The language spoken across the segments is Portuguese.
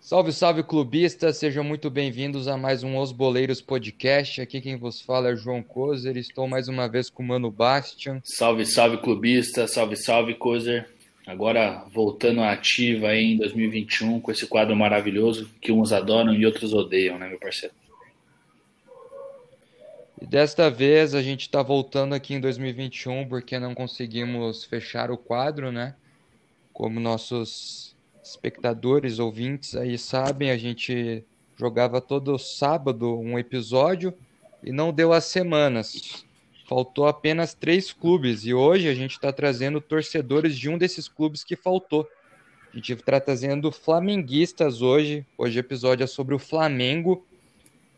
Salve, salve clubistas, sejam muito bem-vindos a mais um Os Boleiros Podcast. Aqui quem vos fala é João Kozer, estou mais uma vez com o Mano Bastian. Salve, salve clubista, salve, salve Kozer. Agora voltando à ativa aí em 2021 com esse quadro maravilhoso que uns adoram e outros odeiam, né, meu parceiro? E desta vez a gente está voltando aqui em 2021 porque não conseguimos fechar o quadro, né? Como nossos espectadores, ouvintes aí sabem, a gente jogava todo sábado um episódio e não deu as semanas. Faltou apenas três clubes e hoje a gente está trazendo torcedores de um desses clubes que faltou. A gente está trazendo flamenguistas hoje. Hoje o episódio é sobre o Flamengo,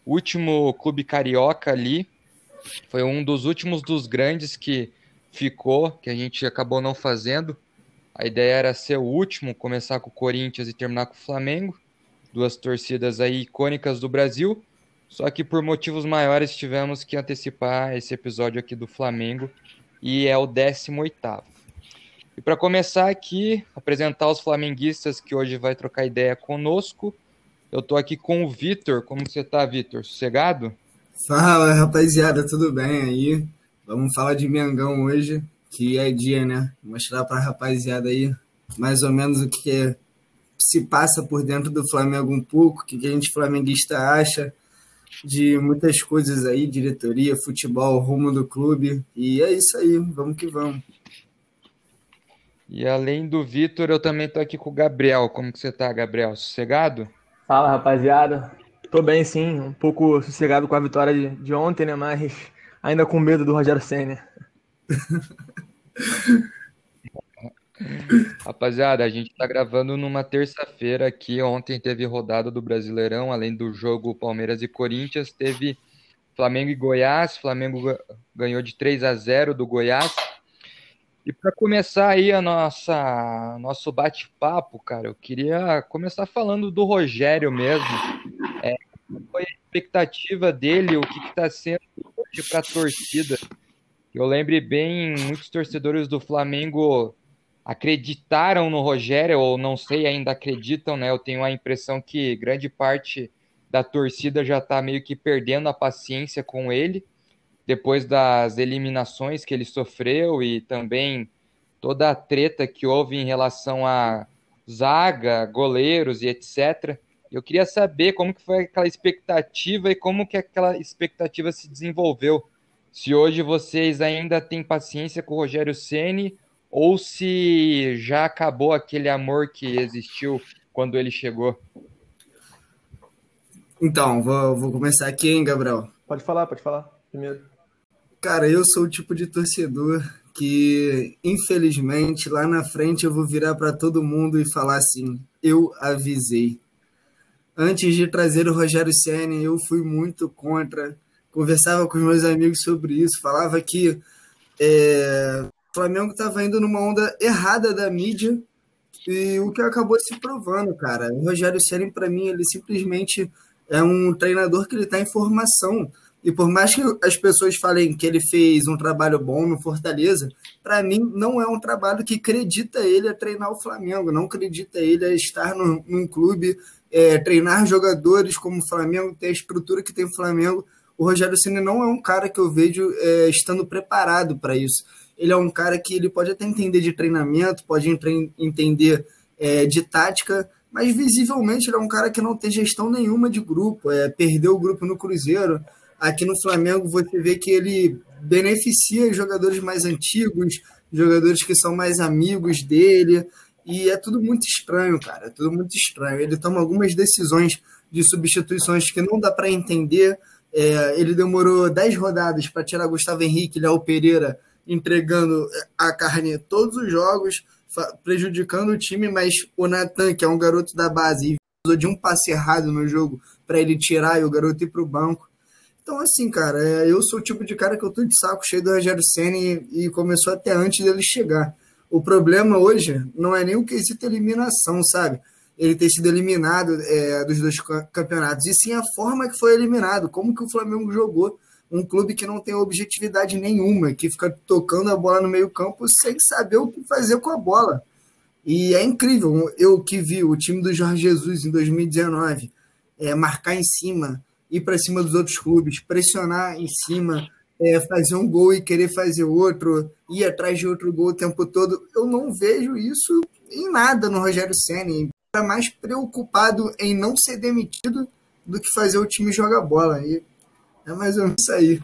último clube carioca ali. Foi um dos últimos dos grandes que ficou, que a gente acabou não fazendo. A ideia era ser o último, começar com o Corinthians e terminar com o Flamengo. Duas torcidas aí icônicas do Brasil. Só que por motivos maiores tivemos que antecipar esse episódio aqui do Flamengo e é o 18 E para começar aqui, apresentar os flamenguistas que hoje vai trocar ideia conosco. Eu tô aqui com o Vitor. Como você tá, Vitor? Sossegado? Fala, rapaziada, tudo bem aí? Vamos falar de Mengão hoje que é dia, né? Mostrar para a rapaziada aí mais ou menos o que se passa por dentro do Flamengo um pouco, o que a gente flamenguista acha de muitas coisas aí, diretoria, futebol, rumo do clube. E é isso aí, vamos que vamos. E além do Vitor, eu também tô aqui com o Gabriel. Como que você tá, Gabriel? Sossegado? Fala, rapaziada. Tô bem, sim. Um pouco sossegado com a vitória de, de ontem, né? Mas ainda com medo do Rogério Senna. Rapaziada, a gente tá gravando numa terça-feira aqui. Ontem teve rodada do Brasileirão, além do jogo Palmeiras e Corinthians, teve Flamengo e Goiás. Flamengo ganhou de 3 a 0 do Goiás. E para começar aí a nossa nosso bate-papo, cara, eu queria começar falando do Rogério mesmo. Foi a expectativa dele, o que está sendo hoje para a torcida eu lembre bem, muitos torcedores do Flamengo acreditaram no Rogério, ou não sei, ainda acreditam, né? Eu tenho a impressão que grande parte da torcida já está meio que perdendo a paciência com ele, depois das eliminações que ele sofreu e também toda a treta que houve em relação a zaga, goleiros e etc. Eu queria saber como que foi aquela expectativa e como que aquela expectativa se desenvolveu se hoje vocês ainda têm paciência com o Rogério Ceni ou se já acabou aquele amor que existiu quando ele chegou. Então, vou, vou começar aqui, hein, Gabriel? Pode falar, pode falar primeiro. Cara, eu sou o tipo de torcedor que, infelizmente, lá na frente eu vou virar para todo mundo e falar assim: eu avisei. Antes de trazer o Rogério Ceni, eu fui muito contra conversava com os meus amigos sobre isso, falava que é, o Flamengo estava indo numa onda errada da mídia e o que acabou se provando, cara. O Rogério Ceni para mim, ele simplesmente é um treinador que ele está em formação. E por mais que as pessoas falem que ele fez um trabalho bom no Fortaleza, para mim não é um trabalho que acredita ele a treinar o Flamengo, não acredita ele a estar no, num clube, é, treinar jogadores como o Flamengo, ter a estrutura que tem o Flamengo o Rogério Ceni não é um cara que eu vejo é, estando preparado para isso. Ele é um cara que ele pode até entender de treinamento, pode entender é, de tática, mas visivelmente ele é um cara que não tem gestão nenhuma de grupo. É, perdeu o grupo no Cruzeiro. Aqui no Flamengo você vê que ele beneficia jogadores mais antigos, jogadores que são mais amigos dele. E é tudo muito estranho, cara. É tudo muito estranho. Ele toma algumas decisões de substituições que não dá para entender. É, ele demorou 10 rodadas para tirar Gustavo Henrique, Léo Pereira, entregando a carne todos os jogos, prejudicando o time, mas o Natan, que é um garoto da base, usou de um passe errado no jogo para ele tirar e o garoto ir para o banco. Então, assim, cara, é, eu sou o tipo de cara que eu tô de saco cheio do Rogério Senna e, e começou até antes dele chegar. O problema hoje não é nem o quesito eliminação, sabe? ele ter sido eliminado é, dos dois campeonatos, e sim a forma que foi eliminado, como que o Flamengo jogou. um clube que não tem objetividade nenhuma, que fica tocando a bola no meio-campo sem saber o que fazer com a bola. E é incrível, eu que vi o time do Jorge Jesus em 2019 é, marcar em cima, ir para cima dos outros clubes, pressionar em cima, é, fazer um gol e querer fazer outro, ir atrás de outro gol o tempo todo. Eu não vejo isso em nada no Rogério Senna. Está mais preocupado em não ser demitido do que fazer o time jogar bola. E é mais ou menos isso aí.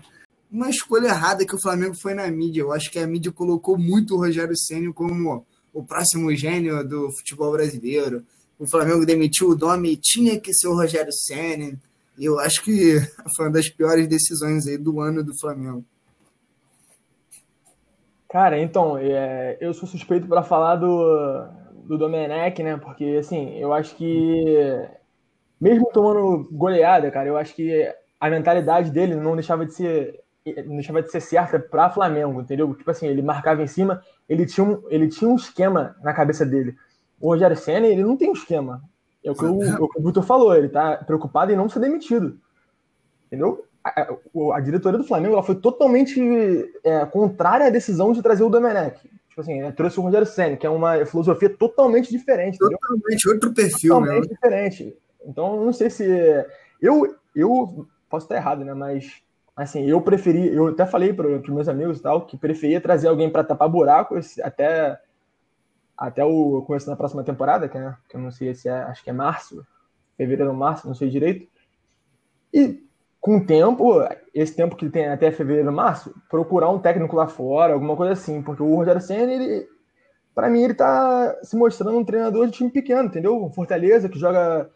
Uma escolha errada que o Flamengo foi na mídia. Eu acho que a mídia colocou muito o Rogério Senna como o próximo gênio do futebol brasileiro. O Flamengo demitiu o Domi, tinha que ser o Rogério Senna. Eu acho que foi uma das piores decisões aí do ano do Flamengo. Cara, então, é, eu sou suspeito para falar do, do Domenech, né? Porque, assim, eu acho que, mesmo tomando goleada, cara, eu acho que a mentalidade dele não deixava de ser não deixava de ser certa para Flamengo, entendeu? Tipo assim, ele marcava em cima, ele tinha um, ele tinha um esquema na cabeça dele. O Rogério Senna, ele não tem um esquema. É o que o, é o, que o Vitor falou, ele tá preocupado em não ser demitido. Entendeu? A, a, a diretoria do Flamengo ela foi totalmente é, contrária à decisão de trazer o Domenech. Tipo assim, né, trouxe o Rogério Senna, que é uma filosofia totalmente diferente. Totalmente, entendeu? outro perfil, totalmente né? diferente. Então, não sei se. Eu, eu posso estar errado, né? Mas assim, eu preferi, eu até falei para os meus amigos e tal, que preferia trazer alguém para tapar buracos até até o começo da próxima temporada, que, é, que eu não sei se é, acho que é março, fevereiro ou março, não sei direito. E com o tempo, esse tempo que tem até fevereiro, março, procurar um técnico lá fora, alguma coisa assim, porque o Rogério Senna, ele, para mim, ele tá se mostrando um treinador de time pequeno, entendeu? Fortaleza que joga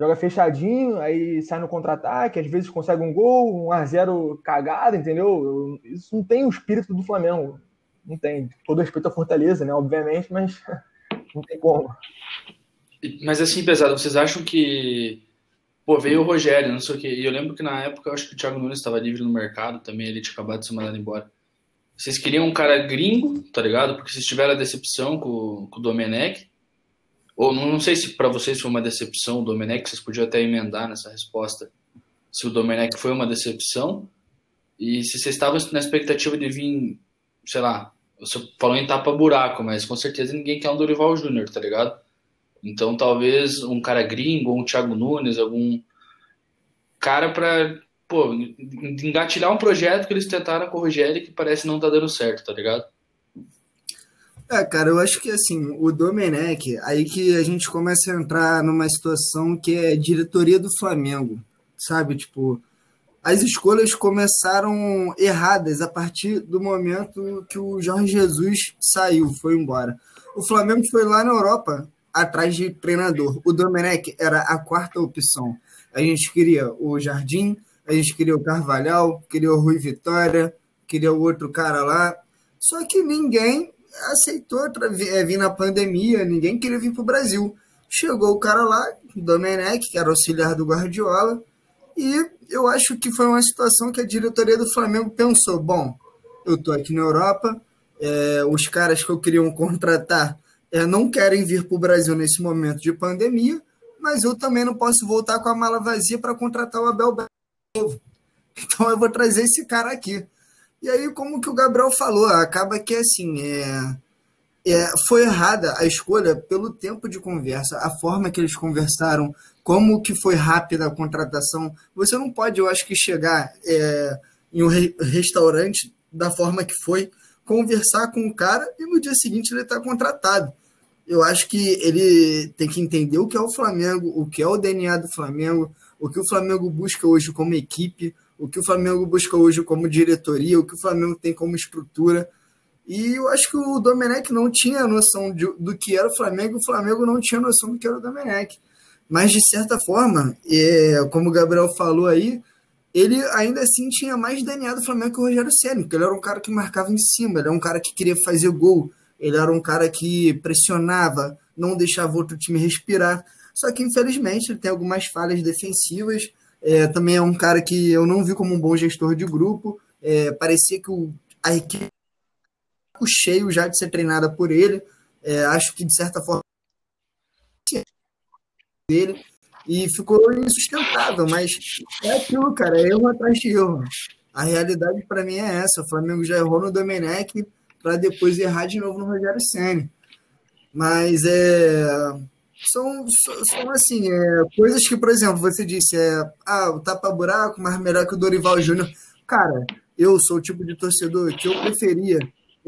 joga fechadinho, aí sai no contra-ataque, às vezes consegue um gol, um a 0 cagado, entendeu? Isso não tem o espírito do Flamengo. Não tem. Todo respeito à Fortaleza, né? Obviamente, mas não tem como. Mas assim, pesado, vocês acham que. Pô, veio o Rogério, não sei o quê. E eu lembro que na época eu acho que o Thiago Nunes estava livre no mercado também, ele tinha acabado de ser mandado embora. Vocês queriam um cara gringo, tá ligado? Porque vocês tiveram a decepção com, com o Domenech. Ou não, não sei se para vocês foi uma decepção o Domenech, vocês podiam até emendar nessa resposta. Se o Domenech foi uma decepção e se vocês estavam na expectativa de vir, sei lá, você falou em tapa-buraco, mas com certeza ninguém quer um Dorival Júnior, tá ligado? Então talvez um cara gringo, um Thiago Nunes, algum cara para pô, engatilhar um projeto que eles tentaram com o Rogério que parece não tá dando certo, tá ligado? É, cara, eu acho que assim, o Domenech, aí que a gente começa a entrar numa situação que é diretoria do Flamengo, sabe? Tipo, as escolhas começaram erradas a partir do momento que o Jorge Jesus saiu, foi embora. O Flamengo foi lá na Europa atrás de treinador. O Domenech era a quarta opção. A gente queria o Jardim, a gente queria o Carvalhal, queria o Rui Vitória, queria o outro cara lá. Só que ninguém aceitou é, vir na pandemia, ninguém queria vir para o Brasil. Chegou o cara lá, Domenech, que era auxiliar do Guardiola, e eu acho que foi uma situação que a diretoria do Flamengo pensou: bom, eu estou aqui na Europa, é, os caras que eu queria contratar é, não querem vir para o Brasil nesse momento de pandemia, mas eu também não posso voltar com a mala vazia para contratar o Abel Braga. Então eu vou trazer esse cara aqui. E aí, como que o Gabriel falou, acaba que assim, é, é, foi errada a escolha pelo tempo de conversa, a forma que eles conversaram, como que foi rápida a contratação. Você não pode, eu acho que, chegar é, em um re restaurante da forma que foi, conversar com o cara e no dia seguinte ele está contratado. Eu acho que ele tem que entender o que é o Flamengo, o que é o DNA do Flamengo, o que o Flamengo busca hoje como equipe, o que o Flamengo busca hoje como diretoria, o que o Flamengo tem como estrutura. E eu acho que o Domenech não tinha noção de, do que era o Flamengo, o Flamengo não tinha noção do que era o Domenech. Mas, de certa forma, é, como o Gabriel falou aí, ele ainda assim tinha mais DNA do Flamengo que o Rogério Ceni, porque ele era um cara que marcava em cima, ele era um cara que queria fazer gol, ele era um cara que pressionava, não deixava outro time respirar. Só que, infelizmente, ele tem algumas falhas defensivas, é, também é um cara que eu não vi como um bom gestor de grupo. É, parecia que o, a equipe o cheio já de ser treinada por ele. É, acho que de certa forma dele e ficou insustentável, mas é aquilo, cara, é erro atrás de erro. A realidade para mim é essa. O Flamengo já errou no Domenech para depois errar de novo no Rogério Senna. Mas é, são, são assim, é, coisas que, por exemplo, você disse, é, ah, o tapa-buraco, mas melhor que o Dorival Júnior. Cara, eu sou o tipo de torcedor que eu preferia,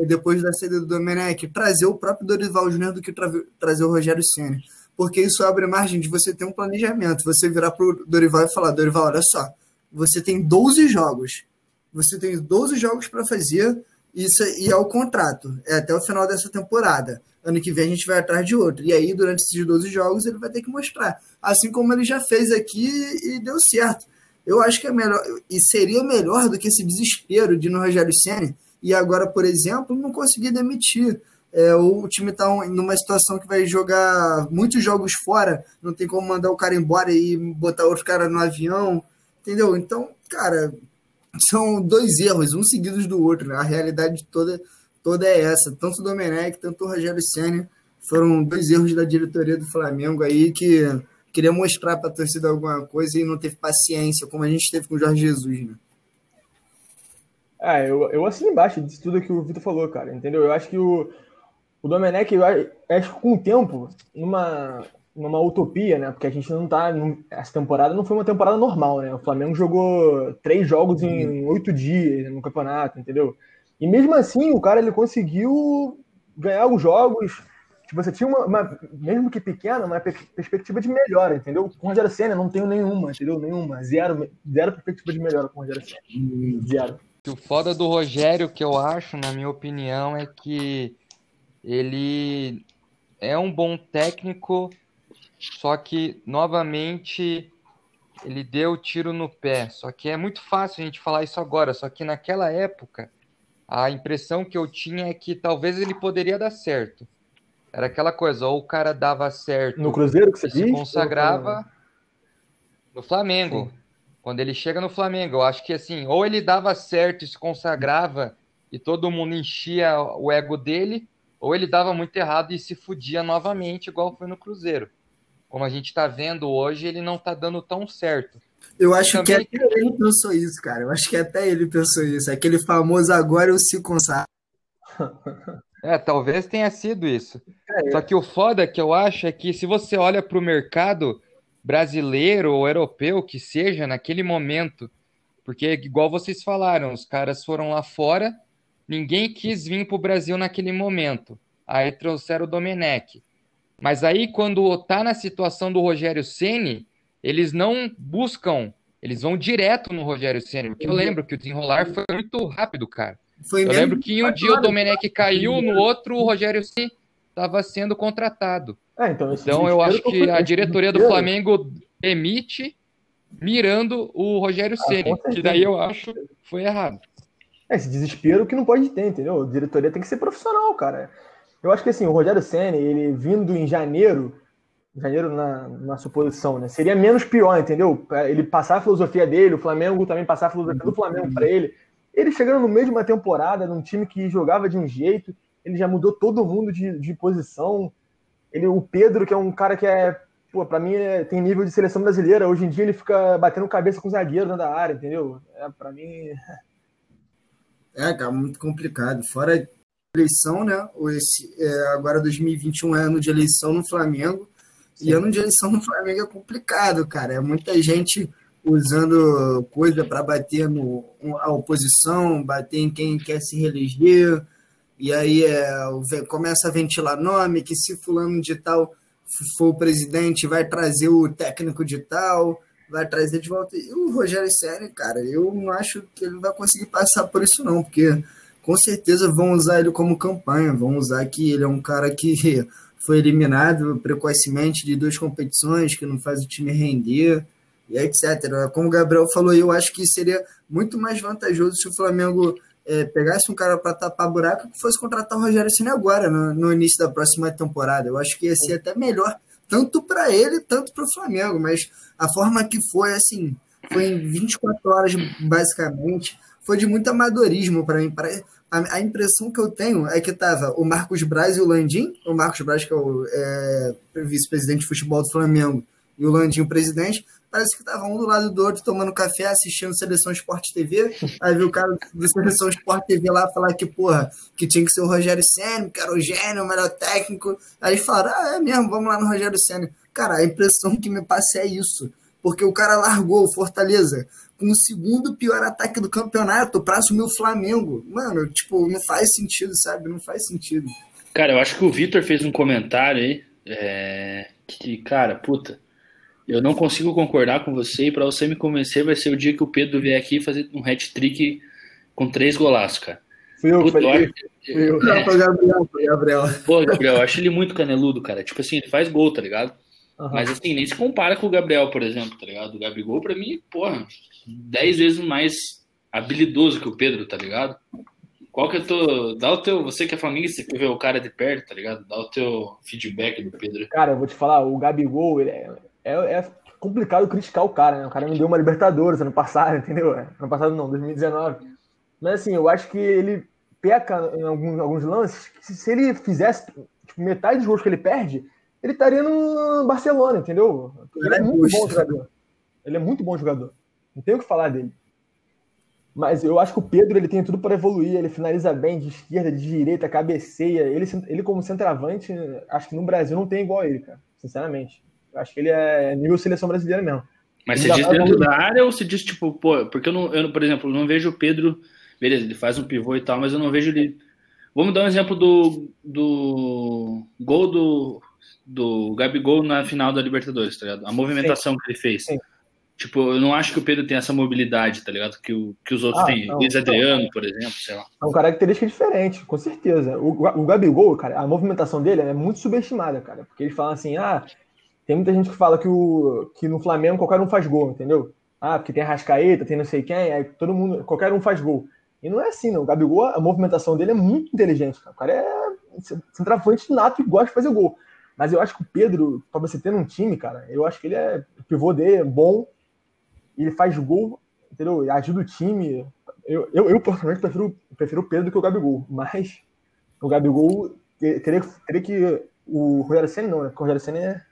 depois da saída do Domenech, trazer o próprio Dorival Júnior do que tra trazer o Rogério Senna. Porque isso abre margem de você ter um planejamento. Você virar para o Dorival e falar: Dorival, olha só, você tem 12 jogos. Você tem 12 jogos para fazer, isso e é o contrato. É até o final dessa temporada. Ano que vem a gente vai atrás de outro. E aí, durante esses 12 jogos, ele vai ter que mostrar. Assim como ele já fez aqui e deu certo. Eu acho que é melhor, e seria melhor do que esse desespero de no Rogério Senna e agora, por exemplo, não conseguir demitir. É, o time está numa situação que vai jogar muitos jogos fora, não tem como mandar o cara embora e botar outro cara no avião, entendeu? Então, cara, são dois erros, um seguidos do outro. Né? A realidade toda, toda é essa. Tanto o Domenech, tanto o Rogério Senna foram dois erros da diretoria do Flamengo aí que queria mostrar para a torcida alguma coisa e não teve paciência, como a gente teve com o Jorge Jesus, né? É, eu, eu assino embaixo disso tudo que o Vitor falou, cara, entendeu? Eu acho que o, o Domenech, eu acho que com o tempo, numa, numa utopia, né? Porque a gente não tá. essa temporada não foi uma temporada normal, né? O Flamengo jogou três jogos em oito dias no campeonato, entendeu? E mesmo assim, o cara ele conseguiu ganhar os jogos. Tipo, você tinha uma, uma mesmo que pequena, uma perspectiva de melhora, entendeu? Com o Rogério Senna não tenho nenhuma, entendeu? Nenhuma. Zero, zero perspectiva de melhora com o Rogério Senna. Zero. O foda do Rogério, que eu acho, na minha opinião, é que ele é um bom técnico, só que, novamente, ele deu tiro no pé. Só que é muito fácil a gente falar isso agora. Só que naquela época, a impressão que eu tinha é que talvez ele poderia dar certo. Era aquela coisa, ou o cara dava certo. No Cruzeiro que você se consagrava. No Flamengo. Sim. Quando ele chega no Flamengo, eu acho que assim, ou ele dava certo e se consagrava e todo mundo enchia o ego dele, ou ele dava muito errado e se fudia novamente, igual foi no Cruzeiro como a gente está vendo hoje, ele não está dando tão certo. Eu acho que até ele pensou isso, cara. Eu acho que até ele pensou isso. Aquele famoso agora eu se consagro. É, talvez tenha sido isso. É, Só que o foda que eu acho é que se você olha para o mercado brasileiro ou europeu, que seja, naquele momento, porque igual vocês falaram, os caras foram lá fora, ninguém quis vir para o Brasil naquele momento. Aí trouxeram o Domenech. Mas aí, quando tá na situação do Rogério Ceni, eles não buscam, eles vão direto no Rogério Ceni. Porque eu lembro que o desenrolar foi muito rápido, cara. Foi eu lembro que um dia o Domenech caiu, no outro o Rogério Ceni estava sendo contratado. É, então, então eu acho que a diretoria do Flamengo emite mirando o Rogério ah, Ceni, que daí eu acho foi errado. É, esse desespero que não pode ter, entendeu? A diretoria tem que ser profissional, cara. Eu acho que assim, o Rogério Senna, ele vindo em janeiro, janeiro na, na suposição, né? Seria menos pior, entendeu? Ele passar a filosofia dele, o Flamengo também passar a filosofia do Flamengo para ele. Ele chegando no meio de uma temporada, num time que jogava de um jeito, ele já mudou todo mundo de, de posição. Ele, o Pedro, que é um cara que é, pô, pra mim é, tem nível de seleção brasileira. Hoje em dia ele fica batendo cabeça com o zagueiro dentro da área, entendeu? É, pra mim. É, cara, muito complicado. Fora eleição, né? Esse, é, agora 2021 é ano de eleição no Flamengo. Sim. E ano de eleição no Flamengo é complicado, cara. É muita gente usando coisa para bater no, a oposição, bater em quem quer se reeleger. E aí é, começa a ventilar nome, que se fulano de tal for o presidente, vai trazer o técnico de tal, vai trazer de volta. E o Rogério Sério, cara, eu não acho que ele vai conseguir passar por isso, não, porque com certeza vão usar ele como campanha, vão usar que ele é um cara que foi eliminado precocemente de duas competições, que não faz o time render, e etc. Como o Gabriel falou, eu acho que seria muito mais vantajoso se o Flamengo é, pegasse um cara para tapar buraco que fosse contratar o Rogério Ceni agora, no, no, início da próxima temporada. Eu acho que ia ser até melhor, tanto para ele, tanto para o Flamengo, mas a forma que foi, assim, foi em 24 horas, basicamente foi de muito amadorismo para mim. A, a, impressão que eu tenho é que tava o Marcos Braz e o Landim, o Marcos Braz, que é o é, vice-presidente de futebol do Flamengo, e o Landim, o presidente, parece que tava um do lado do outro tomando café, assistindo Seleção Esporte TV. Aí viu o cara do Seleção Esporte TV lá falar que, porra, que tinha que ser o Rogério Senna, que era o gênio, o melhor técnico. Aí falaram, ah, é mesmo, vamos lá no Rogério Senna. Cara, a impressão que me passa é isso. Porque o cara largou o Fortaleza com o segundo pior ataque do campeonato para assumir o Flamengo. Mano, tipo, não faz sentido, sabe? Não faz sentido. Cara, eu acho que o Vitor fez um comentário aí é, que, cara, puta, eu não consigo concordar com você e para você me convencer vai ser o dia que o Pedro vier aqui fazer um hat-trick com três golaços, cara. Fui eu, Puta, eu, eu, Não, foi o Gabriel, foi o Gabriel. Pô, Gabriel, eu acho ele muito caneludo, cara. Tipo assim, ele faz gol, tá ligado? Uhum. Mas assim, nem se compara com o Gabriel, por exemplo, tá ligado? O Gabigol, pra mim, porra, dez vezes mais habilidoso que o Pedro, tá ligado? Qual que é o teu. Dá o teu. Você que é flamenguista, você vê o cara de perto, tá ligado? Dá o teu feedback do Pedro. Cara, eu vou te falar, o Gabigol, ele é, é, é complicado criticar o cara, né? O cara não deu uma Libertadores ano passado, entendeu? Ano passado não, 2019. Mas assim, eu acho que ele peca em alguns, alguns lances. Que se ele fizesse tipo, metade dos gols que ele perde, ele estaria no Barcelona, entendeu? Ele é muito bom jogador. Ele é muito bom jogador. Não tenho o que falar dele. Mas eu acho que o Pedro ele tem tudo para evoluir. Ele finaliza bem de esquerda, de direita, cabeceia. Ele, ele como centroavante, acho que no Brasil não tem igual a ele, cara. Sinceramente. Eu acho que ele é nível seleção brasileira mesmo. Mas você diz dentro da área ou você diz, tipo, pô, porque eu, não, eu, por exemplo, não vejo o Pedro, beleza, ele faz um pivô e tal, mas eu não vejo ele. Vamos dar um exemplo do, do gol do, do Gabigol na final da Libertadores, tá ligado? A movimentação Sim. que ele fez. Sim. Tipo, eu não acho que o Pedro tem essa mobilidade, tá ligado? Que, o, que os outros ah, têm. Luiz Adriano, por exemplo, sei lá. É uma característica diferente, com certeza. O, o Gabigol, cara, a movimentação dele é muito subestimada, cara. Porque eles falam assim, ah, tem muita gente que fala que, o, que no Flamengo qualquer um faz gol, entendeu? Ah, porque tem Rascaeta, tem não sei quem, aí todo mundo, qualquer um faz gol. E não é assim, não. O Gabigol, a movimentação dele é muito inteligente, cara. O cara é centroavante nato e gosta de fazer gol. Mas eu acho que o Pedro, para você ter um time, cara, eu acho que ele é. Pivô dele é bom, ele faz gol, entendeu? Ajuda o time. Eu, eu, eu personalmente, prefiro, prefiro o Pedro do que o Gabigol, mas o Gabigol teria, teria que. O Rogério Senna não, né? Porque o Rogério Senna é.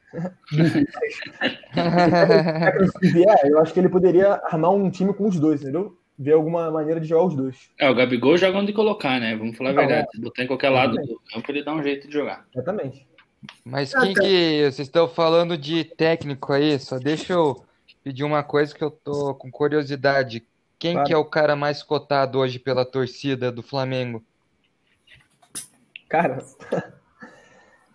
É, eu acho que ele poderia armar um time com os dois, entendeu? Ver alguma maneira de jogar os dois. É, o Gabigol joga onde colocar, né? Vamos falar a verdade. É. Botar em qualquer lado do campo, ele dá um jeito de jogar. Exatamente. Mas quem que. Vocês estão falando de técnico aí? Só deixa eu pedir uma coisa que eu tô com curiosidade. Quem claro. que é o cara mais cotado hoje pela torcida do Flamengo? Cara,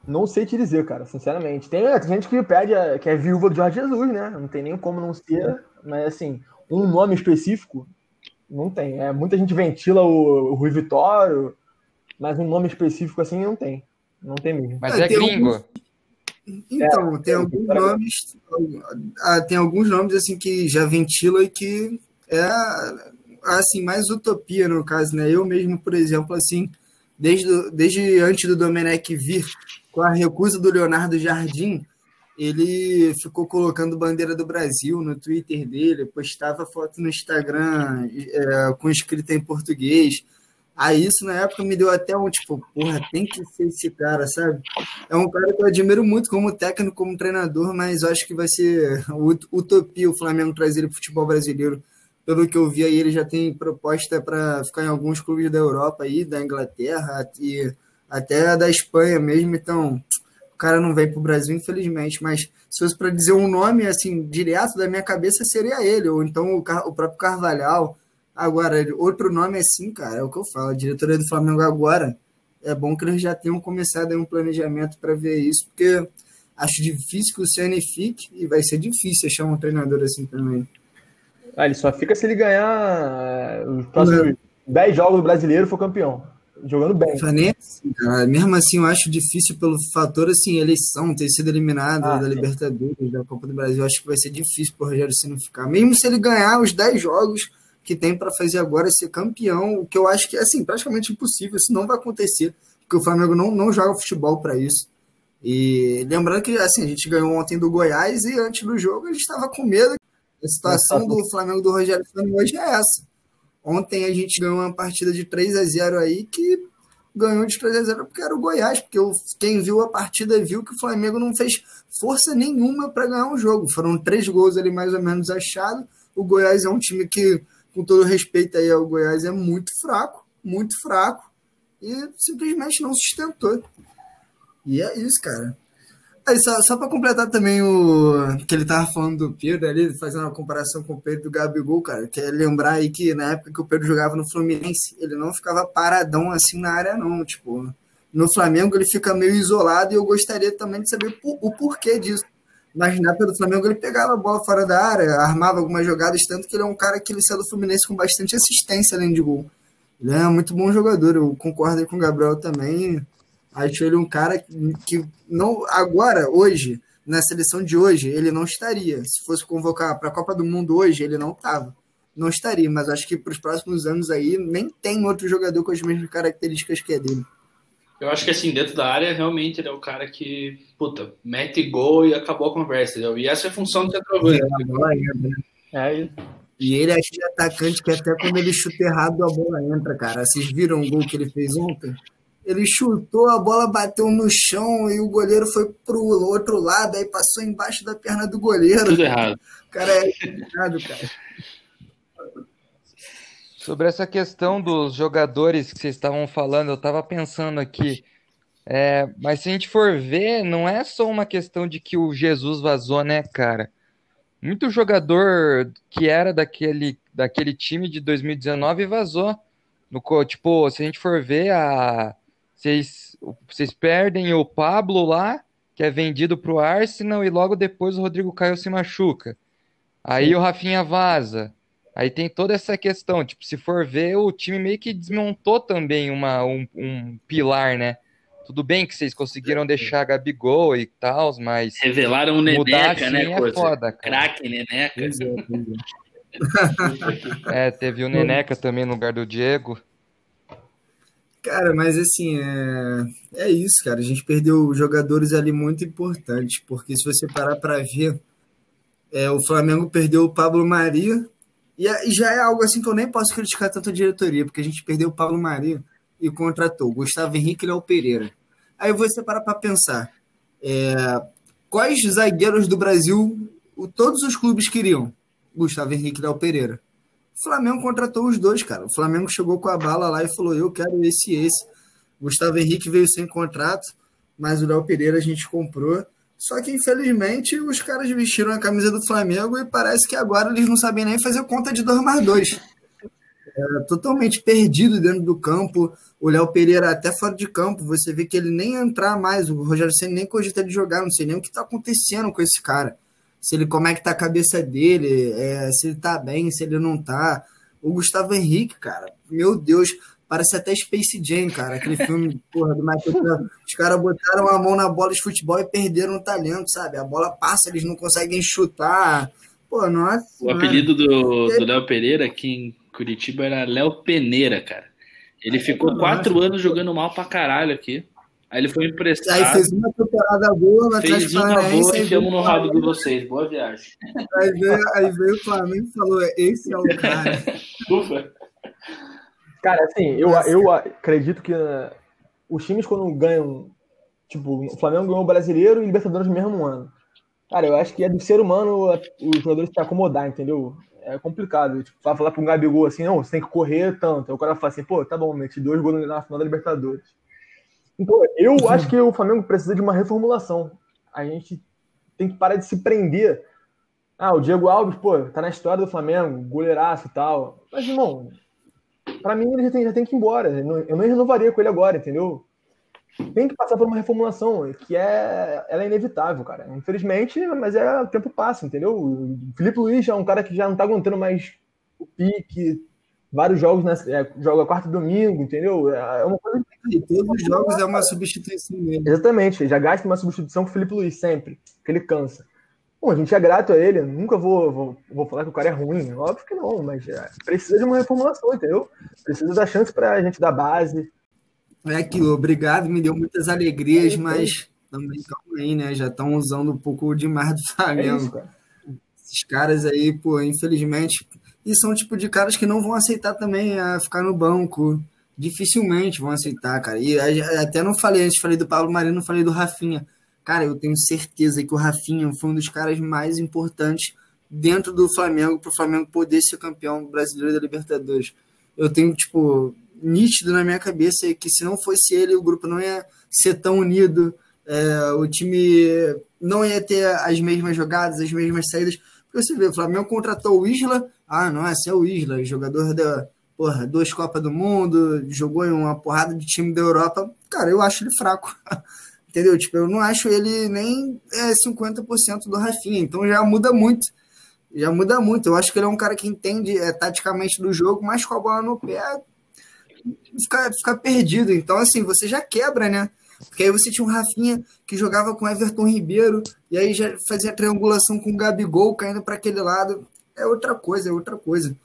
não sei te dizer, cara, sinceramente. Tem, tem gente que pede, que é viúva do Jorge Jesus, né? Não tem nem como não ser, mas assim, um nome específico, não tem. É, muita gente ventila o, o Rui Vitório, mas um nome específico assim não tem. Não tem mesmo. Mas é, é gringo. Alguns... Então, é, tem alguns nomes, ah, tem alguns nomes assim que já ventila e que é assim mais utopia no caso, né? Eu mesmo, por exemplo, assim, desde, desde antes do Domenech vir com a recusa do Leonardo Jardim, ele ficou colocando bandeira do Brasil no Twitter dele, postava foto no Instagram é, com escrita em português. Aí isso na época me deu até um tipo, porra, tem que ser esse cara, sabe? É um cara que eu admiro muito como técnico, como treinador, mas acho que vai ser utopia o Flamengo trazer ele para o futebol brasileiro. Pelo que eu vi aí, ele já tem proposta para ficar em alguns clubes da Europa aí, da Inglaterra e até da Espanha mesmo, então o cara não vem para o Brasil, infelizmente, mas se fosse para dizer um nome assim direto da minha cabeça seria ele, ou então o, o próprio Carvalhal Agora, outro nome assim, cara, é o que eu falo. A diretoria do Flamengo agora é bom que eles já tenham começado um planejamento para ver isso, porque acho difícil que o CN fique e vai ser difícil achar um treinador assim também. Ah, ele só fica se ele ganhar eh, os próximos 10 jogos do brasileiro for campeão. Jogando bem. Assim, cara. Mesmo assim, eu acho difícil pelo fator assim, eleição, ter sido eliminado ah, da. Libertadores, da Copa do Brasil. Acho que vai ser difícil pro Rogério Ceni ficar. Mesmo se ele ganhar os 10 jogos, que tem para fazer agora ser campeão, o que eu acho que é assim, praticamente impossível, isso não vai acontecer, porque o Flamengo não, não joga futebol para isso. E lembrando que assim, a gente ganhou ontem do Goiás e antes do jogo a gente estava com medo. A situação do Flamengo do Rogério Ceni hoje é essa. Ontem a gente ganhou uma partida de 3 a 0 aí que ganhou de 3 a 0 porque era o Goiás, porque quem viu a partida viu que o Flamengo não fez força nenhuma para ganhar o jogo. Foram três gols ali mais ou menos achados. O Goiás é um time que, com todo respeito aí ao Goiás, é muito fraco, muito fraco, e simplesmente não sustentou. E é isso, cara. Aí, só, só para completar também o que ele tava falando do Pedro ali, fazendo uma comparação com o Pedro do Gabigol, cara, quer lembrar aí que na época que o Pedro jogava no Fluminense, ele não ficava paradão assim na área, não. Tipo, no Flamengo ele fica meio isolado e eu gostaria também de saber o porquê disso. Mas na época do Flamengo ele pegava a bola fora da área, armava algumas jogadas, tanto que ele é um cara que ele saiu do Fluminense com bastante assistência além de gol. Ele é muito bom jogador, eu concordo com o Gabriel também. Acho ele um cara que não agora, hoje, na seleção de hoje, ele não estaria. Se fosse convocar para a Copa do Mundo hoje, ele não estava. Não estaria, mas acho que para os próximos anos aí nem tem outro jogador com as mesmas características que é dele. Eu acho que assim, dentro da área, realmente ele é o cara que, puta, mete gol e acabou a conversa, entendeu? E essa é a função do centroavante. É, é isso. E ele é aquele atacante que até quando ele chuta errado, a bola entra, cara. Vocês viram o gol que ele fez ontem? Ele chutou, a bola bateu no chão e o goleiro foi pro outro lado, aí passou embaixo da perna do goleiro. Tudo errado. O cara é errado, cara. Sobre essa questão dos jogadores que vocês estavam falando, eu estava pensando aqui. É, mas se a gente for ver, não é só uma questão de que o Jesus vazou, né, cara? Muito jogador que era daquele, daquele time de 2019 vazou. No, tipo, se a gente for ver, a, vocês, vocês perdem o Pablo lá, que é vendido para o Arsenal, e logo depois o Rodrigo Caio se machuca. Aí Sim. o Rafinha vaza. Aí tem toda essa questão, tipo, se for ver, o time meio que desmontou também uma, um, um pilar, né? Tudo bem que vocês conseguiram deixar Gabigol e tal, mas. Revelaram o Neneca, assim né? É foda, Craque Neneca. É, teve o Neneca também no lugar do Diego. Cara, mas assim, é, é isso, cara. A gente perdeu jogadores ali muito importantes, porque se você parar para ver, é, o Flamengo perdeu o Pablo Maria, e, e já é algo assim que eu nem posso criticar tanto a diretoria, porque a gente perdeu o Pablo Maria e contratou Gustavo Henrique e Léo Pereira. Aí você para para pensar, é, quais zagueiros do Brasil todos os clubes queriam? Gustavo Henrique e Léo Pereira. O Flamengo contratou os dois, cara. O Flamengo chegou com a bala lá e falou: eu quero esse e esse. Gustavo Henrique veio sem contrato, mas o Léo Pereira a gente comprou. Só que, infelizmente, os caras vestiram a camisa do Flamengo e parece que agora eles não sabem nem fazer conta de 2 mais 2. É, totalmente perdido dentro do campo. O Léo Pereira até fora de campo, você vê que ele nem entrar mais. O Rogério Senna nem cogita de jogar, não sei nem o que está acontecendo com esse cara se ele como é que tá a cabeça dele, é, se ele tá bem, se ele não tá. O Gustavo Henrique, cara, meu Deus, parece até Space Jam, cara, aquele filme, porra, do Michael Os caras botaram a mão na bola de futebol e perderam o talento, sabe? A bola passa, eles não conseguem chutar. Pô, nossa. O apelido do Léo Pereira aqui em Curitiba era Léo Peneira, cara. Ele ficou quatro anos jogando mal pra caralho aqui. Aí ele foi emprestado. Aí fez uma temporada boa no Fez uma boa e ficamos no rabo de vocês. Boa viagem. Aí veio, aí veio o Flamengo e falou: esse é o cara. Ufa. Cara, assim, eu, eu acredito que uh, os times quando ganham. Tipo, o Flamengo ganhou o Brasileiro e o Libertadores no mesmo ano. Cara, eu acho que é do ser humano os jogadores se acomodar, entendeu? É complicado. Tipo, falar para um Gabigol assim, não, você tem que correr tanto. Aí o cara fala assim, pô, tá bom, meti dois gols na final da Libertadores. Então, eu acho que o Flamengo precisa de uma reformulação. A gente tem que parar de se prender. Ah, o Diego Alves, pô, tá na história do Flamengo, goleiraço e tal. Mas, irmão, pra mim ele já tem, já tem que ir embora. Eu não renovaria com ele agora, entendeu? Tem que passar por uma reformulação, que é, ela é inevitável, cara. Infelizmente, mas é o tempo passa, entendeu? O Felipe Luiz é um cara que já não tá aguentando mais o pique, vários jogos, né, joga quarta e domingo, entendeu? É, é uma coisa e todos os jogos é uma substituição mesmo. Exatamente, já gasta uma substituição com o Felipe Luiz sempre, que ele cansa. Bom, a gente é grato a ele, nunca vou, vou, vou falar que o cara é ruim, óbvio que não, mas é, precisa de uma reformulação, entendeu? Precisa dar chance pra gente da base. É aquilo, obrigado, me deu muitas alegrias, é mas também calma aí, né? Já estão usando um pouco demais do Flamengo. É isso, cara. Esses caras aí, pô, infelizmente, e são tipo de caras que não vão aceitar também a ficar no banco dificilmente vão aceitar, cara. E até não falei antes, falei do Pablo Marino, falei do Rafinha. Cara, eu tenho certeza que o Rafinha foi um dos caras mais importantes dentro do Flamengo para o Flamengo poder ser campeão brasileiro da Libertadores. Eu tenho, tipo, nítido na minha cabeça que se não fosse ele, o grupo não ia ser tão unido, é, o time não ia ter as mesmas jogadas, as mesmas saídas. Porque você vê, o Flamengo contratou o Isla, ah, não, esse é o Isla, jogador da porra, duas Copas do Mundo, jogou em uma porrada de time da Europa. Cara, eu acho ele fraco. Entendeu? Tipo, eu não acho ele nem é, 50% do Rafinha, então já muda muito. Já muda muito. Eu acho que ele é um cara que entende é, taticamente do jogo, mas com a bola no pé fica, fica perdido. Então, assim, você já quebra, né? Porque aí você tinha um Rafinha que jogava com Everton Ribeiro, e aí já fazia triangulação com o Gabigol caindo para aquele lado. É outra coisa, é outra coisa.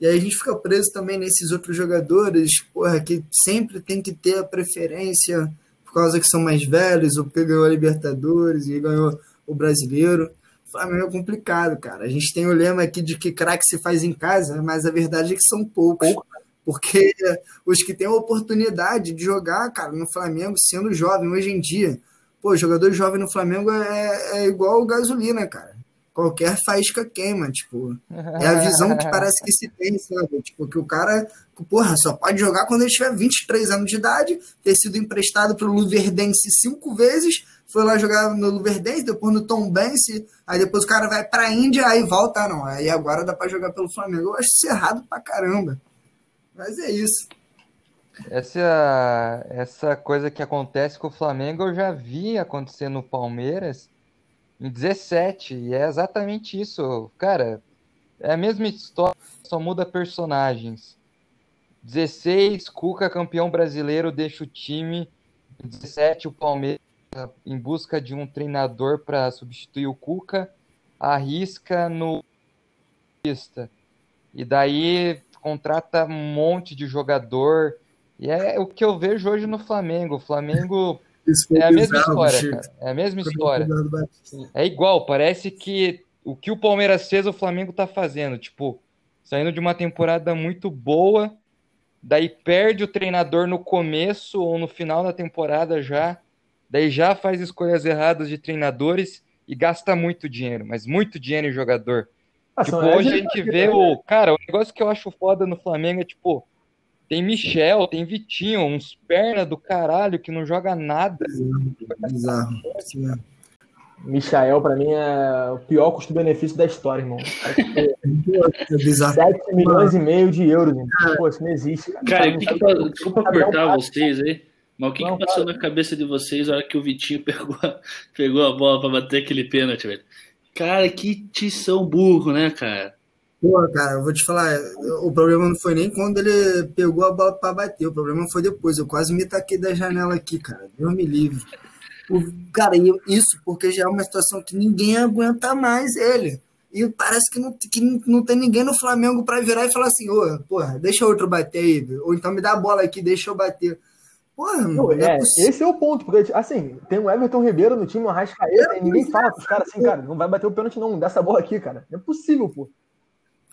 E aí a gente fica preso também nesses outros jogadores, porra, que sempre tem que ter a preferência por causa que são mais velhos, ou porque ganhou a Libertadores e ganhou o brasileiro. O Flamengo é complicado, cara. A gente tem o lema aqui de que craque se faz em casa, mas a verdade é que são poucos. Porque os que têm a oportunidade de jogar, cara, no Flamengo, sendo jovem hoje em dia, pô, jogador jovem no Flamengo é, é igual gasolina, cara. Qualquer faísca queima, tipo. É a visão que parece que se tem, sabe? Tipo, que o cara, porra, só pode jogar quando ele tiver 23 anos de idade, ter sido emprestado pro Luverdense cinco vezes, foi lá jogar no Luverdense, depois no Tom Bense, aí depois o cara vai pra Índia, aí volta, não. Aí agora dá pra jogar pelo Flamengo. Eu acho isso errado pra caramba. Mas é isso. Essa, essa coisa que acontece com o Flamengo eu já vi acontecer no Palmeiras em 17, e é exatamente isso. Cara, é a mesma história, só muda personagens. 16, Cuca campeão brasileiro, deixa o time. 17, o Palmeiras em busca de um treinador para substituir o Cuca, arrisca no e daí contrata um monte de jogador. E é o que eu vejo hoje no Flamengo. O Flamengo é a mesma história, cara. É a mesma história. É igual, parece que o que o Palmeiras fez, o Flamengo tá fazendo. Tipo, saindo de uma temporada muito boa, daí perde o treinador no começo ou no final da temporada já, daí já faz escolhas erradas de treinadores e gasta muito dinheiro, mas muito dinheiro em jogador. Ah, tipo, hoje a gente vê o. Cara, o negócio que eu acho foda no Flamengo é, tipo, tem Michel, tem Vitinho, uns perna do caralho que não joga nada. Bizarro. Bizarro. Michael, pra mim, é o pior custo-benefício da história, irmão. É bizarro. 7 milhões e meio de euros, irmão. Pô, isso não existe. Cara, cara que que, desculpa cortar vocês aí, mas o que, não, que passou cara. na cabeça de vocês na hora que o Vitinho pegou, pegou a bola pra bater aquele pênalti, velho? Cara, que tição burro, né, cara? Pô, cara, eu vou te falar, o problema não foi nem quando ele pegou a bola para bater, o problema foi depois. Eu quase me taquei da janela aqui, cara. Deus me livre. O, cara, isso porque já é uma situação que ninguém aguenta mais ele. E parece que não, que não tem ninguém no Flamengo para virar e falar assim: ô, porra, deixa outro bater aí, ou então me dá a bola aqui, deixa eu bater. Porra, não, é, é esse é o ponto, porque, assim, tem o Everton Ribeiro no time, o Arrascaeta, é, e ninguém fala pros caras assim, cara, não vai bater o pênalti não, dessa bola aqui, cara. Não é possível, pô.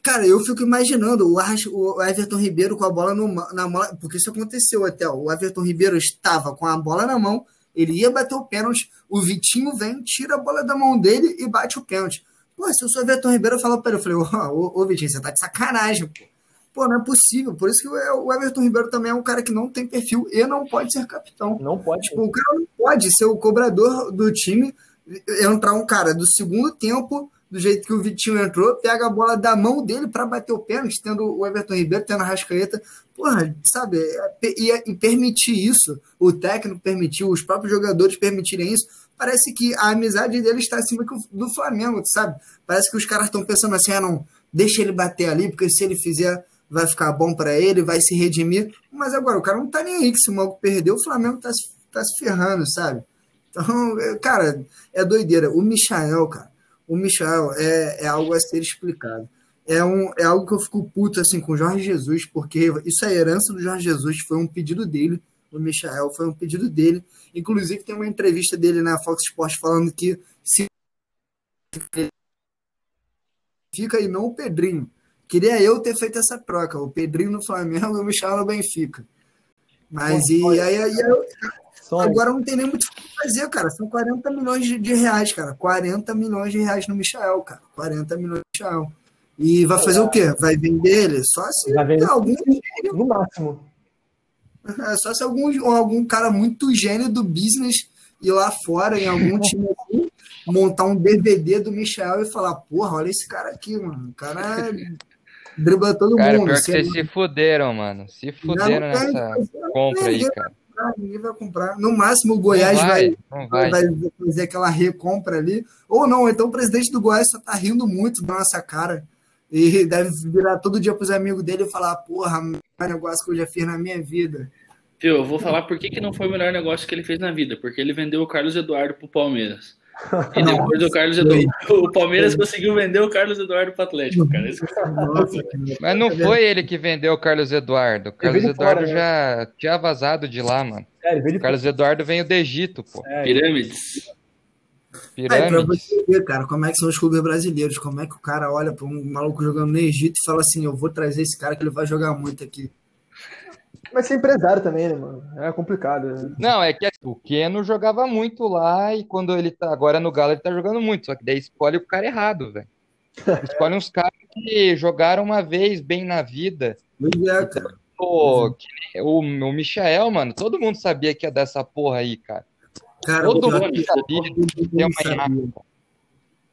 Cara, eu fico imaginando o, Arras, o Everton Ribeiro com a bola no, na mão, porque isso aconteceu até, o Everton Ribeiro estava com a bola na mão, ele ia bater o pênalti, o Vitinho vem, tira a bola da mão dele e bate o pênalti. Pô, se eu sou o Everton Ribeiro, eu falo pra ele, eu falei, ô, ô, ô Vitinho, você tá de sacanagem, pô. Pô, não é possível. Por isso que o Everton Ribeiro também é um cara que não tem perfil e não pode ser capitão. Não pode. Tipo, o cara não pode ser o cobrador do time, entrar um cara do segundo tempo, do jeito que o Vitinho entrou, pega a bola da mão dele para bater o pênalti, tendo o Everton Ribeiro, tendo a Rascaeta. Porra, sabe? E, e permitir isso, o técnico permitiu, os próprios jogadores permitirem isso, parece que a amizade dele está acima do Flamengo, sabe? Parece que os caras estão pensando assim, ah, não, deixa ele bater ali, porque se ele fizer vai ficar bom para ele, vai se redimir. Mas agora, o cara não tá nem aí que se o Mago perdeu, o Flamengo tá, tá se ferrando, sabe? Então, é, cara, é doideira. O Michael, cara, o Michael é, é algo a ser explicado. É, um, é algo que eu fico puto assim com o Jorge Jesus, porque isso é herança do Jorge Jesus, foi um pedido dele. O Michael foi um pedido dele. Inclusive, tem uma entrevista dele na Fox Sports falando que se fica aí não o Pedrinho Queria eu ter feito essa troca, o Pedrinho no Flamengo e o Michel no Benfica. Mas e aí, aí, agora não tem nem muito o que fazer, cara. São 40 milhões de, de, reais, cara. 40 milhões de reais no Michael, cara. 40 milhões no Michael. E vai fazer é. o quê? Vai vender ele? Só se vai vender algum no máximo. É só se algum, algum cara muito gênio do business ir lá fora em algum time assim, montar um DVD do Michel e falar, porra, olha esse cara aqui, mano. O cara dribla todo cara, mundo. Pior que vocês se fuderam, mano. Se fuderam nessa compra aí, cara. Ninguém vai comprar. No máximo, o Goiás vai, vai, vai, fazer aquela recompra ali. Ou não, então o presidente do Goiás só tá rindo muito da nossa cara. E deve virar todo dia pros amigos dele e falar: Porra, o negócio que eu já fiz na minha vida. Viu, eu vou falar por que, que não foi o melhor negócio que ele fez na vida. Porque ele vendeu o Carlos Eduardo pro Palmeiras. E depois do Carlos Eduardo, o Palmeiras conseguiu vender o Carlos Eduardo para o Atlético, cara. Mas não foi ele que vendeu o Carlos Eduardo. O Carlos Eduardo fora, já né? tinha vazado de lá, mano. o Carlos Eduardo veio do Egito, pô. É, Pirâmides. Pirâmides. É, pra você ver, cara, como é que são os clubes brasileiros. Como é que o cara olha para um maluco jogando no Egito e fala assim: eu vou trazer esse cara que ele vai jogar muito aqui. Mas ser empresário também, né, mano? É complicado. Não, é que assim, o Keno jogava muito lá e quando ele tá agora no Galo ele tá jogando muito, só que daí escolhe o cara errado, velho. Escolhe uns caras que jogaram uma vez bem na vida. É, cara. O, o, o Michael, mano, todo mundo sabia que ia dar essa porra aí, cara. cara todo mundo sabia que ia uma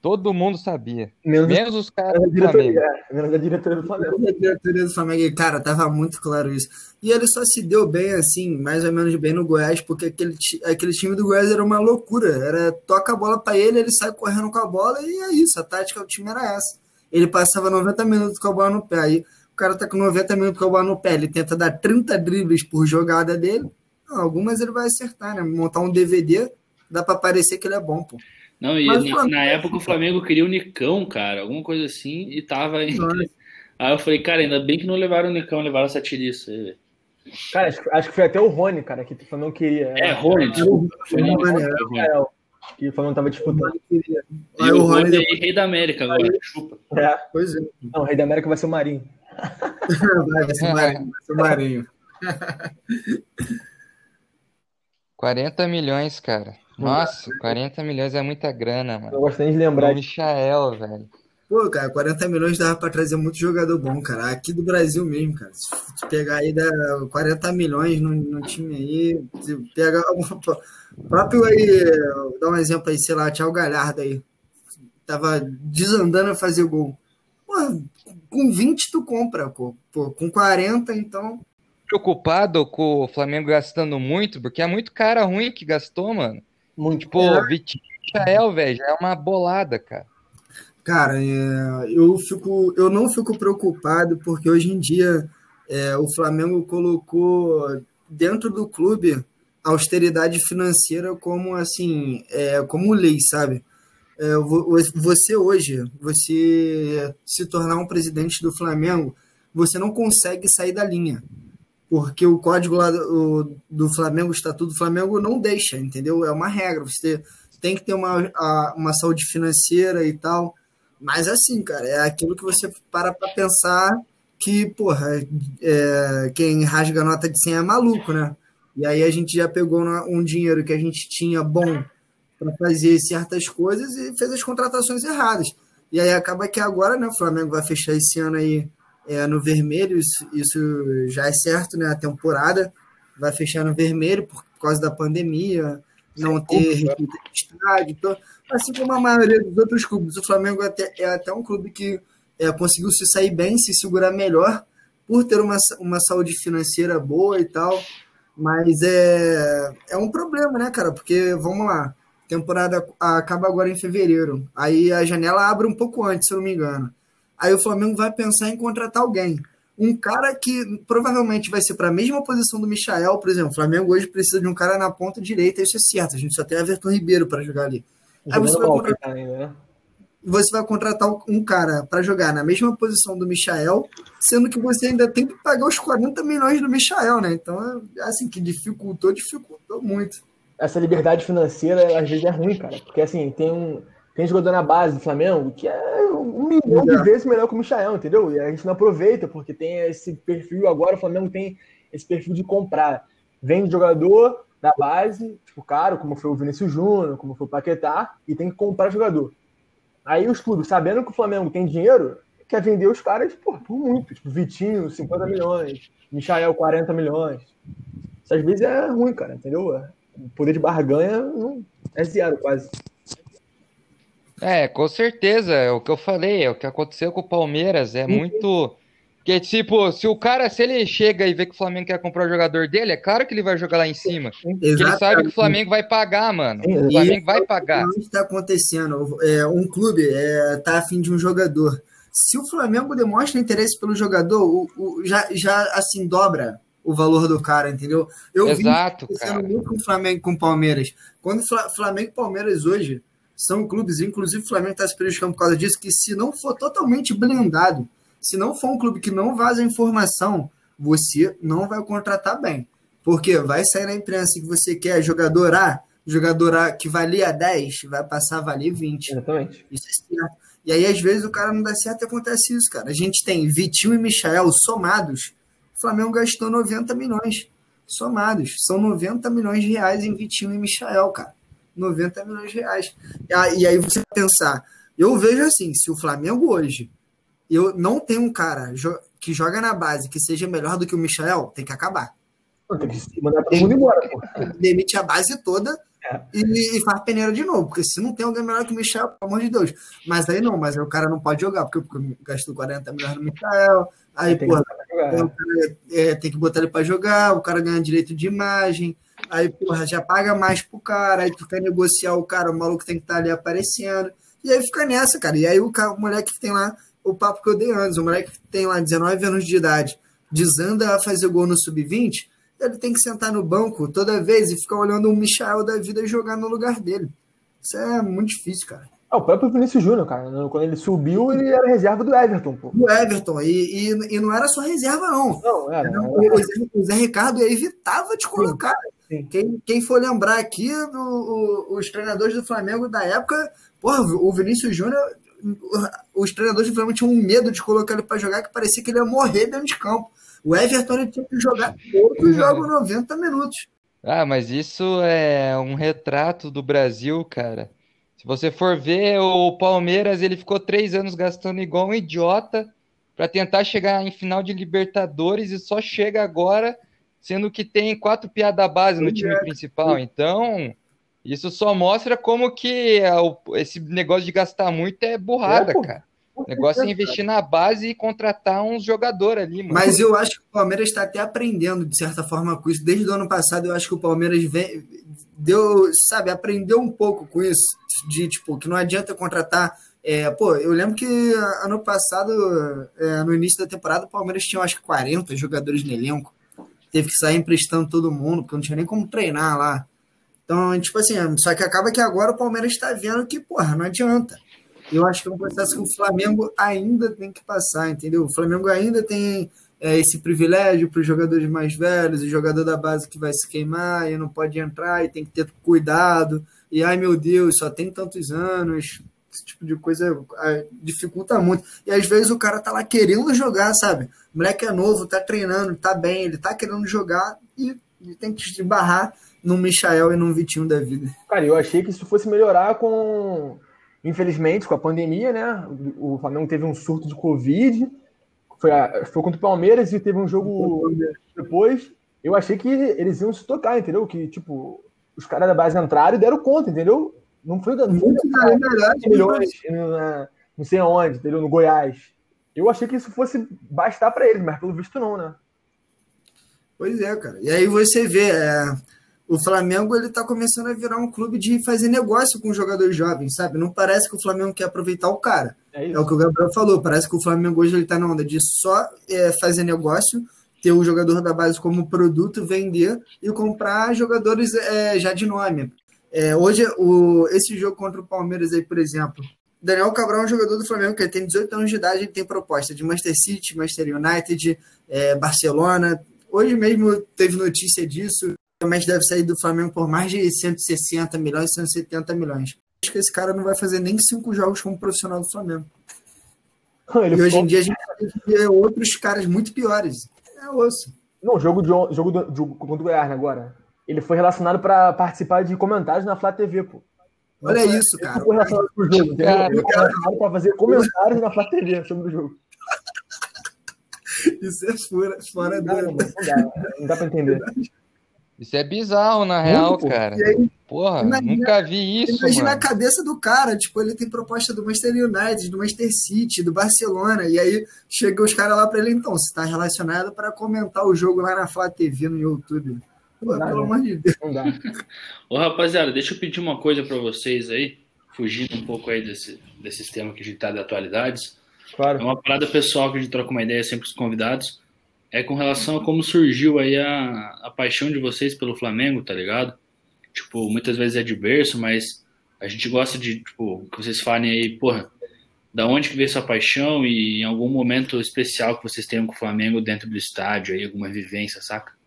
Todo mundo sabia. Menos, menos os caras do Flamengo. Menos a diretoria do Flamengo. a diretoria do Flamengo. Cara, tava muito claro isso. E ele só se deu bem, assim, mais ou menos bem no Goiás, porque aquele, aquele time do Goiás era uma loucura. Era toca a bola para ele, ele sai correndo com a bola e é isso. A tática do time era essa. Ele passava 90 minutos com a bola no pé. Aí o cara tá com 90 minutos com a bola no pé. Ele tenta dar 30 dribles por jogada dele. Algumas ele vai acertar, né? Montar um DVD, dá para parecer que ele é bom, pô. Não, e na, na, época o Flamengo queria o Nicão, cara, alguma coisa assim, e tava entre... Aí eu falei, cara, ainda bem que não levaram o Nicão, levaram o Satiriça. Cara, acho, acho, que foi até o Rony, cara, que o Flamengo queria. É, Rony, desculpa. Foi o Rony, que o Flamengo tava disputando. E o Rony é rei da América agora, chupa. É. Pois é. Não, o rei da América vai ser o Marinho. vai, vai ser o Marinho, vai ser o Marinho. 40 milhões, cara. Nossa, 40 milhões é muita grana, mano. Eu gostaria de lembrar. O Michael, velho. Pô, cara, 40 milhões dava pra trazer muito jogador bom, cara. Aqui do Brasil mesmo, cara. Se pegar aí da 40 milhões no, no time aí, se pegar o próprio aí, dá um exemplo aí, sei lá, Thiago Galhardo aí. Tava desandando a fazer gol. Pô, com 20 tu compra, pô. pô. Com 40, então. Preocupado com o Flamengo gastando muito, porque é muito cara ruim que gastou, mano. Muito. Tipo, é. Vitinho Michael, velho, já é uma bolada, cara. Cara, é, eu, fico, eu não fico preocupado porque hoje em dia é, o Flamengo colocou dentro do clube austeridade financeira como assim, é, como lei, sabe? É, você hoje, você se tornar um presidente do Flamengo, você não consegue sair da linha porque o código lá do, do Flamengo, o estatuto do Flamengo, não deixa, entendeu? É uma regra. Você tem que ter uma, a, uma saúde financeira e tal. Mas assim, cara, é aquilo que você para para pensar que, porra, é, quem rasga nota de 100 é maluco, né? E aí a gente já pegou um dinheiro que a gente tinha bom para fazer certas coisas e fez as contratações erradas. E aí acaba que agora, né, o Flamengo vai fechar esse ano aí é, no vermelho, isso, isso já é certo, né? A temporada vai fechar no vermelho por, por causa da pandemia, não ter receita de estádio. Então, assim como a maioria dos outros clubes, o Flamengo é até, é até um clube que é, conseguiu se sair bem, se segurar melhor, por ter uma, uma saúde financeira boa e tal. Mas é, é um problema, né, cara? Porque, vamos lá, temporada acaba agora em fevereiro. Aí a janela abre um pouco antes, se eu não me engano. Aí o Flamengo vai pensar em contratar alguém. Um cara que provavelmente vai ser para a mesma posição do Michael, por exemplo. O Flamengo hoje precisa de um cara na ponta direita, isso é certo. A gente só tem Everton Ribeiro para jogar ali. Aí você vai, contratar, né? você vai contratar um cara para jogar na mesma posição do Michael, sendo que você ainda tem que pagar os 40 milhões do Michael, né? Então, é assim, que dificultou, dificultou muito. Essa liberdade financeira, às vezes, é ruim, cara. Porque, assim, tem um tem jogador na base do Flamengo que é um milhão de vezes melhor que o Michael, entendeu? E a gente não aproveita, porque tem esse perfil agora, o Flamengo tem esse perfil de comprar. vende jogador da base, tipo, caro, como foi o Vinícius Júnior, como foi o Paquetá, e tem que comprar jogador. Aí os clubes, sabendo que o Flamengo tem dinheiro, quer vender os caras por, por muito. Tipo, Vitinho, 50 milhões, Michael, 40 milhões. Isso às vezes é ruim, cara, entendeu? O poder de barganha é zero quase. É, com certeza, é o que eu falei, é o que aconteceu com o Palmeiras, é muito porque, tipo, se o cara, se ele chega e vê que o Flamengo quer comprar o jogador dele, é claro que ele vai jogar lá em cima. Porque ele sabe que o Flamengo vai pagar, mano. O Flamengo vai pagar. O que está acontecendo? É, um clube é, tá afim de um jogador. Se o Flamengo demonstra interesse pelo jogador, o, o, já, já assim dobra o valor do cara, entendeu? Eu Exato, vi cara. muito com o Flamengo com o Palmeiras. Quando Flamengo e Palmeiras hoje são clubes, inclusive o Flamengo está se prejudicando por causa disso, que se não for totalmente blindado se não for um clube que não vaza informação, você não vai contratar bem. Porque vai sair na imprensa que você quer jogador A, jogador A que valia 10, vai passar a valer 20. Exatamente. Isso é certo. E aí, às vezes, o cara não dá certo e acontece isso, cara. A gente tem Vitinho e Michael somados. O Flamengo gastou 90 milhões somados. São 90 milhões de reais em Vitinho e Michael, cara. 90 milhões de reais. E aí você pensar, eu vejo assim, se o Flamengo hoje eu não tenho um cara que joga na base que seja melhor do que o Michel, tem que acabar. Tem que mandar todo mundo embora. Pô. Demite a base toda é. e, e, faz peneira de novo. Porque se não tem alguém melhor que o Michel, pelo amor de Deus. Mas aí não, mas aí o cara não pode jogar, porque, porque gastou 40 milhões no Michel. Aí, pô, é, tem que botar ele para jogar, o cara ganha direito de imagem. Aí, porra, já paga mais pro cara, aí tu quer negociar o cara, o maluco tem que estar tá ali aparecendo. E aí fica nessa, cara. E aí o, cara, o moleque que tem lá o papo que eu dei antes. O moleque que tem lá 19 anos de idade, desanda a fazer gol no sub-20, ele tem que sentar no banco toda vez e ficar olhando o Michel da vida jogar no lugar dele. Isso é muito difícil, cara. É, o próprio Vinícius Júnior, cara. Quando ele subiu, ele era reserva do Everton, pô. Do Everton. E, e, e não era só reserva, não. Não, era. era o, Zé, o Zé Ricardo evitava de colocar. Sim. Quem, quem for lembrar aqui, do, o, os treinadores do Flamengo da época, porra, o Vinícius Júnior os treinadores do Flamengo tinham um medo de colocar ele para jogar que parecia que ele ia morrer dentro de campo. O Everton ele tinha que jogar todo jogo 90 minutos. Ah, mas isso é um retrato do Brasil, cara. Se você for ver, o Palmeiras ele ficou três anos gastando igual um idiota para tentar chegar em final de Libertadores e só chega agora, sendo que tem quatro piadas base no time principal. Então, isso só mostra como que é esse negócio de gastar muito é burrada, é, cara. O negócio é investir na base e contratar uns jogadores ali, mano. Mas eu acho que o Palmeiras está até aprendendo, de certa forma, com isso. Desde o ano passado, eu acho que o Palmeiras vem, deu, sabe, aprendeu um pouco com isso. De, tipo, que não adianta contratar. É, pô, eu lembro que ano passado, é, no início da temporada, o Palmeiras tinha, acho que 40 jogadores no elenco. Teve que sair emprestando todo mundo, porque não tinha nem como treinar lá. Então, tipo assim, só que acaba que agora o Palmeiras está vendo que, porra, não adianta. Eu acho que é um processo que o Flamengo ainda tem que passar, entendeu? O Flamengo ainda tem é, esse privilégio para os jogadores mais velhos, o jogador da base que vai se queimar e não pode entrar e tem que ter cuidado. E ai meu Deus, só tem tantos anos. Esse tipo de coisa é, dificulta muito. E às vezes o cara tá lá querendo jogar, sabe? O moleque é novo, tá treinando, tá bem, ele tá querendo jogar e, e tem que se barrar num Michael e num Vitinho da vida. Cara, eu achei que isso fosse melhorar com. Infelizmente, com a pandemia, né? O Flamengo teve um surto de Covid. Foi, a... foi contra o Palmeiras e teve um jogo depois. Eu achei que eles iam se tocar, entendeu? Que, tipo, os caras da base entraram e deram conta, entendeu? Não foi dando milhões, não sei aonde, entendeu? No Goiás. Eu achei que isso fosse bastar para eles, mas pelo visto não, né? Pois é, cara. E aí você vê, é, o Flamengo ele está começando a virar um clube de fazer negócio com jogadores jovens, sabe? Não parece que o Flamengo quer aproveitar o cara. É, é o que o Gabriel falou. Parece que o Flamengo hoje ele está na onda de só é, fazer negócio, ter o jogador da base como produto, vender e comprar jogadores é, já de nome. É, hoje, o, esse jogo contra o Palmeiras aí, por exemplo, Daniel Cabral é um jogador do Flamengo que tem 18 anos de idade, ele tem proposta de Manchester City, Manchester United, é, Barcelona. Hoje mesmo teve notícia disso provavelmente deve sair do Flamengo por mais de 160 milhões, 170 milhões. Acho que esse cara não vai fazer nem cinco jogos como profissional do Flamengo. Ele e hoje em dia a gente que ver outros caras muito piores. É osso. Não, jogo, de, jogo, do, jogo contra o Goiás agora. Ele foi relacionado para participar de comentários na Flá TV, pô. Olha foi, isso, cara. Ele foi relacionado pro jogo? Cara, foi relacionado para fazer comentários na Flá TV sobre o jogo. Isso é fora, fora não, do. Não, não, dá, não dá pra entender. Isso é bizarro, na real, Muito, cara. Aí, Porra, imagina, nunca vi isso. Imagina mano. a cabeça do cara, tipo, ele tem proposta do Manchester United, do Manchester City, do Barcelona, e aí chegam os caras lá pra ele, então, você tá relacionado para comentar o jogo lá na Flá TV no YouTube. Pô, dá, pelo né? amor de Deus. Não dá. Ô, rapaziada, deixa eu pedir uma coisa para vocês aí, fugindo um pouco aí desse, desse tema que a gente tá de atualidades. Claro. É uma parada pessoal que a gente troca uma ideia sempre com os convidados. É com relação a como surgiu aí a, a paixão de vocês pelo Flamengo, tá ligado? Tipo, muitas vezes é de berço, mas a gente gosta de, tipo, que vocês falem aí, porra, da onde que veio sua paixão e em algum momento especial que vocês tenham com o Flamengo dentro do estádio, aí, alguma vivência, saca?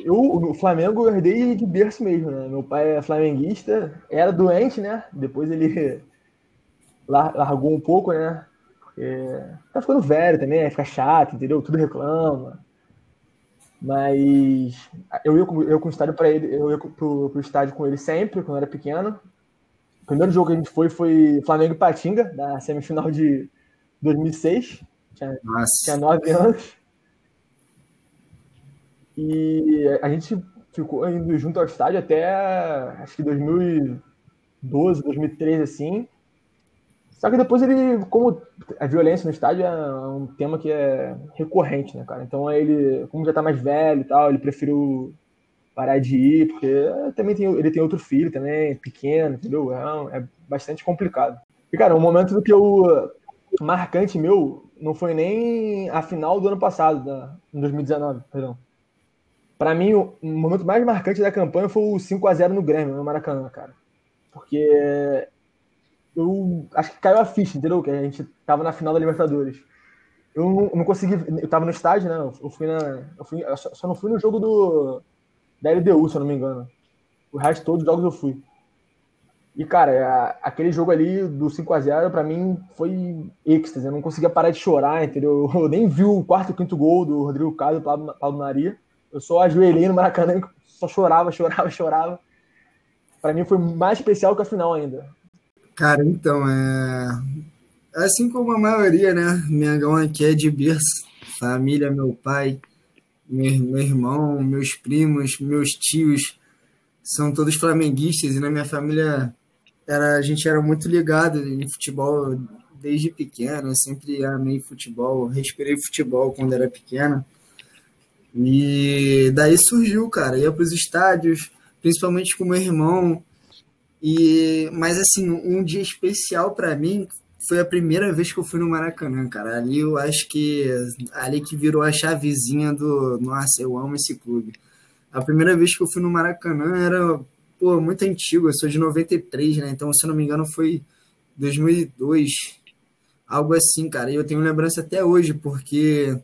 Eu, o Flamengo eu herdei de berço mesmo, né? Meu pai é flamenguista, era doente, né? Depois ele largou um pouco, né? Porque tá ficando velho também, fica chato, entendeu? Tudo reclama. Mas eu ia, eu com o estádio para ele, eu ia pro, pro estádio com ele sempre, quando eu era pequeno. O primeiro jogo que a gente foi foi Flamengo e Patinga, da semifinal de 2006. Tinha, tinha nove anos. E a gente ficou indo junto ao estádio até acho que 2012, 2013, assim. Só que depois ele, como a violência no estádio é um tema que é recorrente, né, cara? Então ele, como já tá mais velho e tal, ele preferiu parar de ir, porque também tem, ele tem outro filho também, pequeno, entendeu? É, é bastante complicado. E, cara, um momento do que eu marcante meu não foi nem a final do ano passado, da, em 2019, perdão. Para mim, o momento mais marcante da campanha foi o 5 a 0 no Grêmio, no Maracanã, cara. Porque eu acho que caiu a ficha, entendeu? Que a gente tava na final da Libertadores. Eu não, não consegui, eu tava no estádio, né? Eu fui na, eu fui, eu só, não fui no jogo do da LDU, se eu não me engano. O resto todos os jogos eu fui. E cara, aquele jogo ali do 5 a 0 para mim foi êxtase, eu não conseguia parar de chorar, entendeu? Eu nem vi o quarto e quinto gol do Rodrigo Caio e Pablo, Pablo Maria. Eu só ajoelhei no Maracanã, só chorava, chorava, chorava. Para mim foi mais especial que a final ainda. Cara, então, é. Assim como a maioria, né? Mengão aqui é de berço. Família, meu pai, meu, meu irmão, meus primos, meus tios, são todos flamenguistas e na minha família era, a gente era muito ligado em futebol desde pequeno. Eu sempre amei futebol, respirei futebol quando era pequeno. E daí surgiu, cara. Ia para os estádios, principalmente com meu irmão e, mas assim, um dia especial para mim foi a primeira vez que eu fui no Maracanã, cara. Ali eu acho que ali que virou a chavezinha do, nossa, eu amo esse clube. A primeira vez que eu fui no Maracanã era, pô, muito antigo, eu sou de 93, né? Então, se eu não me engano, foi 2002, algo assim, cara. E eu tenho lembrança até hoje, porque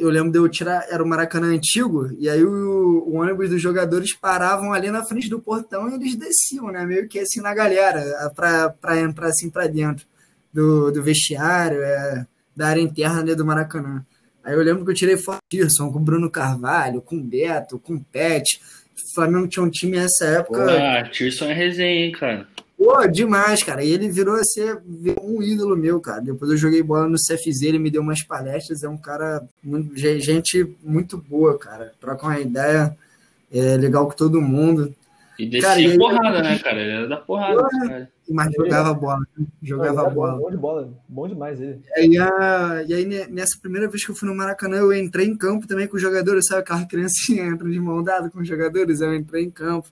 eu lembro de eu tirar, era o Maracanã antigo, e aí o, o, ônibus dos jogadores paravam ali na frente do portão e eles desciam, né? Meio que assim na galera, para entrar assim para dentro do, do vestiário, é, da área interna ali do Maracanã. Aí eu lembro que eu tirei foto com com Bruno Carvalho, com Beto, com Pet. O Flamengo tinha um time nessa época. Ah, Tirson é resenha, hein, cara. Pô, demais, cara. E ele virou a ser um ídolo meu, cara. Depois eu joguei bola no CFZ, ele me deu umas palestras. É um cara, muito, gente muito boa, cara. Troca uma ideia é, legal com todo mundo. E descia porrada, ele... né, cara? Ele era da porrada, cara. Mas jogava bola. Né? Jogava Não, bola. Bom de bola. Bom demais ele. E, a, e aí, nessa primeira vez que eu fui no Maracanã, eu entrei em campo também com os jogadores. Sabe aquela criancinha entra de mão dada com os jogadores? Eu entrei em campo.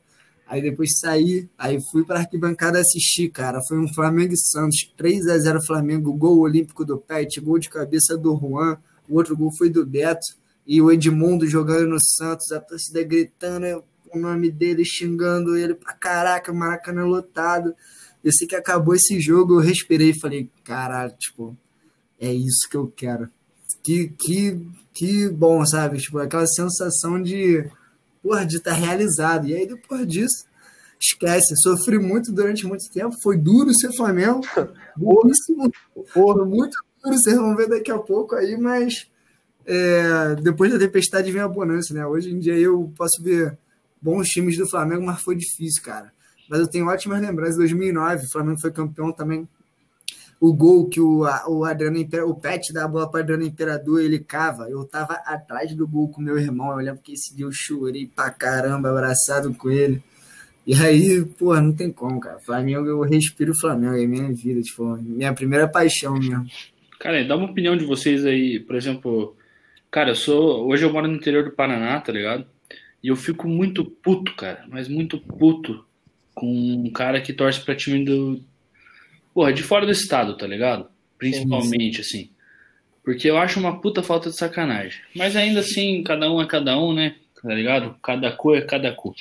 Aí depois saí, aí fui para arquibancada assistir, cara. Foi um Flamengo e Santos, 3 a 0 Flamengo, gol olímpico do Pet, gol de cabeça do Juan, o outro gol foi do Beto, e o Edmundo jogando no Santos, a torcida gritando o nome dele, xingando ele pra caraca, Maracanã lotado. Eu sei que acabou esse jogo, eu respirei e falei, caralho, tipo, é isso que eu quero. Que, que, que bom, sabe? Tipo, aquela sensação de porra, de estar tá realizado. E aí, depois disso, esquece. Sofri muito durante muito tempo. Foi duro ser Flamengo. Duríssimo. Porra, muito duro. Vocês vão ver daqui a pouco aí, mas é, depois da tempestade vem a bonança, né? Hoje em dia eu posso ver bons times do Flamengo, mas foi difícil, cara. Mas eu tenho ótimas lembranças. 2009, o Flamengo foi campeão também. O gol que o, o Adriano o Pet dá a bola para Adriano Imperador, ele cava. Eu tava atrás do gol com meu irmão. Eu lembro que esse dia eu chorei pra caramba, abraçado com ele. E aí, pô, não tem como, cara. Flamengo, eu respiro o Flamengo, é minha vida, tipo, minha primeira paixão mesmo. Cara, dá uma opinião de vocês aí, por exemplo, cara, eu sou. Hoje eu moro no interior do Paraná, tá ligado? E eu fico muito puto, cara, mas muito puto com um cara que torce pra time do. Porra, de fora do estado, tá ligado? Principalmente, sim, sim. assim. Porque eu acho uma puta falta de sacanagem. Mas ainda assim, cada um é cada um, né? Tá ligado? Cada cu é cada cu.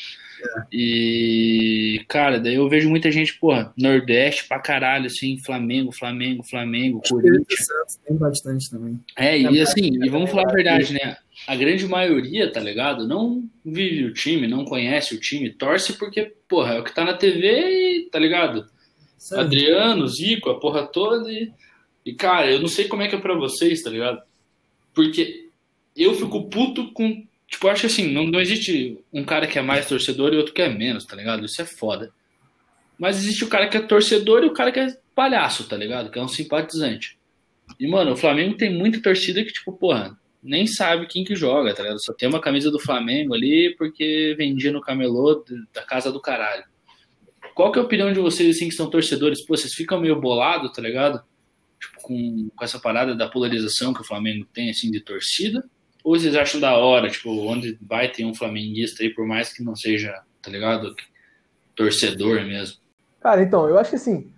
E, cara, daí eu vejo muita gente, porra, Nordeste pra caralho, assim, Flamengo, Flamengo, Flamengo, Corinthians. Tem bastante também. É, e assim, e vamos falar a verdade, né? A grande maioria, tá ligado? Não vive o time, não conhece o time, torce porque, porra, é o que tá na TV e, tá ligado? Adriano, Zico, a porra toda e, e, cara, eu não sei como é que é pra vocês, tá ligado? Porque eu fico puto com Tipo, acho que assim, não, não existe um cara que é mais torcedor e outro que é menos, tá ligado? Isso é foda. Mas existe o cara que é torcedor e o cara que é palhaço, tá ligado? Que é um simpatizante. E, mano, o Flamengo tem muita torcida que, tipo, porra, nem sabe quem que joga, tá ligado? Só tem uma camisa do Flamengo ali porque vendia no camelô da casa do caralho. Qual que é a opinião de vocês, assim, que são torcedores? Pô, vocês ficam meio bolados, tá ligado? Tipo, com, com essa parada da polarização que o Flamengo tem, assim, de torcida? Ou vocês acham da hora, tipo, onde vai ter um flamenguista aí, por mais que não seja, tá ligado? Torcedor mesmo. Cara, então, eu acho que assim,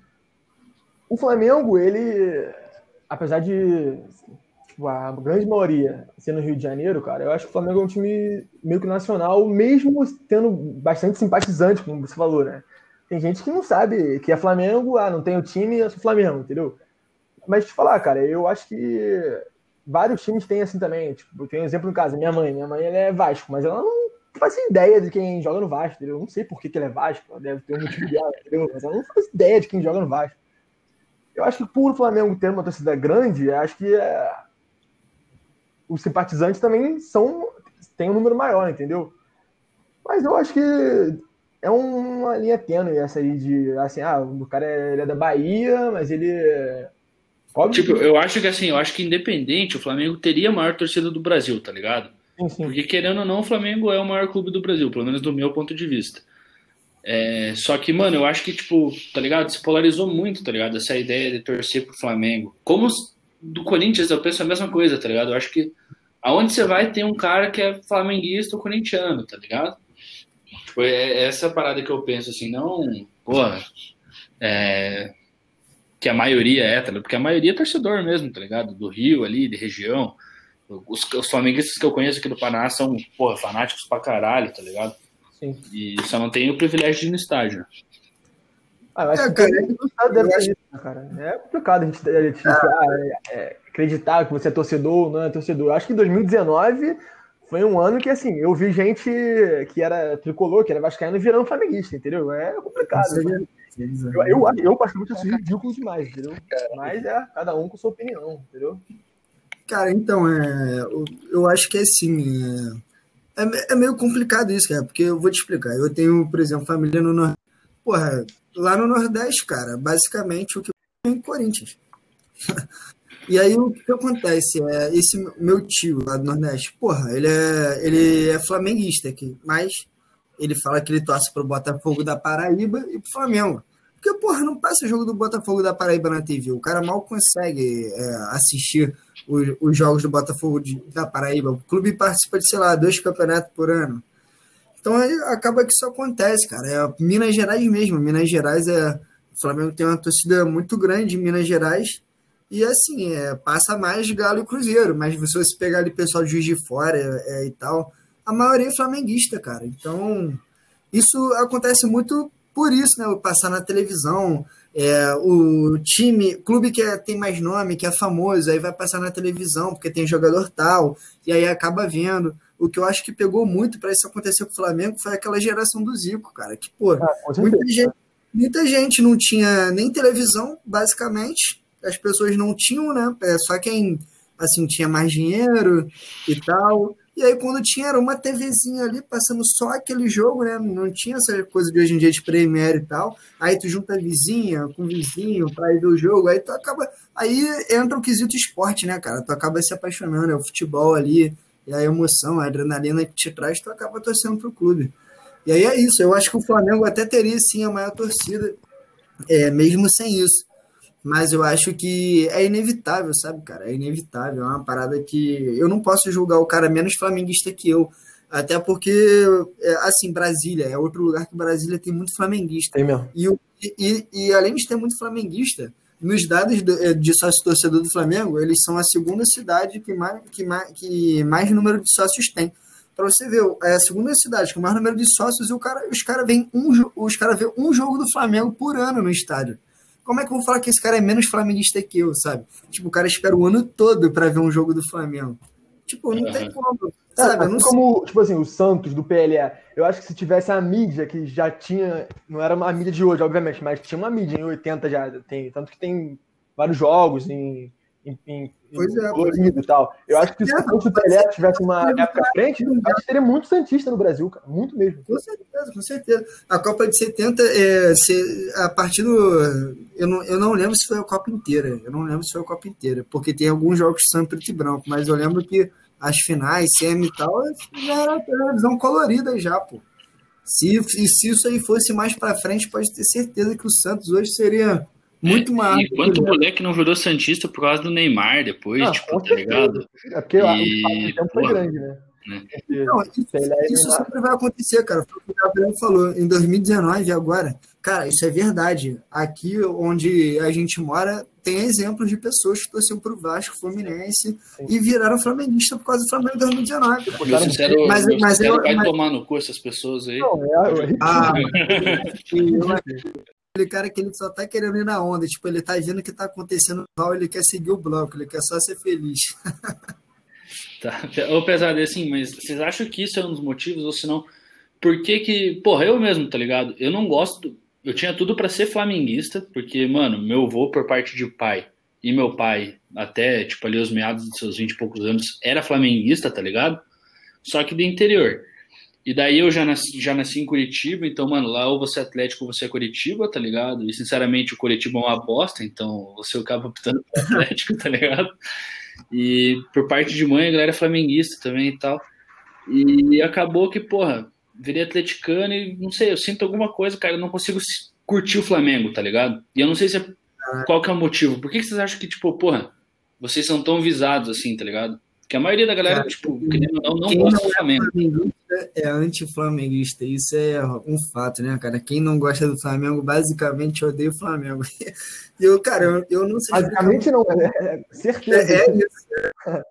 o Flamengo, ele, apesar de tipo, a grande maioria ser no Rio de Janeiro, cara, eu acho que o Flamengo é um time meio que nacional, mesmo tendo bastante simpatizante, como você falou, né? Tem gente que não sabe que é Flamengo, ah, não tem o time, eu sou Flamengo, entendeu? Mas te falar, cara, eu acho que vários times têm assim também. Tipo, eu tenho um exemplo no caso, minha mãe. Minha mãe ela é Vasco, mas ela não faz ideia de quem joga no Vasco, entendeu? Eu não sei por que, que ela é Vasco, ela deve ter um motivo dela, entendeu? Mas ela não faz ideia de quem joga no Vasco. Eu acho que por o Flamengo ter uma torcida grande, acho que é... os simpatizantes também são tem um número maior, entendeu? Mas eu acho que é uma linha tênue essa aí de assim, ah, o cara é, é da Bahia, mas ele Óbvio tipo, que... eu acho que assim, eu acho que independente, o Flamengo teria a maior torcida do Brasil, tá ligado? Sim, sim. Porque querendo ou não, o Flamengo é o maior clube do Brasil, pelo menos do meu ponto de vista. É, só que, mano, eu acho que, tipo, tá ligado? Se polarizou muito, tá ligado? Essa ideia de torcer pro Flamengo. Como do Corinthians, eu penso a mesma coisa, tá ligado? Eu acho que aonde você vai tem um cara que é flamenguista ou corintiano, tá ligado? Tipo, é, é essa parada que eu penso, assim, não, porra, é, que a maioria é, tá porque a maioria é torcedor mesmo, tá ligado? Do Rio ali, de região. Os, os flamenguistas que eu conheço aqui do Paraná são, porra, fanáticos pra caralho, tá ligado? Sim. E só não tem o privilégio de ir no estádio. Ah, eu acho é, cara, que ser isso, né, cara? É complicado a gente, a gente ah. é, é, acreditar que você é torcedor ou não é torcedor. Eu acho que 2019 foi um ano que, assim, eu vi gente que era tricolor, que era vascaíno, virando flamenguista, entendeu? É complicado. Né? Eu, eu, eu particularmente acho ridículo demais, entendeu? Mas é cada um com sua opinião, entendeu? Cara, então, é, eu, eu acho que é assim. É, é, é, meio complicado isso, cara, porque eu vou te explicar. Eu tenho, por exemplo, família no Nordeste. Porra, lá no Nordeste, cara, basicamente o que é em Corinthians. E aí o que acontece? É, esse meu tio lá do Nordeste, porra, ele é, ele é flamenguista aqui, mas ele fala que ele torce pro Botafogo da Paraíba e pro Flamengo. Porque, porra, não passa jogo do Botafogo da Paraíba na TV. O cara mal consegue é, assistir os, os, jogos do Botafogo de, da Paraíba. O clube participa de, sei lá, dois campeonatos por ano. Então acaba que isso acontece, cara. É Minas Gerais mesmo. Minas Gerais é. O Flamengo tem uma torcida muito grande em Minas Gerais. E assim, é, passa mais Galo e Cruzeiro. Mas se você pegar ali pessoal de Juiz de Fora é, e tal, a maioria é flamenguista, cara. Então, isso acontece muito por isso, né? Passar na televisão, é, o time, clube que é, tem mais nome, que é famoso, aí vai passar na televisão porque tem jogador tal, e aí acaba vendo. O que eu acho que pegou muito para isso acontecer com o Flamengo foi aquela geração do Zico, cara. Que, pô, ah, muita, gente, muita gente não tinha nem televisão, basicamente. As pessoas não tinham, né? É, só quem assim, tinha mais dinheiro e tal. E aí, quando tinha, era uma TVzinha ali, passando só aquele jogo, né? Não tinha essa coisa de hoje em dia de Premiere e tal. Aí tu junta a vizinha com vizinho pra ir ver o jogo, aí tu acaba. Aí entra o quesito esporte, né, cara? Tu acaba se apaixonando, é o futebol ali, e a emoção, a adrenalina que te traz, tu acaba torcendo pro clube. E aí é isso, eu acho que o Flamengo até teria sim a maior torcida, é, mesmo sem isso. Mas eu acho que é inevitável, sabe, cara? É inevitável. É uma parada que eu não posso julgar o cara menos flamenguista que eu. Até porque, é, assim, Brasília é outro lugar que Brasília tem muito flamenguista. Tem mesmo. E, e, e além de ter muito flamenguista, nos dados do, é, de sócio torcedor do Flamengo, eles são a segunda cidade que mais, que mais, que mais número de sócios tem. Para você ver, é a segunda cidade com mais número de sócios e o cara, os caras vêm um, os cara vê um jogo do Flamengo por ano no estádio. Como é que eu vou falar que esse cara é menos flamenguista que eu, sabe? Tipo, o cara espera o ano todo para ver um jogo do Flamengo. Tipo, não tem como. Sabe? Assim como, tipo assim, o Santos do PLE. Eu acho que se tivesse a mídia que já tinha. Não era uma mídia de hoje, obviamente, mas tinha uma mídia em 80 já. Tem, tanto que tem vários jogos em em, pois é, colorido e tal. Eu acho que se o Pelé tivesse uma época à frente, acho que teria muito Santista no Brasil, cara. Muito mesmo. Com certeza, com certeza. A Copa de 70, é, se, a partir do. Eu não, eu não lembro se foi a Copa inteira. Eu não lembro se foi a Copa inteira. Porque tem alguns jogos que são preto e branco, mas eu lembro que as finais, semi e tal, já era televisão colorida já, pô. Se, se isso aí fosse mais para frente, pode ter certeza que o Santos hoje seria muito é, mais. E quanto moleque não virou Santista por causa do Neymar depois, ah, tipo, tá ligado? É porque e... o tempo foi grande, né? né? Não, isso, isso sempre vai acontecer, cara. Foi o que o Gabriel falou. Em 2019, agora, cara, isso é verdade. Aqui onde a gente mora, tem exemplos de pessoas que torceram pro Vasco, Fluminense Sim. e viraram flamenguista por causa do Flamengo em 2019. Meu sincero, mas, meu mas eu, vai mas... tomar no cu essas pessoas aí. Não, é, é ah, aquele cara que ele só tá querendo ir na onda, tipo, ele tá vendo o que tá acontecendo mal, ele quer seguir o bloco, ele quer só ser feliz. tá. Ô, pesado, assim, mas vocês acham que isso é um dos motivos, ou se não, por que que, porra, eu mesmo, tá ligado? Eu não gosto, eu tinha tudo para ser flamenguista, porque, mano, meu avô por parte de pai e meu pai, até, tipo, ali os meados dos seus 20 e poucos anos, era flamenguista, tá ligado? Só que do interior. E daí eu já nasci, já nasci em Curitiba, então, mano, lá ou você é Atlético ou você é Curitiba, tá ligado? E sinceramente o Curitiba é uma bosta, então você acaba optando pelo Atlético, tá ligado? E por parte de mãe, a galera é flamenguista também e tal. E acabou que, porra, virei atleticano e não sei, eu sinto alguma coisa, cara, eu não consigo curtir o Flamengo, tá ligado? E eu não sei se é, qual que é o motivo. Por que, que vocês acham que, tipo, porra, vocês são tão visados assim, tá ligado? Porque a maioria da galera, Cara, tipo, não, não gosta do é Flamengo. É anti-flamenguista, isso é um fato, né, cara? Quem não gosta do Flamengo basicamente odeia o Flamengo. E eu, cara, eu, eu não sei. Basicamente não, é, é certeza. É, é isso.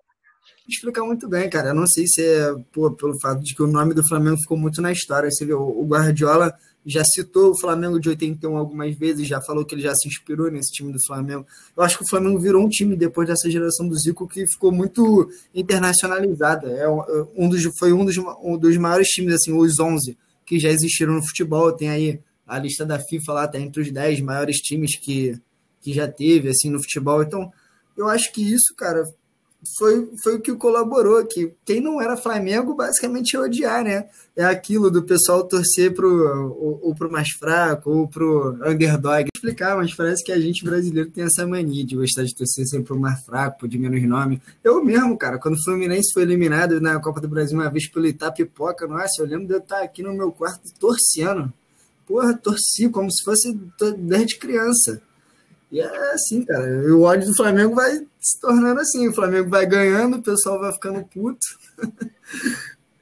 Explicar muito bem, cara. Eu não sei se é pô, pelo fato de que o nome do Flamengo ficou muito na história. Você vê, o Guardiola já citou o Flamengo de 81 algumas vezes, já falou que ele já se inspirou nesse time do Flamengo. Eu acho que o Flamengo virou um time depois dessa geração do Zico que ficou muito internacionalizada. É um dos, foi um dos, um dos maiores times, assim, os 11 que já existiram no futebol. Tem aí a lista da FIFA lá, tá entre os 10 maiores times que, que já teve, assim, no futebol. Então, eu acho que isso, cara, foi, foi o que colaborou, que quem não era Flamengo basicamente ia odiar, né? É aquilo do pessoal torcer pro, ou, ou pro mais fraco, ou pro underdog. Explicar, mas parece que a gente brasileiro tem essa mania de gostar de torcer sempre pro mais fraco, de menos nome. Eu mesmo, cara, quando o Fluminense foi eliminado na Copa do Brasil uma vez pelo Itapipoca, nossa, eu lembro de eu estar aqui no meu quarto torcendo. Porra, torci como se fosse desde criança. E é assim, cara. O ódio do Flamengo vai se tornando assim. O Flamengo vai ganhando, o pessoal vai ficando puto.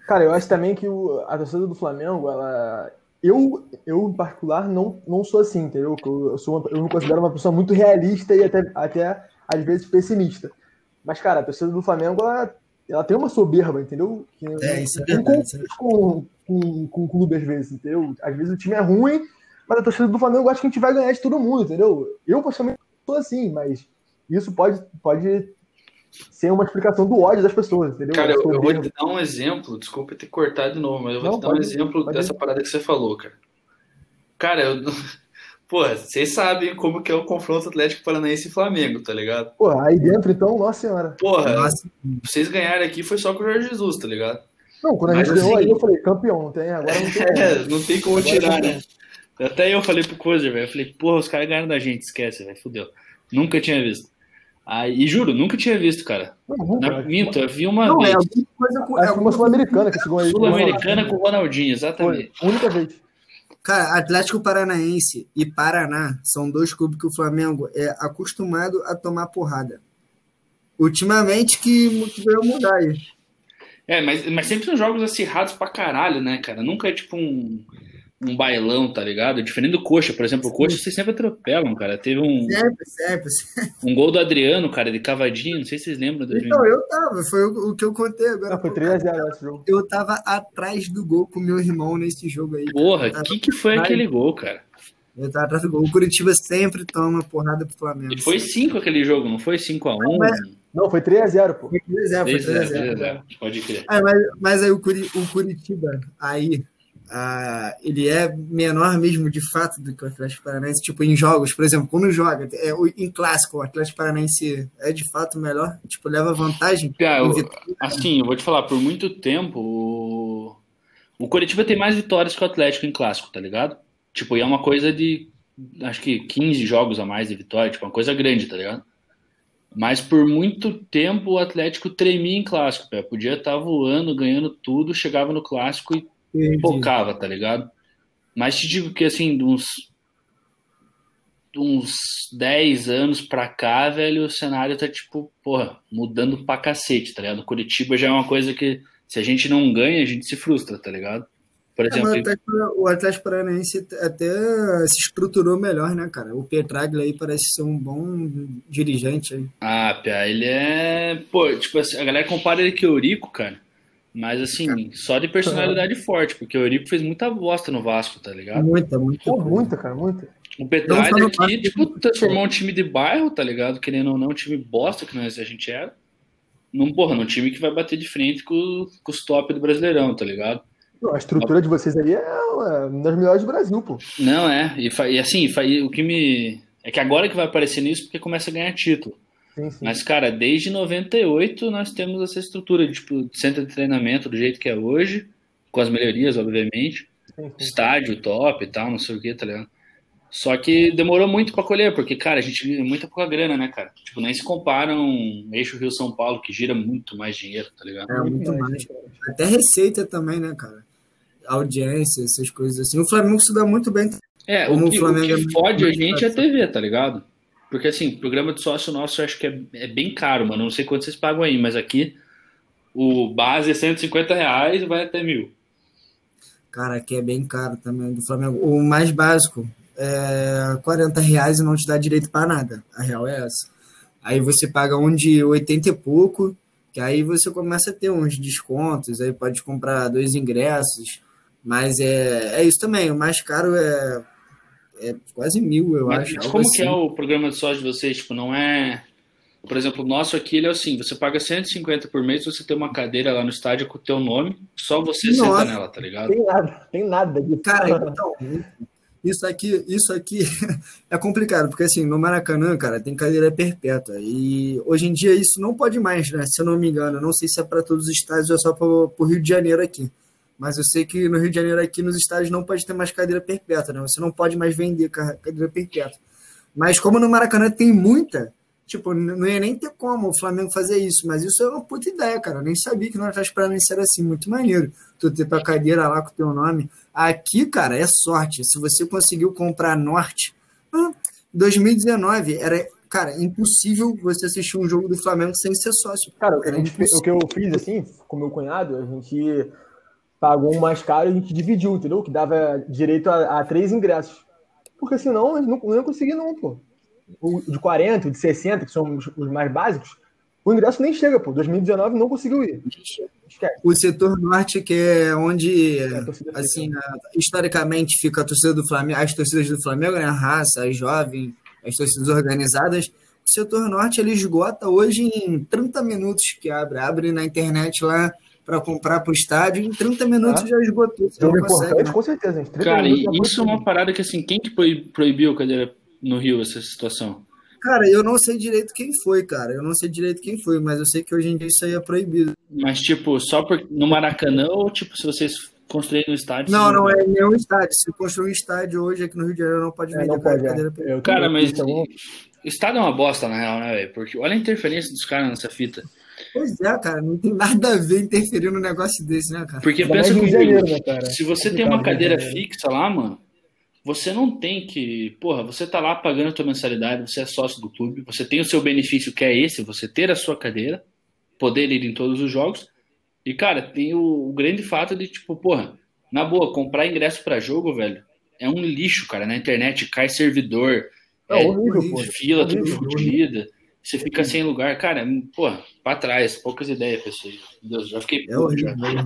Cara, eu acho também que o, a torcida do Flamengo, ela. Eu, eu, em particular, não, não sou assim, entendeu? Eu, sou uma, eu me considero uma pessoa muito realista e até, até às vezes pessimista. Mas, cara, a torcida do Flamengo, ela, ela tem uma soberba, entendeu? Que é, isso é verdade. Com, com, com o clube, às vezes, entendeu? Às vezes o time é ruim, mas a torcida do Flamengo acho que a gente vai ganhar de todo mundo, entendeu? Eu, pessoalmente, sou assim, mas isso pode, pode ser uma explicação do ódio das pessoas, entendeu? Cara, eu, eu vou te dar um exemplo, desculpa ter cortado de novo, mas eu vou Não, te dar um exemplo dessa ir. parada que você falou, cara. Cara, eu, Porra, vocês sabem como que é o confronto Atlético Paranaense e Flamengo, tá ligado? Porra, aí dentro, então, nossa senhora. Porra, Nossa, vocês ganharem aqui foi só com o Jorge Jesus, tá ligado? Não, quando a Mas gente ganhou assim- aí, eu falei, campeão, não tem, agora não tem. É, não tem como Agora tirar, né? Até eu falei pro Cozer, velho. Eu falei, porra, os caras ganharam da gente, esquece, velho. Fudeu. Nunca tinha visto. Aí, e juro, nunca tinha visto, cara. Na, minto, eu vi uma não, é vez. alguma coisa com. É alguma Sul-Americana que chegou aí. Sul-Americana com o Ronaldinho, Foi, exatamente. única vez. Cara, Atlético Paranaense e Paraná são dois clubes que o Flamengo é acostumado a tomar porrada. Ultimamente que que veio mudar aí. É, mas, mas sempre são jogos acirrados pra caralho, né, cara? Nunca é tipo um, um bailão, tá ligado? Diferente do Coxa, por exemplo. O Coxa vocês sempre atropelam, cara. Teve um, Sempre, sempre. sempre. um gol do Adriano, cara, de cavadinho. Não sei se vocês lembram do Então, eu tava, foi o, o que eu contei agora. Não, foi 3x0 esse jogo. Eu tava atrás do gol com meu irmão nesse jogo aí. Porra, o que, que foi aquele gol, cara? Eu tava atrás do gol. O Curitiba sempre toma porrada pro Flamengo. E foi 5 aquele jogo, não foi 5x1? Mas- Não, foi 3x0, pô. Foi 3x0, foi 3x0. Pode crer. Ah, mas, mas aí o, Curi- o Curitiba, aí, ah, ele é menor mesmo de fato do que o Atlético Paranaense, tipo, em jogos, por exemplo, quando joga, é, em clássico, o Atlético Paranaense é de fato melhor, tipo, leva vantagem. Em eu- assim, eu vou te falar, por muito tempo, o, o Coritiba tem mais vitórias que o Atlético em clássico, tá ligado? Tipo, e é uma coisa de, acho que 15 jogos a mais de vitória, tipo, uma coisa grande, tá ligado? Mas por muito tempo o Atlético tremia em clássico, pé. podia estar voando, ganhando tudo, chegava no clássico e Entendi. focava, tá ligado? Mas te digo que, assim, de uns, de uns 10 anos pra cá, velho, o cenário tá, tipo, porra, mudando pra cacete, tá ligado? Curitiba já é uma coisa que, se a gente não ganha, a gente se frustra, tá ligado? Por É, exemplo, o Atlético, o Atlético Paranaense até se estruturou melhor, né, cara? O Petraglia aí parece ser um bom dirigente aí. ah, Pia, ele é. Pô, tipo assim, a galera compara ele com o Eurico, cara. Mas assim, só de personalidade forte, porque o Eurico fez muita bosta no Vasco, tá ligado? Muita, muita. Pô, muita, cara, muita. O Petralha aqui, Vasco, tipo, transformou um time de bairro, tá ligado? Querendo ou não, um time bosta que nós, a gente era. Num, porra, num time que vai bater de frente com, com os top do Brasileirão, tá ligado? A estrutura de vocês aí é uma das melhores do Brasil, pô. Não, é. E, e assim, e o que me. É que agora que vai aparecer nisso porque começa a ganhar título. Sim, sim. Mas, cara, desde 98 nós temos essa estrutura de, tipo, de centro de treinamento do jeito que é hoje, com as melhorias, obviamente. sim, sim. Estádio top e tal, não sei o que, tá ligado? Só que demorou muito pra colher, porque, cara, a gente ganha muita pouca grana, né, cara? Tipo, nem se compara um eixo Rio-São Paulo, que gira muito mais dinheiro, tá ligado? É, muito mais. Até receita também, né, cara? Audiência, essas coisas assim. O Flamengo se dá muito bem. É, Como o o que, o Flamengo que é fode a gente é a. TV, tá ligado? Porque assim, programa de sócio nosso acho que é, é bem caro, mano. Não sei quanto vocês pagam aí, mas aqui o base é 150 reais e vai até mil. Cara, aqui é bem caro também do Flamengo. O mais básico é 40 reais e não te dá direito para nada. A real é essa. Aí você paga um de 80 e pouco, que aí você começa a ter uns descontos, aí pode comprar dois ingressos. Mas é, é isso também. O mais caro é, é quase mil, eu Mas, acho. como que é assim. o programa de sócio de vocês? Tipo, não é. Por exemplo, o nosso aqui ele é assim: você paga 150 por mês, você tem uma cadeira lá no estádio com o teu nome, só você Nossa. senta nela, tá ligado? Tem nada, tem nada disso. Cara, então, isso aqui, isso aqui é complicado, porque assim, no Maracanã, cara, tem cadeira perpétua. E hoje em dia isso não pode mais, né? Se eu não me engano. Não sei se é para todos os estádios ou é só para o Rio de Janeiro aqui. Mas eu sei que no Rio de Janeiro aqui, nos estádios, não pode ter mais cadeira perpétua, né? Você não pode mais vender ca- cadeira perpétua. Mas como no Maracanã tem muita, tipo, não ia nem ter como o Flamengo fazer isso. Mas isso é uma puta ideia, cara. Eu nem sabia que no Atlético Paranaense era assim. Muito maneiro. Tu ter tua cadeira lá com o teu nome. Aqui, cara, é sorte. Se você conseguiu comprar Norte, ah, 2019 era, cara, impossível você assistir um jogo do Flamengo sem ser sócio. Cara, gente o que eu fiz assim, com meu cunhado, a gente pagou um mais caro e a gente dividiu, entendeu? Que dava direito a, a três ingressos. Porque senão a gente não, não ia conseguir, não, pô. O de 40, o de 60, que são os, os mais básicos, o ingresso nem chega, pô. 2019 não conseguiu ir. Esquece. O setor norte, que é onde, É, assim, a- historicamente fica a torcida do Flamengo, as torcidas do Flamengo, né? A raça, as jovens, as torcidas organizadas. O setor norte ele esgota hoje em 30 minutos que abre. Abre na internet lá para comprar para o estádio, em 30 minutos Ah. já esgotou. Você Jogo não consegue, importante, né? com certeza. Gente. 30 Cara, e já isso é uma parada que assim, quem que proib- proibiu a cadeira no Rio, essa situação? Cara, eu não sei direito quem foi, cara. Eu não sei direito quem foi, mas eu sei que hoje em dia isso aí é proibido. Mas, tipo, só por, no Maracanã ou, tipo, se vocês construírem no estádio? Não, vocês não é nenhum estádio. Se construir um estádio hoje aqui no Rio de Janeiro, não pode É, vender não pode, é. cadeira pra- Eu- Cara, mas estádio é uma bosta, na real, né, velho? Porque olha a interferência dos caras nessa fita. Pois é, cara, não tem nada a ver interferir num negócio desse, né, cara? Porque Ainda pensa comigo, Janeiro, né, cara? se você tem Complicado, uma de cadeira fixa lá, mano, você não tem que. Porra, você tá lá pagando a tua mensalidade, você é sócio do clube, você tem o seu benefício que é esse, você ter a sua cadeira, poder ir em todos os jogos. E, cara, tem o, o grande fato de, tipo, porra, na boa, comprar ingresso pra jogo, velho, é um lixo, cara. Na internet cai servidor, É é, horrível, pô. fila, tudo Horrível, fodida. Você fica sem lugar, cara, porra, pra trás, poucas ideias, pessoal. Meu Deus, já fiquei É horrível. é.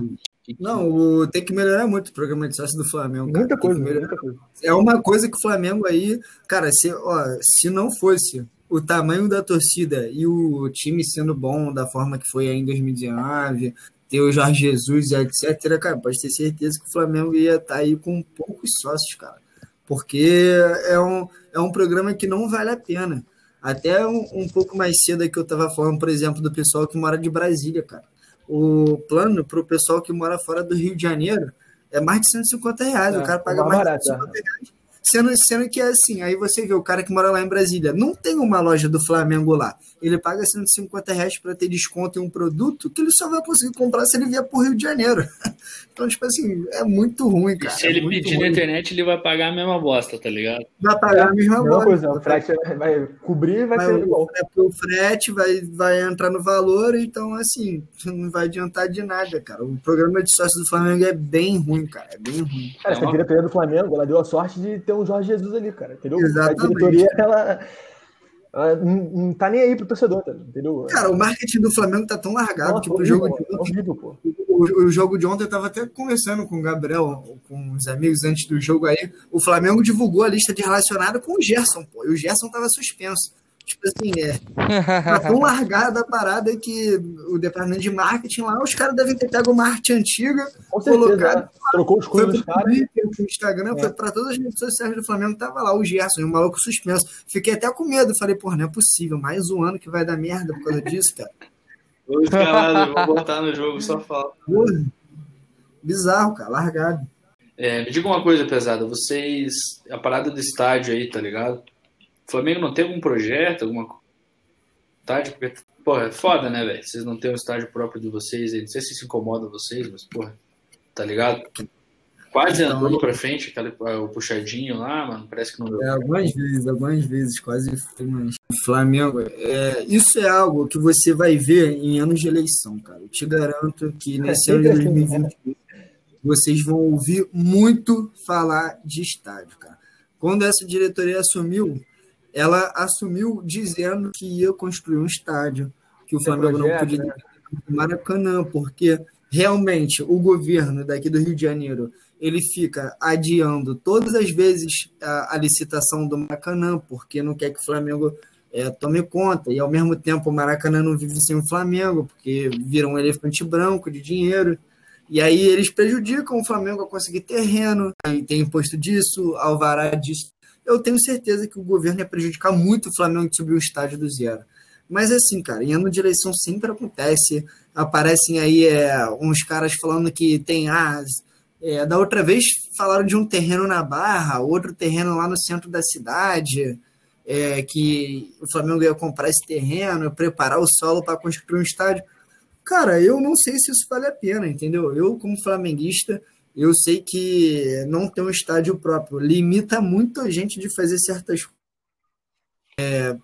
Não, o- tem que melhorar muito o programa de sócio do Flamengo. Muita coisa, muita coisa. É uma coisa que o Flamengo aí, cara, se, ó, se não fosse o tamanho da torcida e o time sendo bom da forma que foi aí em 2019, ter o Jorge Jesus e etc, cara, pode ter certeza que o Flamengo ia estar aí com poucos sócios, cara. Porque é um, é um programa que não vale a pena. Até um, um pouco mais cedo aqui eu estava falando, por exemplo, do pessoal que mora de Brasília, cara. O plano para o pessoal que mora fora do Rio de Janeiro é mais de 150 reais. É, o cara paga é mais mais de barato, 150 reais. Sendo, sendo que é assim, aí você vê o cara que mora lá em Brasília, não tem uma loja do Flamengo lá. Ele paga 150 reais para ter desconto em um produto que ele só vai conseguir comprar se ele vier pro Rio de Janeiro. Então, tipo assim, é muito ruim, E cara. se ele é pedir na ruim. internet, ele vai pagar a mesma bosta, tá ligado? Vai pagar a mesma Mesma bola. coisa, o frete vai cobrir e vai, Vai, ser igual. é o frete vai, vai entrar no valor, então, assim, não vai adiantar de nada, cara. O programa de sócio do Flamengo é bem ruim, cara. É bem ruim. Cara, É essa uma- diretoria do Flamengo, ela deu a sorte de ter um Jorge Jesus ali, cara, entendeu? Exatamente. A diretoria, ela, ela não, tá nem aí pro torcedor, tá, entendeu? Cara, o marketing do Flamengo tá tão largado Nossa, que pro horrível, jogo de ontem horrível, pô. o, o jogo de ontem eu tava até conversando com o Gabriel, com os amigos antes do jogo aí. O Flamengo divulgou a lista de relacionado com o Gerson, pô. E o Gerson tava suspenso. Tipo assim, é. Tá tão largada a parada que o departamento de marketing lá, os caras devem ter pego uma arte antiga, Com certeza, colocado. né? trocou os pro dos caras. Pro Instagram, É. foi pra todas as redes sociais do Flamengo, tava lá o Gerson, e o maluco suspenso. Fiquei até com medo, falei, pô, não é possível, mais um ano que vai dar merda por causa disso, cara. Ô, caralho, vou botar no jogo, só fala. Porra. Bizarro, cara, largado. É, me diga uma coisa, pesada. Vocês. A parada do estádio aí, tá ligado? O Flamengo não tem algum projeto, alguma estádio? Porque, porra, é foda, né, velho? Vocês não têm um estádio próprio de vocês. aí. Não sei se isso incomoda vocês, mas, porra, tá ligado? Quase Então, andou pra frente, aquele, o puxadinho lá, mano. Parece que não deu. É, algumas vezes, algumas vezes, quase foi, mas o Flamengo, é, isso é algo que você vai ver em anos de eleição, cara. Eu te garanto que nesse ano de sempre assim, 2020 vocês vão ouvir muito falar de estádio, cara. Quando essa diretoria assumiu, ela assumiu dizendo que ia construir um estádio, que o Flamengo não projeto, podia né? Maracanã, porque realmente o governo daqui do Rio de Janeiro ele fica adiando todas as vezes a, a licitação do Maracanã, porque não quer que o Flamengo é, tome conta, e ao mesmo tempo o Maracanã não vive sem o Flamengo, porque vira um elefante branco de dinheiro, e aí eles prejudicam o Flamengo a conseguir terreno, aí tem imposto disso, alvará disso. Eu tenho certeza que o governo ia prejudicar muito o Flamengo de subir o estádio do zero. Mas assim, cara, em ano de eleição sempre acontece. Aparecem aí é, uns caras falando que tem. Ah, é, da outra vez falaram de um terreno na Barra, outro terreno lá no centro da cidade, é, que o Flamengo ia comprar esse terreno, preparar o solo para construir um estádio. Cara, eu não sei se isso vale a pena, entendeu? Eu, como flamenguista, eu sei que não ter um estádio próprio limita muito a gente de fazer certas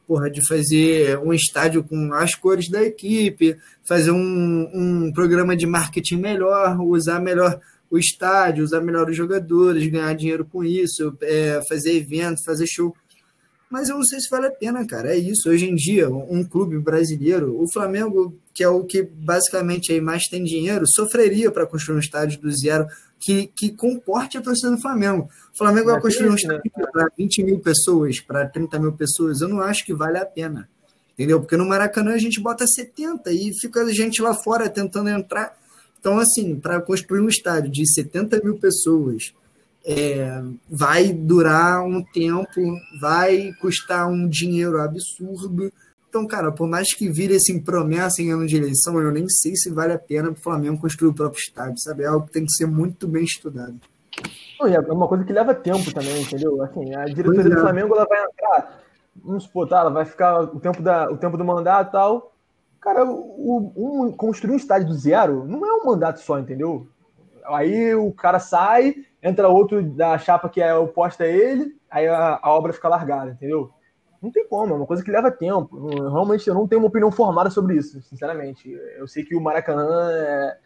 porra, de fazer um estádio com as cores da equipe, fazer um, um programa de marketing melhor, usar melhor o estádio, usar melhor os jogadores, ganhar dinheiro com isso, é, fazer eventos, fazer show. Mas eu não sei se vale a pena, cara. É isso. Hoje em dia, um clube brasileiro, o Flamengo, que é o que basicamente aí mais tem dinheiro, sofreria para construir um estádio do zero que, que comporte a torcida do Flamengo. O Flamengo vai construir um né? estádio para 20 mil pessoas, para 30 mil pessoas. Eu não acho que vale a pena. Entendeu? Porque no Maracanã a gente bota 70 e fica a gente lá fora tentando entrar. Então, assim, para construir um estádio de 70 mil pessoas, é, vai durar um tempo, vai custar um dinheiro absurdo. Então, cara, por mais que vire assim, promessa em ano de eleição, eu nem sei se vale a pena para o Flamengo construir o próprio estádio, sabe? É algo que tem que ser muito bem estudado. É uma coisa que leva tempo também, entendeu? Assim, a diretoria é. do Flamengo ela vai entrar, vamos supor, tá, ela vai ficar o tempo, da, o tempo do mandato e tal. Cara, o, um, construir um estádio do zero não é um mandato só, entendeu? Aí o cara sai, entra outro da chapa que é oposta a ele, aí a, a obra fica largada, entendeu? Não tem como, é uma coisa que leva tempo. Realmente eu não tenho uma opinião formada sobre isso, sinceramente. Eu sei que o Maracanã é,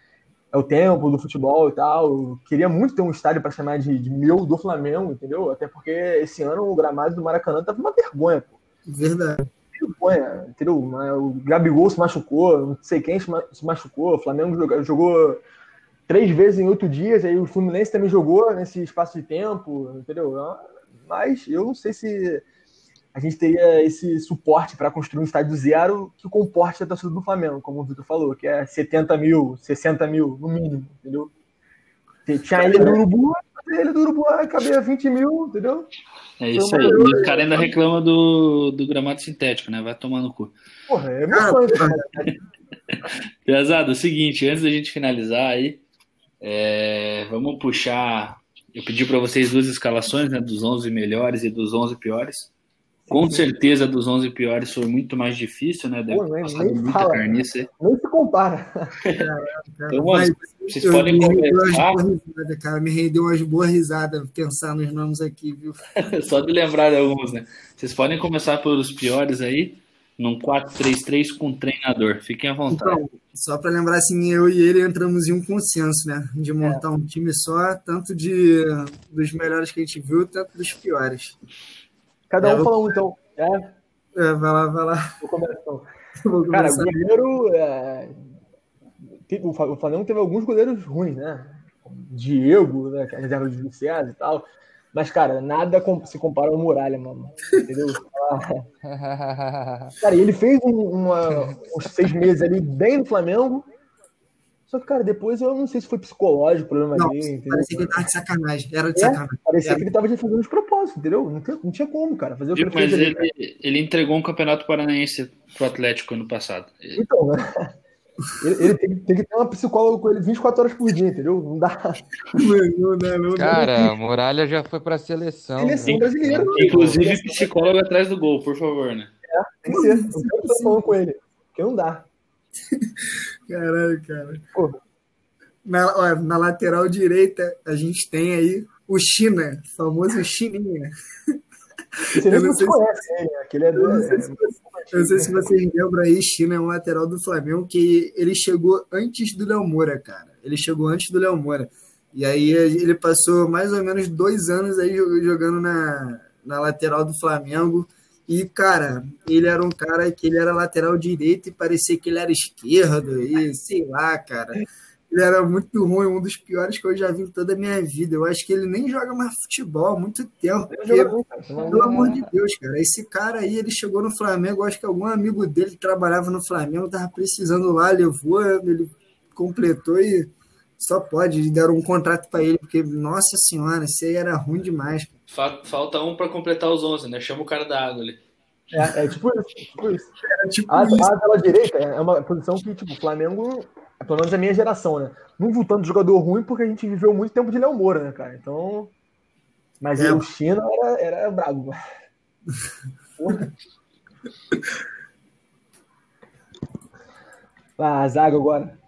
é o templo do futebol e tal. Eu queria muito ter um estádio para chamar de, de, meu do Flamengo, entendeu? Até porque esse ano o gramado do Maracanã tava uma vergonha, pô. Verdade. Vergonha, entendeu? O Gabigol se machucou, não sei quem se machucou, o Flamengo jogou, jogou três vezes em oito dias, aí o Fluminense também jogou nesse espaço de tempo, entendeu? Mas eu não sei se a gente teria esse suporte para construir um estádio zero que comporte a torcida do Flamengo, como o Vitor falou, que é 70 mil, 60 mil, no mínimo, entendeu? Tinha a ilha do Urubu, a ilha do Urubu cabia 20 mil, entendeu? É isso aí. E o cara ainda reclama do, do gramado sintético, né? Vai tomar no cu. Porra, é meu sonho. Pesado, é o seguinte, antes da gente finalizar aí, é, vamos puxar. Eu pedi para vocês duas escalações, né? Dos 11 melhores e dos 11 piores. Com certeza, dos 11 piores foi muito mais difícil, né? Deve Pô, nem, nem muita fala, carniça. Nem se compara. então, Mas, vocês podem começar. Risada, cara, me rendeu umas boas risadas pensar nos nomes aqui, viu? Só de lembrar de alguns, né? Vocês podem começar pelos piores aí, num 4-3-3 com treinador. Fiquem à vontade. Então, só para lembrar, assim, eu e ele entramos em um consenso, né? De montar é. um time só, tanto de dos melhores que a gente viu, tanto dos piores. Cada um é, fala um, então. É? é, vai lá, vai lá. Vou começar, então. Vou Cara, goleiro. É... O Flamengo teve alguns goleiros ruins, né? Diego, né? Que é reserva de judiciais e tal. Mas, cara, nada se compara ao Muralha, mano. Entendeu? cara, ele fez um, uma, uns seis meses ali bem no Flamengo. Só que, cara, depois eu não sei se foi psicológico o problema não, dele. Entendeu? Parecia que ele tava de sacanagem. Era de é, sacanagem. Parecia Era. que ele tava fazendo de propósito, entendeu? Não tinha, não tinha como, cara. Fazer o que Mas ele, ele, ele, entregou um campeonato paranaense pro Atlético ano passado. Então, né? Ele, ele tem, tem, que ter uma psicóloga com ele 24 horas por dia, entendeu? Não dá. Não, não, não, Cara, a Muralha já foi pra seleção. Seleção brasileira. Inclusive, psicólogo atrás do gol, por favor, né? É, tem que ser. Não que falando com ele. Porque não dá. Caralho, cara. Na, ó, na lateral direita, a gente tem aí o China, famoso Chininha. Você não, não sei conhece se... ele, aquele é do... Eu não sei se não sei se vocês lembram aí, China é um lateral do Flamengo que ele chegou antes do Léo Moura, cara. Ele chegou antes do Léo Moura. E aí ele passou mais ou menos dois anos aí jogando na, na lateral do Flamengo. E, cara, ele era um cara que ele era lateral direito e parecia que ele era esquerdo. E sei lá, cara. Ele era muito ruim, um dos piores que eu já vi em toda a minha vida. Eu acho que ele nem joga mais futebol há muito tempo. Porque, pelo amor de Deus, cara. Esse cara aí, ele chegou no Flamengo, eu acho que algum amigo dele trabalhava no Flamengo tava precisando lá, levou, ele completou e só pode. Deram um contrato para ele, porque, nossa senhora, isso aí era ruim demais. Falta um para completar os 11, né? Chama o cara da água ali. É, é tipo isso. Tipo isso. É, tipo a, isso. a direita é uma posição que, tipo, o Flamengo pelo menos a minha geração, né? Não viu tanto jogador ruim porque a gente viveu muito tempo de Léo Moura, né, cara? Então. Mas é. o China era, era brabo. ah, a zaga agora.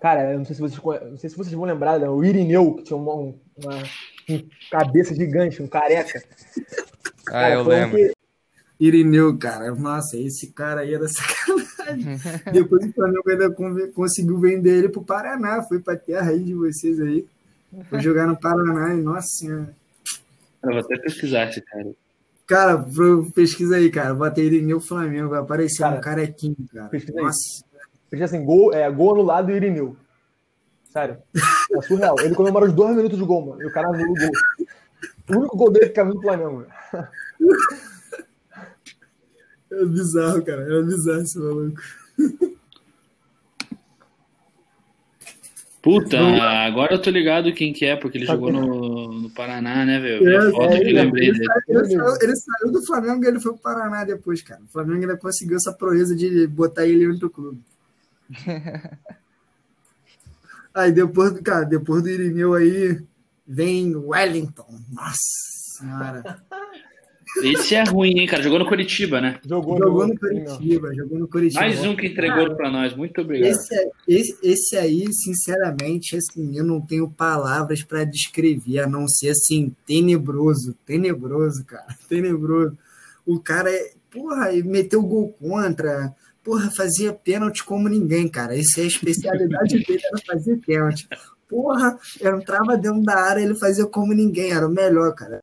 Cara, eu não sei se vocês, não sei se vocês vão lembrar, né? o Irineu, que tinha uma, uma, uma cabeça gigante, um careca. Ah, cara, eu lembro. Que... Irineu, cara, nossa, esse cara aí era sacanagem. Depois o Flamengo ainda conseguiu vender ele pro Paraná. Foi pra terra aí de vocês aí. Foi jogar no Paraná e, nossa senhora. Eu vou até pesquisar esse cara. Cara, pesquisa aí, cara. Bota Irineu Flamengo. Vai aparecer cara, um carequinho, cara. Pesquisa nossa. Pesquisa assim, gol, é, gol anulado e Irineu. Sério. É surreal. Ele comemora os dois minutos de gol, mano. E o cara anula o gol. O único gol dele que caiu no Flamengo. É bizarro, cara. É bizarro esse maluco. Puta, agora eu tô ligado quem que é, porque ele Tá jogou no, no Paraná, né, velho? É, a foto é, que ele- lembrei Ele dele. saiu, ele saiu- ele saiu do Flamengo e ele foi pro Paraná depois, cara. O Flamengo ainda conseguiu essa proeza de botar ele em outro clube. Aí depois, cara, depois do Irineu aí, vem Wellington. Nossa senhora. Esse é ruim, hein, cara? Jogou no Curitiba, né? Jogou, Jogou no Curitiba, jogou no Curitiba. Mais um que entregou pra nós. Muito obrigado. Esse, é- esse, esse aí, sinceramente, assim, eu não tenho palavras para descrever, a não ser assim, tenebroso, tenebroso, cara, tenebroso. O cara, é- porra, ele meteu gol contra, porra, fazia pênalti como ninguém, cara. Essa é a especialidade dele, era fazer pênalti. Porra, entrava dentro da área, ele fazia como ninguém, era o melhor, cara.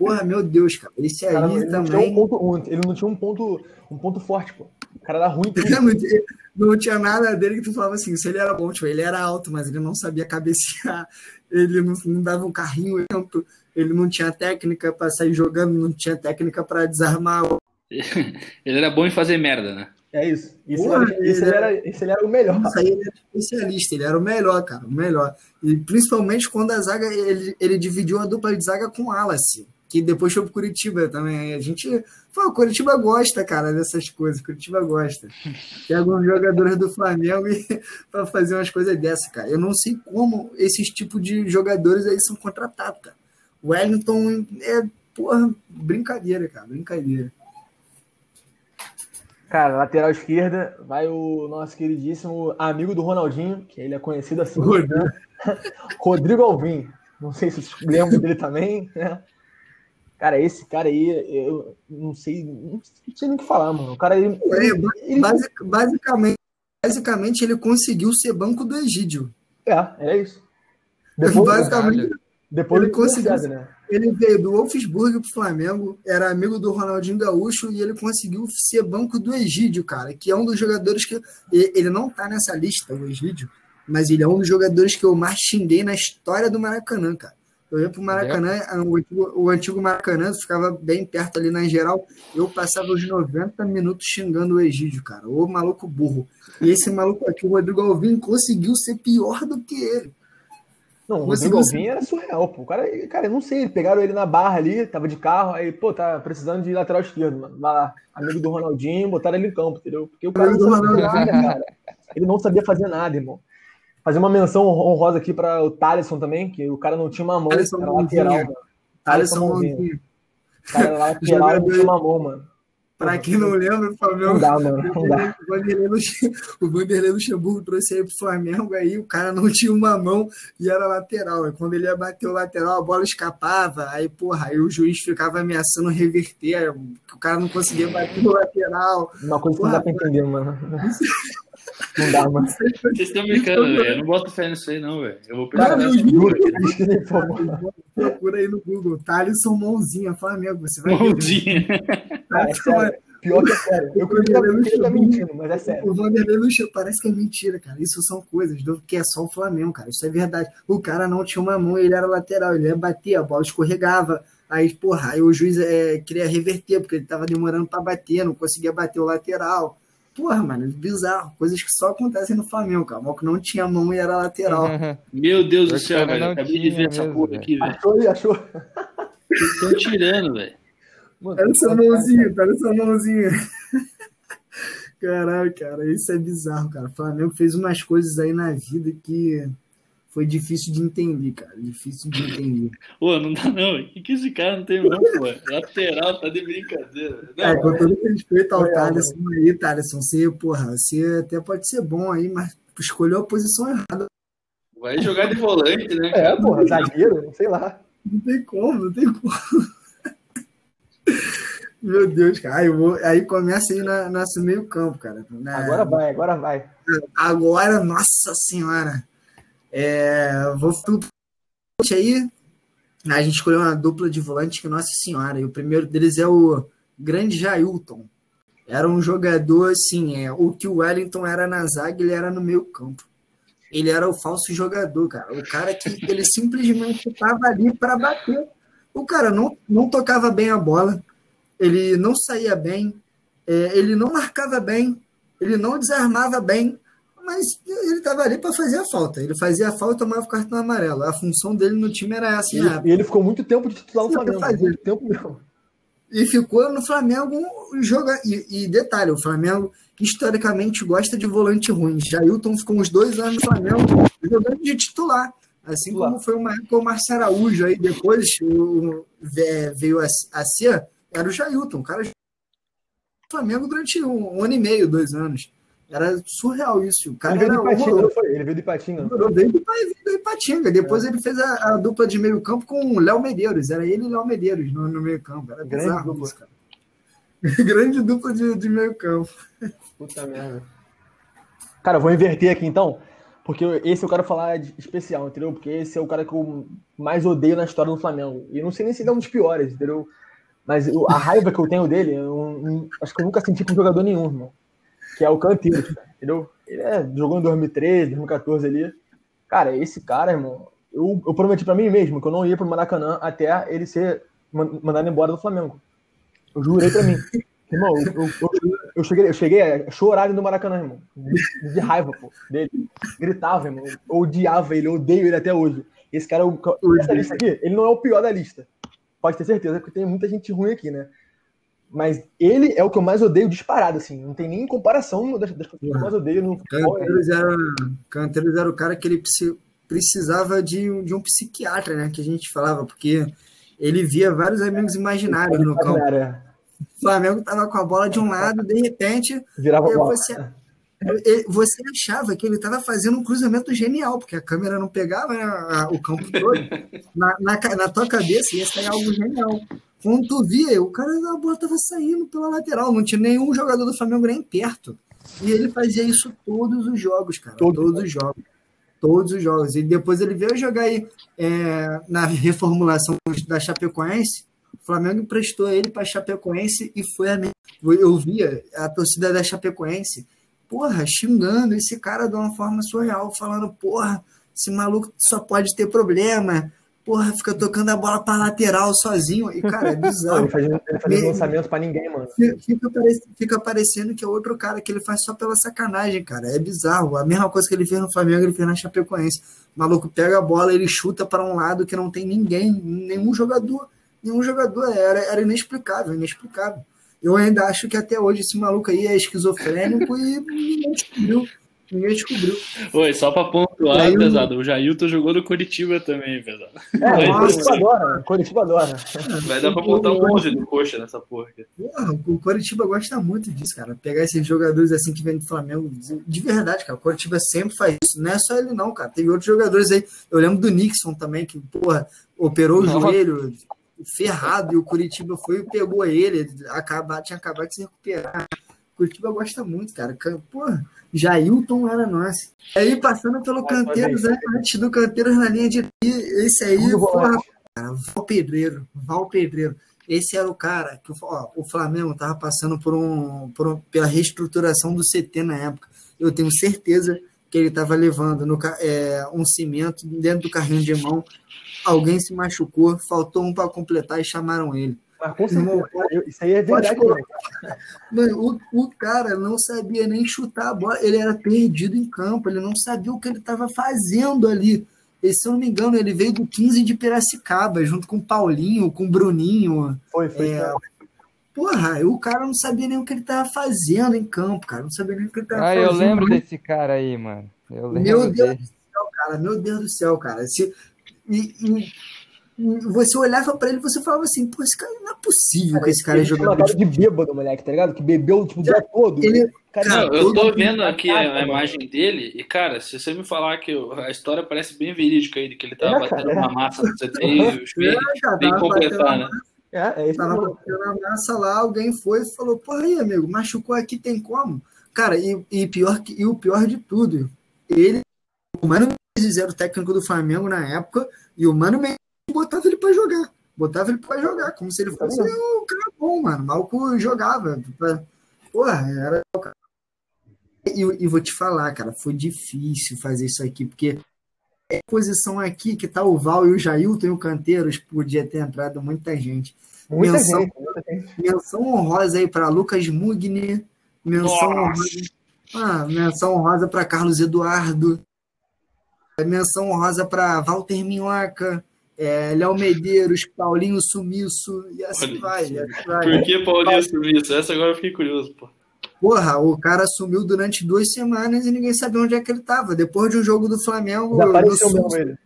Porra, meu Deus, cara. Esse aí Cara, ele, não tinha também. um ponto, ele não tinha um ponto, um ponto forte, pô. O cara era ruim. não, tinha, não tinha nada dele que tu falava assim, se ele era bom, tipo, ele era alto, mas ele não sabia cabecear, ele não, não dava um carrinho lento, ele não tinha técnica para sair jogando, não tinha técnica para desarmar. Ele era bom em fazer merda, né? É isso. Isso, Porra, era, ele ele era, ele era o melhor. Isso aí ele era especialista, ele era o melhor, cara, o melhor. E principalmente quando a zaga, ele, ele dividiu a dupla de zaga com o Wallace, que depois foi pro Curitiba também. A gente. Pô, o Curitiba gosta, cara, dessas coisas. O Curitiba gosta. Tem alguns jogadores do Flamengo e, pra fazer umas coisas dessas, cara. Eu não sei como esses tipos de jogadores aí são contratados, cara. O Wellington é, porra, brincadeira, cara, brincadeira. Cara, lateral esquerda vai o nosso queridíssimo amigo do Ronaldinho, que ele é conhecido assim. Rodrigo. né? Rodrigo Alvim. Não sei se vocês lembram dele também, né? Cara, esse cara aí, eu não sei, não sei nem o que falar, mano. O cara aí. É, ba- ele- basic- basicamente, basicamente, ele conseguiu ser banco do Egídio. É, é isso. Depois, Basicamente, depois ele conseguiu- né? ele veio do Wolfsburg pro Flamengo, era amigo do Ronaldinho Gaúcho e ele conseguiu ser banco do Egídio, cara, que é um dos jogadores que. Ele não tá nessa lista, o Egídio, mas ele é um dos jogadores que eu mais xinguei na história do Maracanã, cara. Eu ia pro Maracanã, o antigo, o antigo Maracanã ficava bem perto ali na geral. Eu passava os 90 minutos xingando o Egídio, cara. O maluco burro. E esse maluco aqui, o Rodrigo Alvim, conseguiu ser pior do que ele. Não, o Rodrigo Alvim era surreal, pô. O cara, cara, eu não sei, pegaram ele na barra ali, tava de carro, aí, pô, tá precisando de lateral esquerdo, mano. Vai lá, amigo do Ronaldinho, botaram ele em campo, entendeu? Porque o cara não sabia nada, cara. Ele não sabia fazer nada, irmão. Fazer uma menção honrosa aqui para o Thaleson também, que o cara não tinha uma mão, Thaleson era lateral, mano. Alisson Mãozinha. Cara era lateral e não tinha uma mão, mano. Pra quem não lembra, o Flamengo. Não dá, mano, não dá. O Vanderlei O Vanderlei Luxemburgo trouxe ele pro Flamengo, aí o cara não tinha uma mão e era lateral. Aí quando ele ia bater o lateral, a bola escapava. Aí, porra, aí o juiz ficava ameaçando reverter, aí o cara não conseguia bater o lateral. Uma coisa que não dá pra entender, mano. Não dá, mano. Vocês estão brincando, velho. Eu não boto fé nisso aí, não, velho. Eu vou Cara, perguntar eu juro. Procura aí no Google. Thalisson Mãozinha, Flamengo. Você vai ver. Mãozinha. Cara, é sério. Pior que é sério. Eu queria que ele tá mentindo, mas é sério. O Vanderlei Luxemburgo parece que é mentira, cara. Isso são coisas do que é só o Flamengo, cara. Isso é verdade. O cara não tinha uma mão, ele era lateral, ele ia bater, a bola escorregava. Aí, porra, aí o juiz é, queria reverter, porque ele tava demorando pra bater, não conseguia bater o lateral. Porra, mano, bizarro. Coisas que só acontecem no Flamengo, cara. O que não tinha mão e era lateral. Meu Deus do céu, velho. Acabei de ver essa porra aqui, velho. Achou, ele achou. Estão tirando, velho. Era essa mãozinha, era essa mãozinha. Caralho, cara, isso é bizarro, cara. O Flamengo fez umas coisas aí na vida que foi difícil de entender, cara. Difícil de entender. Pô, não dá não. O que, que esse cara não tem mão, pô? Lateral, tá de brincadeira. Não, É, com todo respeito ao Foi, Thaleson aí, Thaleson, você, porra, você até pode ser bom aí, mas escolheu a posição errada. vai jogar de volante, né? É, porra, zagueiro, sei lá. Não tem como, não tem como. Meu Deus, cara. Aí, eu vou- aí começa aí na, nosso meio campo, cara. Na- Agora vai, agora vai. Agora, nossa senhora. É, vou pro aí. A gente escolheu uma dupla de volante que, nossa senhora. E o primeiro deles é o grande Jailton. Era um jogador, assim, é, o que o Wellington era na zaga, ele era no meio campo. Ele era o falso jogador, cara. O cara que ele simplesmente estava ali para bater. O cara não, não tocava bem a bola, ele não saía bem, é, ele não marcava bem, ele não desarmava bem. Mas ele tava ali para fazer a falta. Ele fazia a falta e tomava o cartão amarelo. A função dele no time era essa. E ele, ele ficou muito tempo de titular no Flamengo. Muito tempo mesmo. E ficou no Flamengo joga e, e, detalhe, o Flamengo historicamente gosta de volante ruim. Jailton ficou uns dois anos no Flamengo jogando de titular. Assim como foi uma época o Marcelo Araújo, aí depois o, veio a, a ser, era o Jailton, o cara Flamengo durante um, um, ano e meio, dois anos. Era surreal isso. O cara ele veio de Ipatinga, não foi? Ele veio de Ipatinga. Ele veio de Ipatinga. Depois é. ele fez a, a, dupla de meio campo com o Léo Medeiros. Era ele e Léo Medeiros no, no meio campo. Era Grande bizarro dupla. isso, cara. Grande dupla de, de meio campo. Puta merda. Cara, eu vou inverter aqui então. Porque esse eu quero falar de especial, entendeu? Porque esse é o cara que eu mais odeio na história do Flamengo. E não sei nem se ele é um dos piores, entendeu? Mas a raiva que eu tenho dele, eu, acho que eu nunca senti com jogador nenhum, irmão. Que é o Canteiro, entendeu? Ele é, jogou em 2013, 2014 ali. Cara, esse cara, irmão, eu, eu prometi para mim mesmo que eu não ia pro Maracanã até ele ser mandado embora do Flamengo. Eu jurei para mim. Irmão, eu, eu, eu, cheguei, eu cheguei a chorar no Maracanã, irmão. De, de, raiva, pô, dele. Gritava, irmão. Eu odiava ele, eu odeio ele até hoje. Esse cara, essa lista aqui, ele não é o pior da lista. Pode ter certeza, porque tem muita gente ruim aqui, né? Mas ele é o que eu mais odeio disparado, assim. Não tem nem comparação das, das coisas que eu mais odeio no futebol. Canteiros era, Canteiros era o cara que ele precisava de, de um psiquiatra, né? Que a gente falava, porque ele via vários amigos imaginários no campo. O Flamengo tava com a bola de um lado, de repente. Virava bola. Você, você achava que ele estava fazendo um cruzamento genial, porque a câmera não pegava né, o campo todo. Na, na, na, tua cabeça ia sair algo genial. Quando tu via, o cara da bola estava saindo pela lateral, não tinha nenhum jogador do Flamengo nem perto. E ele fazia isso todos os jogos, cara. Todos, todos os jogos. Todos os jogos. E depois ele veio jogar aí é, na reformulação da Chapecoense o Flamengo emprestou ele para a Chapecoense e foi a minha. Eu via a torcida da Chapecoense, porra, xingando esse cara de uma forma surreal, falando, porra, esse maluco só pode ter problema. Porra, fica tocando a bola para lateral sozinho. E, cara, é bizarro. ele faz, ele faz lançamento para ninguém, mano. Fica, fica parecendo que é outro cara que ele faz só pela sacanagem, cara. É bizarro. A mesma coisa que ele fez no Flamengo, ele fez na Chapecoense. O maluco pega a bola, ele chuta para um lado que não tem ninguém, nenhum jogador nenhum jogador. Era, era inexplicável, inexplicável. Eu ainda acho que até hoje esse maluco aí é esquizofrênico e ninguém descobriu. Ninguém descobriu. Oi, só pra pontuar, aí, pesado, o Jailton jogou no Curitiba também, pesado. É, o Curitiba adora, Curitiba adora. Vai dar pra botar um monte de coxa nessa porra aqui. Porra, o Curitiba gosta muito disso, cara. Pegar esses jogadores assim que vêm do Flamengo, de verdade, cara. O Curitiba sempre faz isso. Não é só ele, não, cara. Teve outros jogadores aí. Eu lembro do Nixon também, que, porra, operou o joelho ferrado e o Curitiba foi e pegou ele, acabar, tinha acabado de se recuperar. O Curitiba gosta muito, cara. Pô, Jailton era nosso. Aí passando pelo Canteiros, né, antes do Canteiros na linha de esse aí, porra, cara, Val Pedreiro, Val Pedreiro. Esse era o cara que ó, o Flamengo tava passando por um, por um, pela reestruturação do CT na época. Eu tenho certeza que ele estava levando no, é, um cimento dentro do carrinho de mão alguém se machucou, faltou um para completar e chamaram ele. Mas com certeza, isso aí é verdade. Mano, o, o cara não sabia nem chutar a bola, ele era perdido em campo, ele não sabia o que ele estava fazendo ali. E, se eu não me engano, ele veio do 15 de Piracicaba, junto com o Paulinho, com o Bruninho. Foi, foi. É, porra, o cara não sabia nem o que ele estava fazendo em campo, cara. Não sabia nem o que ele estava ah, fazendo. Ah, eu lembro desse cara aí, mano. Eu lembro meu Deus dele. do céu, cara. Meu Deus do céu, cara. Se, e, e, você olhava pra ele e você falava assim, pô, esse cara não é possível cara, que esse cara é jogador. de bêbado, moleque, tá ligado? Que bebeu tipo, o dia todo. Ele, cara, não, eu tô vendo aqui a, a, imagem dele e, cara, se você me falar que a história parece bem verídica aí, de que ele tava é, batendo uma massa você tem bem, é, bem completar, né? É, é tava batendo a massa lá, alguém foi e falou, porra aí, amigo, machucou aqui, tem como? Cara, e, e, pior, e o pior de tudo, ele, o Mano Menezes era o técnico do Flamengo na época, e o Mano Menezes botava ele para jogar. Botava ele para jogar, como se ele fosse um cara bom, mano. Malco jogava. Porra, era. E, e vou te falar, cara, foi difícil fazer isso aqui, porque é posição aqui que tá o Val e o Jailton e o Canteiros, podia ter entrado muita gente. Muita menção, gente, muita gente. menção honrosa aí para Lucas Mugni, menção Nossa. honrosa Ah, menção rosa para Carlos Eduardo. Menção rosa para Walter Minhoca, é, Léo Medeiros, Paulinho Sumiço, e assim vai. assim vai. Por que Paulinho Sumiço? Essa agora eu fiquei curioso, pô. Porra, o cara sumiu durante duas semanas e ninguém sabia onde é que ele tava. Depois de um jogo do Flamengo, Desapareceu no mesmo Sul, ele.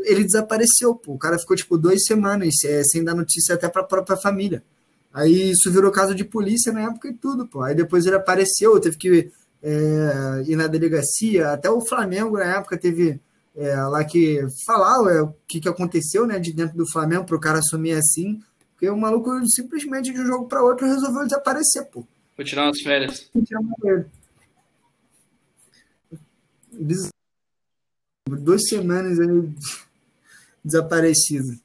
ele desapareceu, pô. O cara ficou, tipo, duas semanas é, sem dar notícia até pra própria família. Aí isso virou caso de polícia na época e tudo, pô. Aí depois ele apareceu, teve que é, ir na delegacia. Até o Flamengo, na época, teve é, lá que falar é, o que, que aconteceu, né, de dentro do Flamengo pro cara assumir assim. Porque o maluco simplesmente de um jogo para outro resolveu desaparecer, pô. Vou tirar umas férias. Duas semanas aí desaparecido.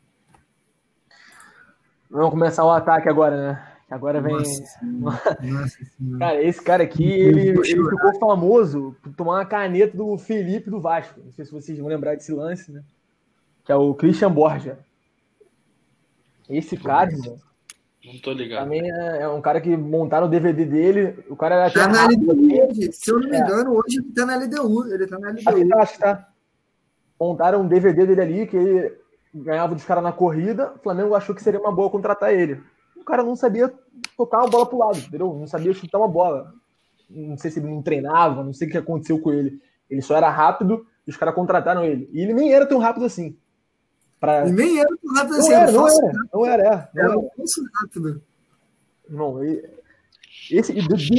Vamos começar o ataque agora, né? Agora vem. Nossa senhora. Nossa senhora. Cara, esse cara aqui, ele, ele ficou famoso por tomar uma caneta do Felipe do Vasco. Não sei se vocês vão lembrar desse lance, né? Que é o Christian Borja. Esse cara, irmão, Não tô ligado. também é, é um cara que montaram o DVD dele. O cara Tá na. LDU hoje. Se eu não me engano, hoje ele tá na LDU. Ele tá na Acho que LDU. tá, acho que tá. Montaram um DVD dele ali, que ele ganhava dos caras na corrida. O Flamengo achou que seria uma boa contratar ele. O cara não sabia tocar uma bola pro lado, entendeu? Não sabia chutar uma bola. Não sei se ele não treinava, não sei o que aconteceu com ele. Ele só era rápido e os caras contrataram ele. E ele nem era tão rápido assim. Pra... E nem era tão rápido Não assim. era, Era não era, não era, é. Era Não era. um falso rápido. Não, e- esse,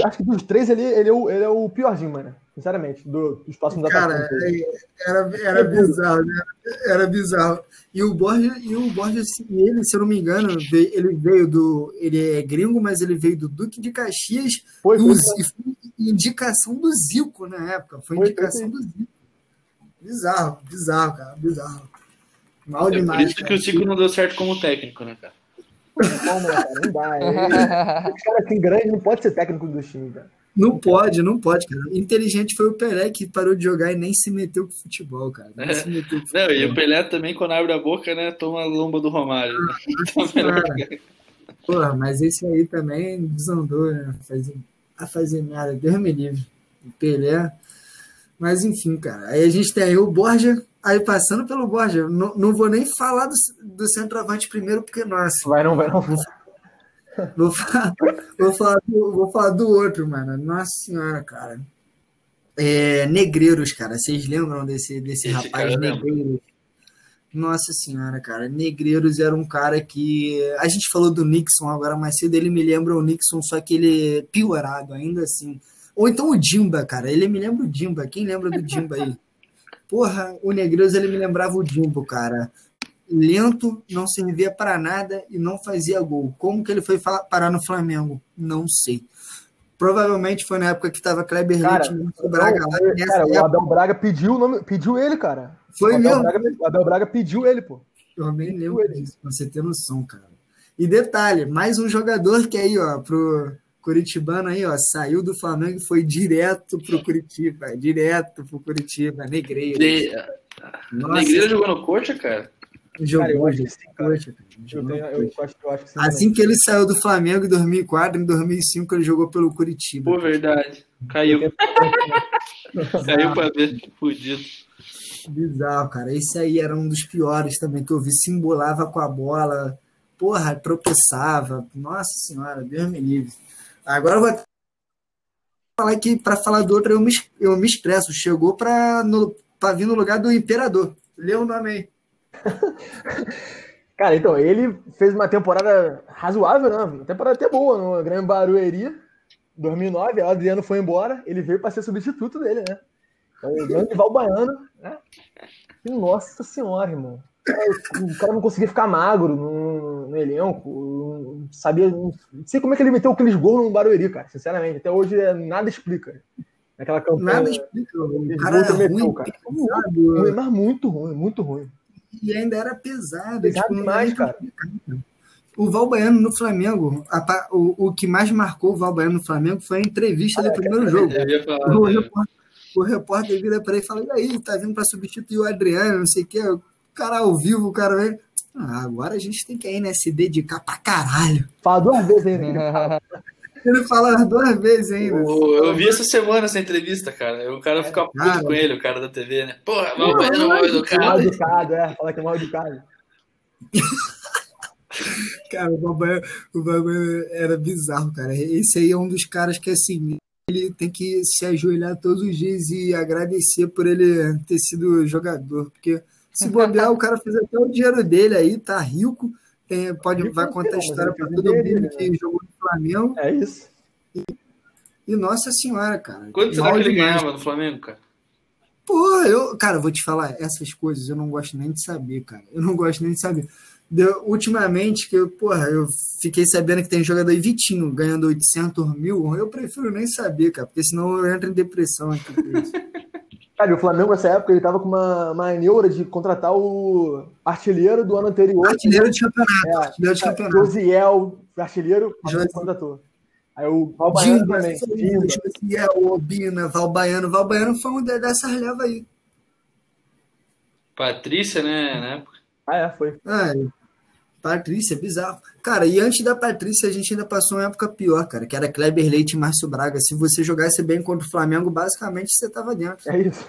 acho que dos três ele, ele, é, o, ele é o piorzinho, mano. Sinceramente, do- dos próximos Cara, atacantes. aí. é- era, era bizarro, né? Era bizarro. E o Borja, e o Borja, assim, ele, se eu não me engano, veio- ele veio do. Ele é gringo, mas ele veio do Duque de Caxias Foi, e, foi, foi indicação do Zico na época. Foi Foi, indicação do Zico. Bizarro, bizarro, cara, bizarro. Mal É por demais. isso que cara. o Cico não deu certo como técnico, né, cara? Não, cara, não dá. Ele- Esse cara assim grande não pode ser técnico do time, cara. Não pode, não pode, cara. Inteligente foi o Pelé que parou de jogar e nem se meteu com futebol, cara. Nem se meteu com Não, e futebol. o Pelé também, quando abre a boca, né, toma a lomba do Romário. né? Então, Porra, mas esse aí também desandou, né? A fazer nada, Deus me livre. O Pelé. Mas enfim, cara. Aí a gente tem aí o Borja. Aí passando pelo Borja, não, não vou nem falar do, do centroavante primeiro, porque, nossa, Vai não, vai não. Vou falar, vou falar, do, vou falar do outro, mano. Nossa senhora, cara. É, Negreiros, cara. Vocês lembram desse, desse Esse rapaz. Negreiros? Nossa senhora, cara. Negreiros era um cara que. A gente falou do Nixon agora mais cedo, ele me lembra o Nixon, só que ele é piorado, ainda assim. Ou então o Dimba, cara. Ele me lembra o Dimba. Quem lembra do Dimba aí? Porra, o Negreiros ele me lembrava o Dimbo, cara. Lento, não servia para nada e não fazia gol. Como que ele foi parar no Flamengo? Não sei. Provavelmente foi na época que estava Kleber Cara, Leite Braga lá. Não, cara, o época, Abel Braga pediu o nome, pediu ele, cara. foi o, Abel mesmo. Braga, o Abel Braga pediu ele, pô. Eu nem lembro disso, pra você ter noção, cara. E detalhe, mais um jogador que aí, ó, pro Curitibano aí, ó, saiu do Flamengo e foi direto pro Curitiba, direto pro Curitiba, Negreiro. De... Negreira jogou no Coxa, cara? Jogou, Cara, eu acho que jogou sim, cara. coxa, cara, Eu, jogou tenho, coxa. eu, acho, eu acho que sim. Assim que ele saiu do Flamengo em 2004, em 2005 ele jogou pelo Curitiba. Pô, verdade. Caiu. Caiu pra ver. Fudido. Bizarro, cara. Esse aí era um dos piores também que eu vi. Se embolava com a bola. Porra, tropeçava. Nossa senhora, Deus me livre. Agora eu vou falar que para falar do outro eu me, eu me estresso. Chegou para vir no lugar do Imperador. Lê o nome aí. Cara, então, ele fez uma temporada razoável, né? Uma temporada até boa no Grêmio Barueri, 2009. O Adriano foi embora, ele veio para ser substituto dele, né? Então, o grande Valbaiano, né? E, nossa senhora, irmão. O cara, o não conseguia ficar magro no, no elenco, não sabia. Não sei como é que ele meteu aqueles gols no Barueri, cara, sinceramente. Até hoje é, nada explica. Naquela campanha. Nada explica. O cara era gol meteu, ruim, cara. ruim, mas muito ruim, muito ruim. E ainda era pesado. Pesado tipo, demais, cara. complicado. O Valbaiano no Flamengo, a o, o que mais marcou o Valbaiano no Flamengo foi a entrevista do primeiro jogo. Eu ia falar. O né? repórter, o repórter vira para ele e fala: E aí, tá vindo para substituir o Adriano, não sei o que. O cara ao vivo, o cara vem. Ah, agora a gente tem que aí, né, se dedicar pra caralho. Fala duas vezes ainda. que ele fala. Duas vezes ainda. Eu, eu vi essa semana essa entrevista, cara. O cara fica puto Cara. com ele, o cara da TV, né? Porra, mal baiano, mal Mal educado. educado, é. Fala que é mal educado. Cara, o bagulho, o bagulho era bizarro, cara. Esse aí é um dos caras que, assim, ele tem que se ajoelhar todos os dias e agradecer por ele ter sido jogador. Porque se bobear, o cara fez até o dinheiro dele aí, tá rico, tem- pode, vai não contar a história ele todo mundo que jogou no Flamengo. É isso. E nossa senhora, cara. Quanto será que ele demais. ganhava no Flamengo, cara? Pô, eu, cara, vou te falar, essas coisas eu não gosto nem de saber, cara. Eu não gosto nem de saber. Deu- ultimamente, que eu, porra, eu fiquei sabendo que tem jogador aí, Vitinho ganhando 800 mil, eu prefiro nem saber, cara, porque senão eu entro em depressão aqui por isso. Cara, o Flamengo nessa época ele tava com uma, uma neura de contratar o artilheiro do ano anterior. Artilheiro de campeonato, É, artilheiro de campeonato. Josiel, artilheiro, Josiel. contratou. Aí o Valbaiano Dimba, também. Dimba. Josiel, Obina, Valbaiano. Valbaiano foi um de- dessas levas aí. Patrícia, né? Na época. Ah, é, foi. Ah, Patrícia, bizarro. Cara, e antes da Patrícia, a gente ainda passou uma época pior, cara, que era Kleber Leite e Márcio Braga. Se você jogasse bem contra o Flamengo, basicamente você tava dentro. É isso.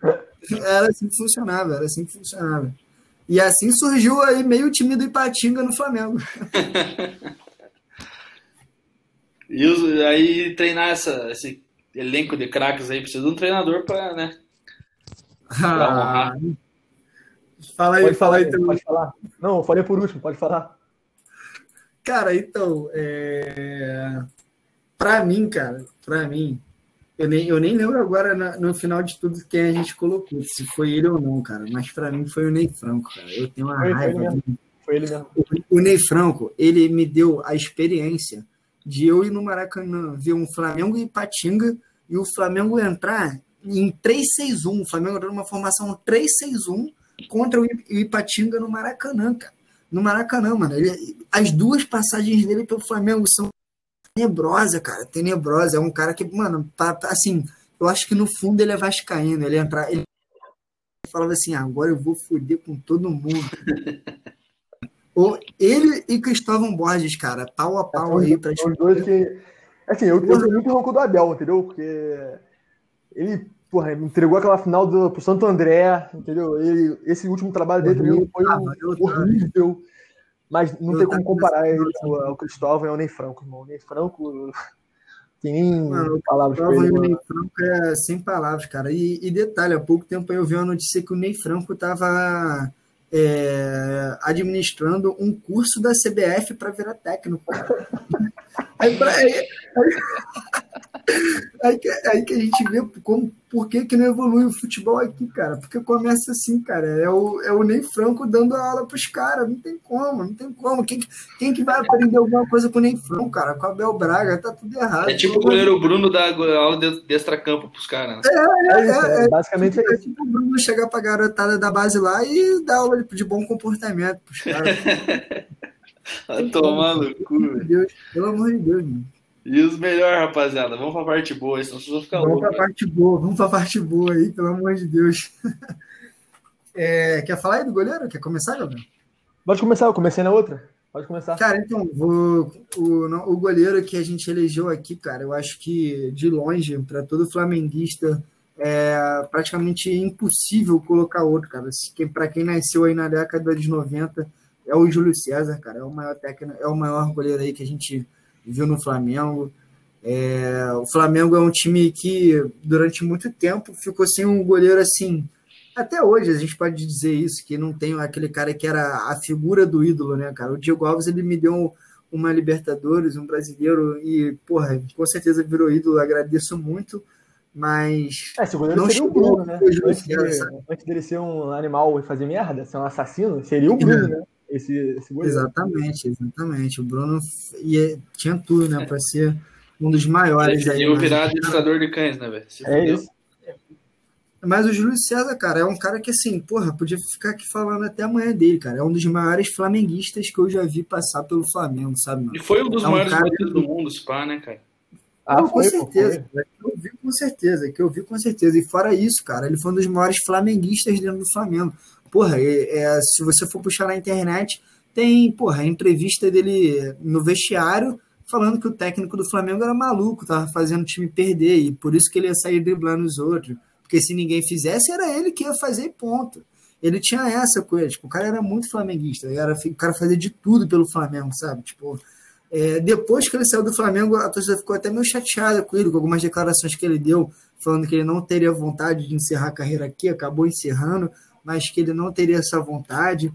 Era assim que funcionava, era assim que funcionava. E assim surgiu aí meio time do Ipatinga no Flamengo. E os- aí treinar essa, esse elenco de craques aí precisa de um treinador pra, né? Ah, fala aí, Pode fala falar, aí pode falar. Não, eu falei por último, pode falar. Cara, então, é... pra mim, cara, pra mim, eu nem, eu nem lembro agora na- no final de tudo quem a gente colocou, se foi ele ou não, cara, mas pra mim foi o Ney Franco, cara. Eu tenho uma Foi, foi raiva mesmo. Foi ele mesmo. O Ney Franco, ele me deu a experiência de eu ir no Maracanã ver um Flamengo e Ipatinga e o Flamengo entrar em 3-6-1. O Flamengo entrou numa formação 3-6-1 contra o Ipatinga no Maracanã, cara. No Maracanã, mano. Ele- as duas passagens dele pelo Flamengo são tenebrosa, cara. Tenebrosa. É um cara que, mano, tá, tá, assim, eu acho que no fundo ele é vascaíno. Ele entrar, ele falava assim, "Ah, agora eu vou foder com todo mundo. O- ele e Cristóvão Borges, cara, pau a pau os- aí pra os dois que. Assim, eu, eu tenho muito rancor do Abel, entendeu? Porque ele, porra, me entregou aquela final do, pro Santo André, entendeu? Ele, esse último trabalho dele também foi tava. horrível. Mas não Eu tem como comparar ele ao, Cristóvão e ao Ney Franco, irmão. O Ney Franco. Tem nem Mano, palavras pra ele. e o. Ney Franco é sem palavras, cara. E, e detalhe, há pouco tempo eu vi uma notícia que o Ney Franco tava é, administrando um curso da CBF para virar técnico. Aí, pra- aí- aí que, aí que a gente vê como, por que, que não evolui o futebol aqui, cara. Porque começa assim, cara. É o, é o Ney Franco dando aula pros caras. Não tem como, não tem como. Quem, que- quem que vai aprender alguma coisa com o Ney Franco, cara? Com o Abel Braga, tá tudo errado. É tipo o goleiro Bruno da aula de, de extracampo pros caras, né? É isso, é, é, basicamente é É isso. tipo o Bruno chegar pra garotada da base lá e dar aula de bom comportamento pros caras. Vai tomar no cu, Pelo amor velho. de Deus, pelo amor de Deus, mano. E os melhores, rapaziada, vamos pra parte boa, senão vocês vão ficar Vamos pra loucos. parte boa, vamos pra parte boa aí, pelo amor de Deus. É, quer falar aí do goleiro? Quer começar, Gabriel? Pode começar, eu comecei na outra. Pode começar. Cara, então, vou, o, não, o goleiro que a gente elegeu aqui, cara, eu acho que de longe, para todo flamenguista, é praticamente impossível colocar outro, cara. Para quem nasceu aí na década de 90, é o Júlio César, cara. É o maior técnico, é o maior goleiro aí que a gente viu no Flamengo. É, o Flamengo é um time que durante muito tempo ficou sem um goleiro assim. Até hoje a gente pode dizer isso, que não tem aquele cara que era a figura do ídolo, né, cara? O Diego Alves ele me deu uma Libertadores, um brasileiro, e, porra, com certeza virou ídolo, agradeço muito, mas. É, esse goleiro Não seria o Bruno, né? Antes, cara, de, sabe? antes dele ser um animal e fazer merda, ser um assassino, seria o Bruno, né? Esse, esse goleiro. Exatamente, exatamente. O Bruno ia, tinha tudo, né, para ser um dos maiores aí. Eu mas- virar administrador de cães, né, velho? É fudeu. isso. Mas o Júlio César, cara, é um cara que, assim, porra, podia ficar aqui falando até amanhã dele, cara. É um dos maiores flamenguistas que eu já vi passar pelo Flamengo, sabe, mano? E foi um dos É um maiores cara do mundo, se pá, né, cara? Ah, Não, com foi, pô, certeza. foi. Que eu vi com certeza, que eu vi com certeza. E fora isso, cara, ele foi um dos maiores flamenguistas dentro do Flamengo. Porra, é, se você for puxar na internet, tem, porra, a entrevista dele no vestiário falando que o técnico do Flamengo era maluco, tava fazendo o time perder, e por isso que ele ia sair driblando os outros. Porque se ninguém fizesse, era ele que ia fazer ponto. Ele tinha essa coisa, tipo, o cara era muito flamenguista, era, o cara fazia de tudo pelo Flamengo, sabe? Tipo, é, depois que ele saiu do Flamengo, a torcida ficou até meio chateada com ele, com algumas declarações que ele deu, falando que ele não teria vontade de encerrar a carreira aqui, acabou encerrando, mas que ele não teria essa vontade.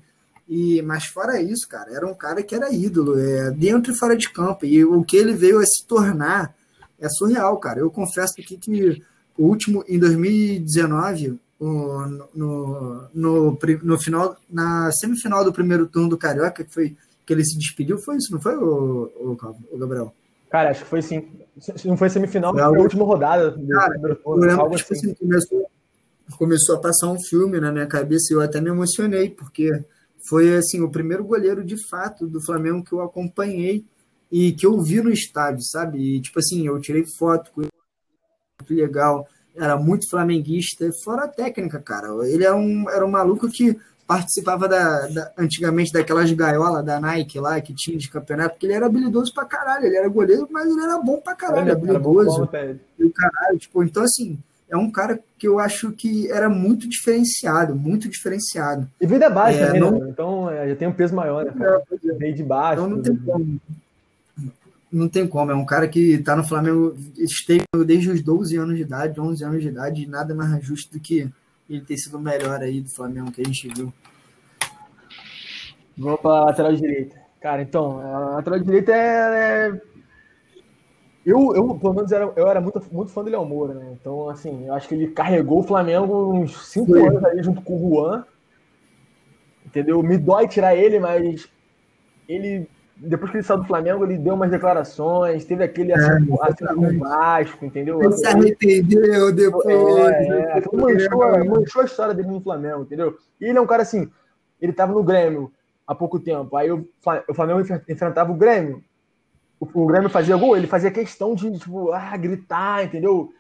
E, mas fora isso, cara, era um cara que era ídolo, é, dentro e fora de campo. E o que ele veio a se tornar é surreal, cara. Eu confesso aqui que o último, em 2019, o, no, no, no, final, na semifinal do primeiro turno do Carioca, que foi que ele se despediu, foi isso, não foi, o, o, o Gabriel? Cara, acho que foi sim. Se não foi semifinal, foi a última rodada. Cara, eu lembro que tipo assim. assim, começou, começou a passar um filme na minha cabeça e eu até me emocionei, porque foi assim o primeiro goleiro de fato do Flamengo que eu acompanhei e que eu vi no estádio, sabe? E tipo assim, eu tirei foto com ele, muito legal, era muito flamenguista, fora a técnica, cara. Ele era um, era um maluco que participava da, da, antigamente daquelas gaiolas da Nike lá que tinha de campeonato, porque ele era habilidoso pra caralho, ele era goleiro, mas ele era bom pra caralho, era habilidoso. E o caralho, tipo, então assim, é um cara que eu acho que era muito diferenciado, muito diferenciado. E veio da baixa, é, né? Não... Então é, já tem um peso maior, né? É, é. veio de baixo. Então não tem como. Não tem como, é um cara que tá no Flamengo, esteve desde os 12 anos de idade, 11 anos de idade, e nada mais justo do que ele ter sido o melhor aí do Flamengo que a gente viu. Vamos para a lateral direita. Cara, então, a lateral direita é, é. Eu, eu, pelo menos, era, eu era muito, muito fã do Léo Moura, né? Então, assim, eu acho que ele carregou o Flamengo uns cinco anos aí junto com o Juan. Entendeu? Me dói tirar ele, mas ele depois que ele saiu do Flamengo, ele deu umas declarações, teve aquele é, acerto com o Vasco, entendeu? Ele se arrependeu depois. É, é, manchou, manchou a história dele no Flamengo, entendeu? E ele é um cara assim, ele tava no Grêmio há pouco tempo, aí o, Flamengo enfrentava o Grêmio, o, o Grêmio fazia gol, ele fazia questão de, tipo, ah, gritar, entendeu?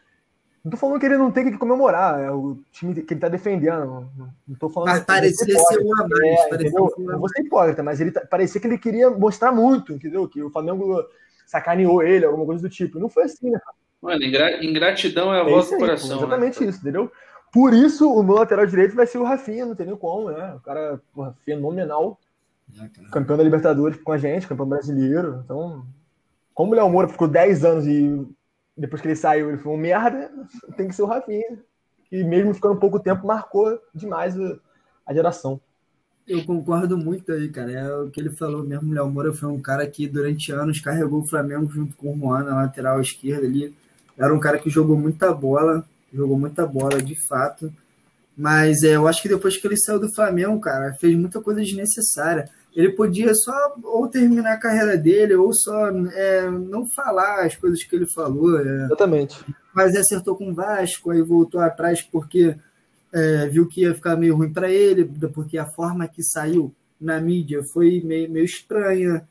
Não tô falando que ele não tem que comemorar, é o time que ele tá defendendo. Não tô falando. Mas parecia ser um a mais. É, vou ser hipócrita, mas ele tá, parecia que ele queria mostrar muito, entendeu? Que o Flamengo sacaneou ele, alguma coisa do tipo. Não foi assim, né? Mano, ingratidão é a é voz do coração. Né? Exatamente né? isso, entendeu? Por isso, o meu lateral direito vai ser o Rafinha, não tem nem como, né? O cara, porra, fenomenal. É, campeão da Libertadores com a gente, campeão brasileiro. Então, como o Léo Moura ficou 10 anos e depois que ele saiu, ele foi um merda, tem que ser o Rafinha. E mesmo ficando pouco tempo, marcou demais a geração. Eu concordo muito aí, cara. É o que ele falou mesmo. O Léo Moura foi um cara que durante anos carregou o Flamengo junto com o Juan na lateral esquerda ali. Era um cara que jogou muita bola, jogou muita bola de fato. Mas é, eu acho que depois que ele saiu do Flamengo, cara, fez muita coisa desnecessária ele podia só ou terminar a carreira dele ou só é, não falar as coisas que ele falou. É. Exatamente. Mas acertou com o Vasco, aí voltou atrás porque é, viu que ia ficar meio ruim para ele, porque a forma que saiu na mídia foi meio, meio estranha.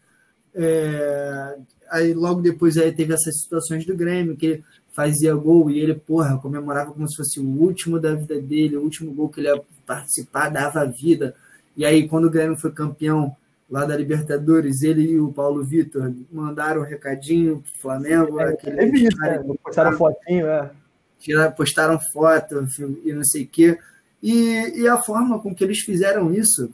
É, aí logo depois aí teve essas situações do Grêmio, que ele fazia gol e ele, porra, comemorava como se fosse o último da vida dele, o último gol que ele ia participar, dava vida e aí, quando o Grêmio foi campeão lá da Libertadores, ele e o Paulo Vitor mandaram um recadinho pro Flamengo. É, aquele isso, né? Postaram fotinho, é. Postaram foto e não sei o quê. E, e a forma com que eles fizeram isso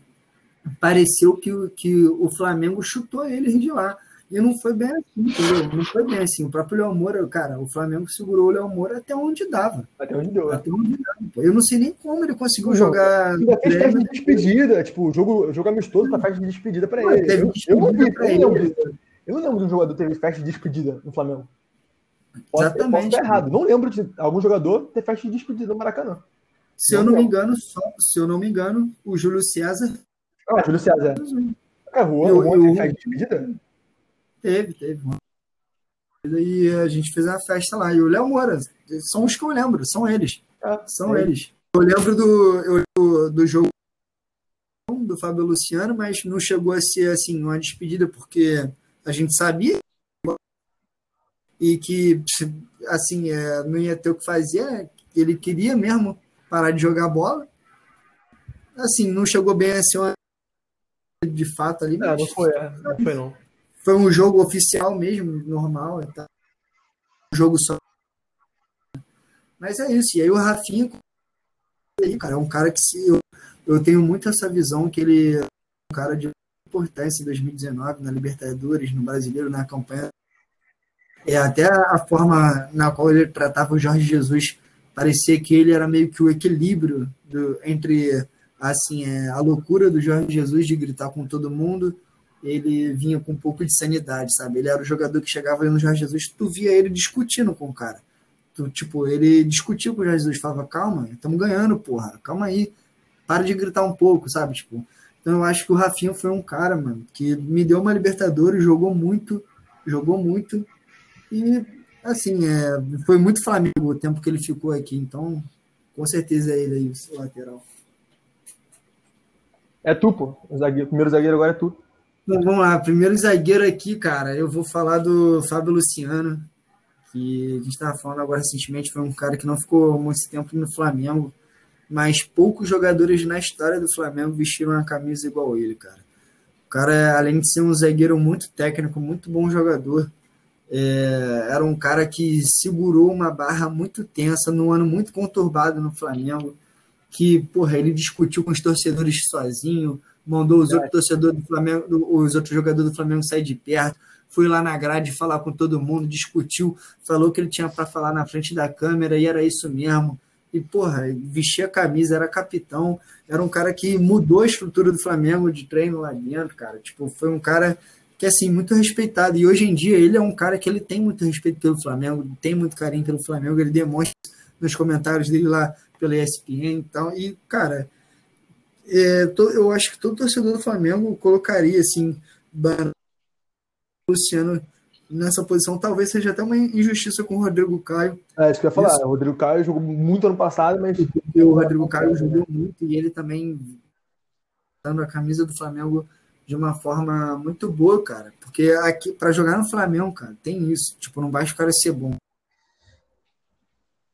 pareceu que, que o Flamengo chutou eles de lá. E não foi bem assim, entendeu? Não foi bem assim. O próprio Léo Moura, cara, o Flamengo segurou o Léo Moura até onde dava. Até onde deu. Até onde dava. Eu não sei nem como ele conseguiu jogar. Ainda fez festa de despedida, tipo, jogo, jogo amistoso pra festa de despedida pra ele. Teve eu, eu, não pra eu, não lembro de um jogador ter festa de despedida no Flamengo. Exatamente. Pode errado. Não lembro de algum jogador ter festa de despedida no Maracanã. Se não eu não me engano, só, se eu não me engano, o Júlio César. Ah, Júlio César. É, Juan, eu, Juan eu, festa de despedida? Teve, teve. E a gente fez uma festa lá. E o Léo Moura, são os que eu lembro, são eles. É, são é. eles. Eu lembro do, eu, do jogo do Fábio Luciano, mas não chegou a ser assim uma despedida, porque a gente sabia e que assim é, não ia ter o que fazer. Ele queria mesmo parar de jogar bola. Assim, não chegou bem a ser uma de fato ali. Não, não foi, é, não foi não foi um jogo oficial mesmo, normal. Tá? Um jogo só. Mas é isso. E aí o Rafinha, cara, é um cara que se eu, eu tenho muito essa visão que ele é um cara de importância em 2019 na Libertadores, no Brasileiro, na campanha. É até a forma na qual ele tratava o Jorge Jesus parecia que ele era meio que o equilíbrio do, entre assim é, a loucura do Jorge Jesus de gritar com todo mundo ele vinha com um pouco de sanidade, sabe? Ele era o jogador que chegava ali no Jorge Jesus, tu via ele discutindo com o cara. Tu, tipo, ele discutiu com o Jorge Jesus, falava, calma, estamos ganhando, porra, calma aí, para de gritar um pouco, sabe? Tipo, então eu acho que o Rafinha foi um cara, mano, que me deu uma Libertadores, jogou muito, jogou muito, e assim, é, foi muito Flamengo o tempo que ele ficou aqui, então com certeza é ele aí, o lateral. É tu, pô. O, zagueiro, o primeiro zagueiro agora é tu. Bom, vamos lá. Primeiro zagueiro aqui, cara, eu vou falar do Fábio Luciano, que a gente estava falando agora recentemente, foi um cara que não ficou muito tempo no Flamengo, mas poucos jogadores na história do Flamengo vestiram a camisa igual ele, cara. O cara, além de ser um zagueiro muito técnico, muito bom jogador, é, era um cara que segurou uma barra muito tensa num ano muito conturbado no Flamengo, que, porra, ele discutiu com os torcedores sozinho, mandou os é. outros torcedores do Flamengo, os outros jogadores do Flamengo sair de perto, foi lá na grade falar com todo mundo, discutiu, falou que ele tinha para falar na frente da câmera e era isso mesmo. E, porra, vestia a camisa, era capitão, era um cara que mudou a estrutura do Flamengo de treino lá dentro, cara. Tipo, foi um cara que, assim, muito respeitado. E hoje em dia ele é um cara que ele tem muito respeito pelo Flamengo, tem muito carinho pelo Flamengo, ele demonstra nos comentários dele lá pela ESPN e tal. E, cara, é, eu acho que todo torcedor do Flamengo colocaria assim Luciano nessa posição. Talvez seja até uma injustiça com o Rodrigo Caio. É, isso que eu ia falar. Isso. O Rodrigo Caio jogou muito ano passado, mas. O Rodrigo Caio jogou muito e ele também dando a camisa do Flamengo de uma forma muito boa, cara. Porque aqui, para jogar no Flamengo, cara, tem isso. Tipo, não basta o cara ser bom.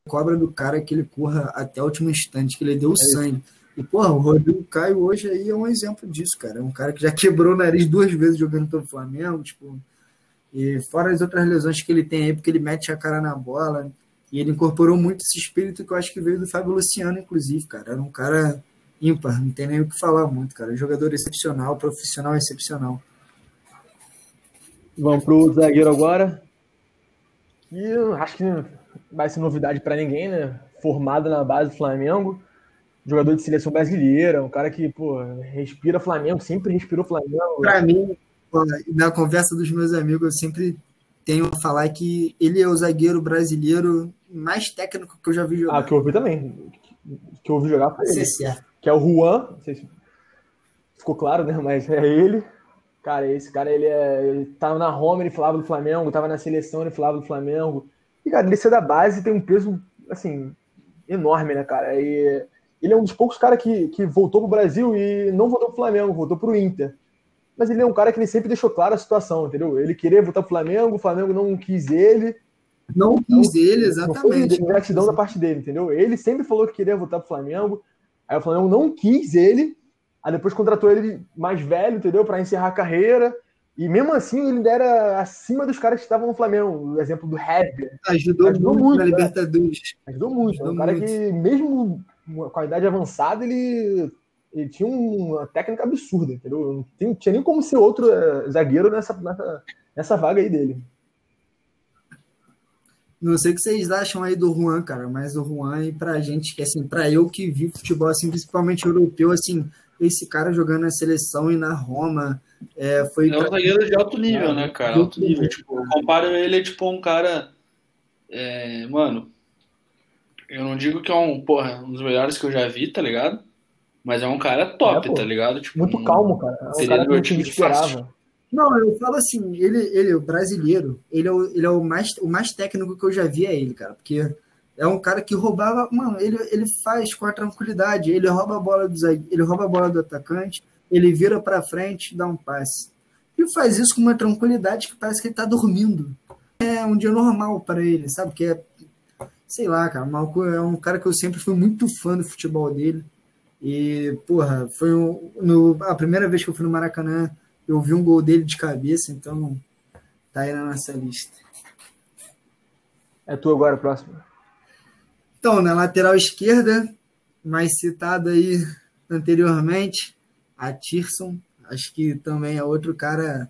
Cobra do cara que ele corra até o último instante, que ele deu é sangue. Isso. E, porra, o Rodrigo Caio hoje aí é um exemplo disso, cara. É um cara que já quebrou o nariz duas vezes jogando pelo Flamengo, tipo. E fora as outras lesões que ele tem aí, porque ele mete a cara na bola. E ele incorporou muito esse espírito que eu acho que veio do Fábio Luciano, inclusive, cara. Era um cara ímpar, não tem nem o que falar muito, cara. Jogador excepcional, profissional excepcional. Vamos pro zagueiro agora. E acho que vai ser novidade para ninguém, né? Formado na base do Flamengo jogador de seleção brasileira, um cara que, pô, respira Flamengo, sempre respirou Flamengo. Para mim, na conversa dos meus amigos, eu sempre tenho a falar que ele é o zagueiro brasileiro mais técnico que eu já vi jogar. Ah, que eu ouvi também. Que eu ouvi jogar foi ele. Certo. Que é o Juan, não sei se ficou claro, né? Mas é ele. Cara, esse cara, ele, é, ele tava na Roma, ele falava do Flamengo, tava na seleção, ele falava do Flamengo. E, cara, ele ser da base tem um peso, assim, enorme, né, cara? E ele é um dos poucos caras que, que voltou pro Brasil e não voltou pro Flamengo, voltou pro Inter. Mas ele é um cara que ele sempre deixou clara a situação, entendeu? Ele queria voltar pro Flamengo, o Flamengo não quis ele. Não quis ele, exatamente. Não foi gratidão da parte dele, entendeu? Ele sempre falou que queria voltar pro Flamengo, aí o Flamengo não quis ele, aí depois contratou ele mais velho, entendeu? Para encerrar a carreira. E mesmo assim, ele ainda era acima dos caras que estavam no Flamengo. O exemplo do Heber. Ajudou, Ajudou muito, muito na né? Libertadores. Ajudou muito. Ajudou é um cara muito. que, mesmo com a idade avançada, ele, ele tinha uma técnica absurda, entendeu? Não tinha nem como ser outro é, zagueiro nessa, nessa, nessa vaga aí dele. Não sei o que vocês acham aí do Juan, cara, mas o Juan, e pra gente, que assim, pra eu que vi futebol, assim, principalmente europeu, assim, esse cara jogando na seleção e na Roma, é, foi... É um zagueiro de alto nível, é, né, cara? Alto nível, tipo, eu comparo ele, tipo, um cara, é, mano, eu não digo que é um, porra, um dos melhores que eu já vi, tá ligado? Mas é um cara top, é, tá ligado? Tipo, muito um, calmo, cara. É um seria cara que esperava. Não, eu falo assim, ele, ele é o brasileiro, ele é o, ele é o mais, o mais técnico que eu já vi é ele, cara, porque é um cara que roubava, mano, ele, ele faz com a tranquilidade, ele rouba a bola do ele rouba a bola do atacante, ele vira para frente, dá um passe. E faz isso com uma tranquilidade que parece que ele tá dormindo. É um dia normal para ele, sabe? Que é sei lá, cara, o Malco é um cara que eu sempre fui muito fã do futebol dele. E, porra, foi um, no, a primeira vez que eu fui no Maracanã, eu vi um gol dele de cabeça, então tá aí na nossa lista. É tu agora, próximo. Então, na lateral esquerda, mais citado aí anteriormente, a Tirson, acho que também é outro cara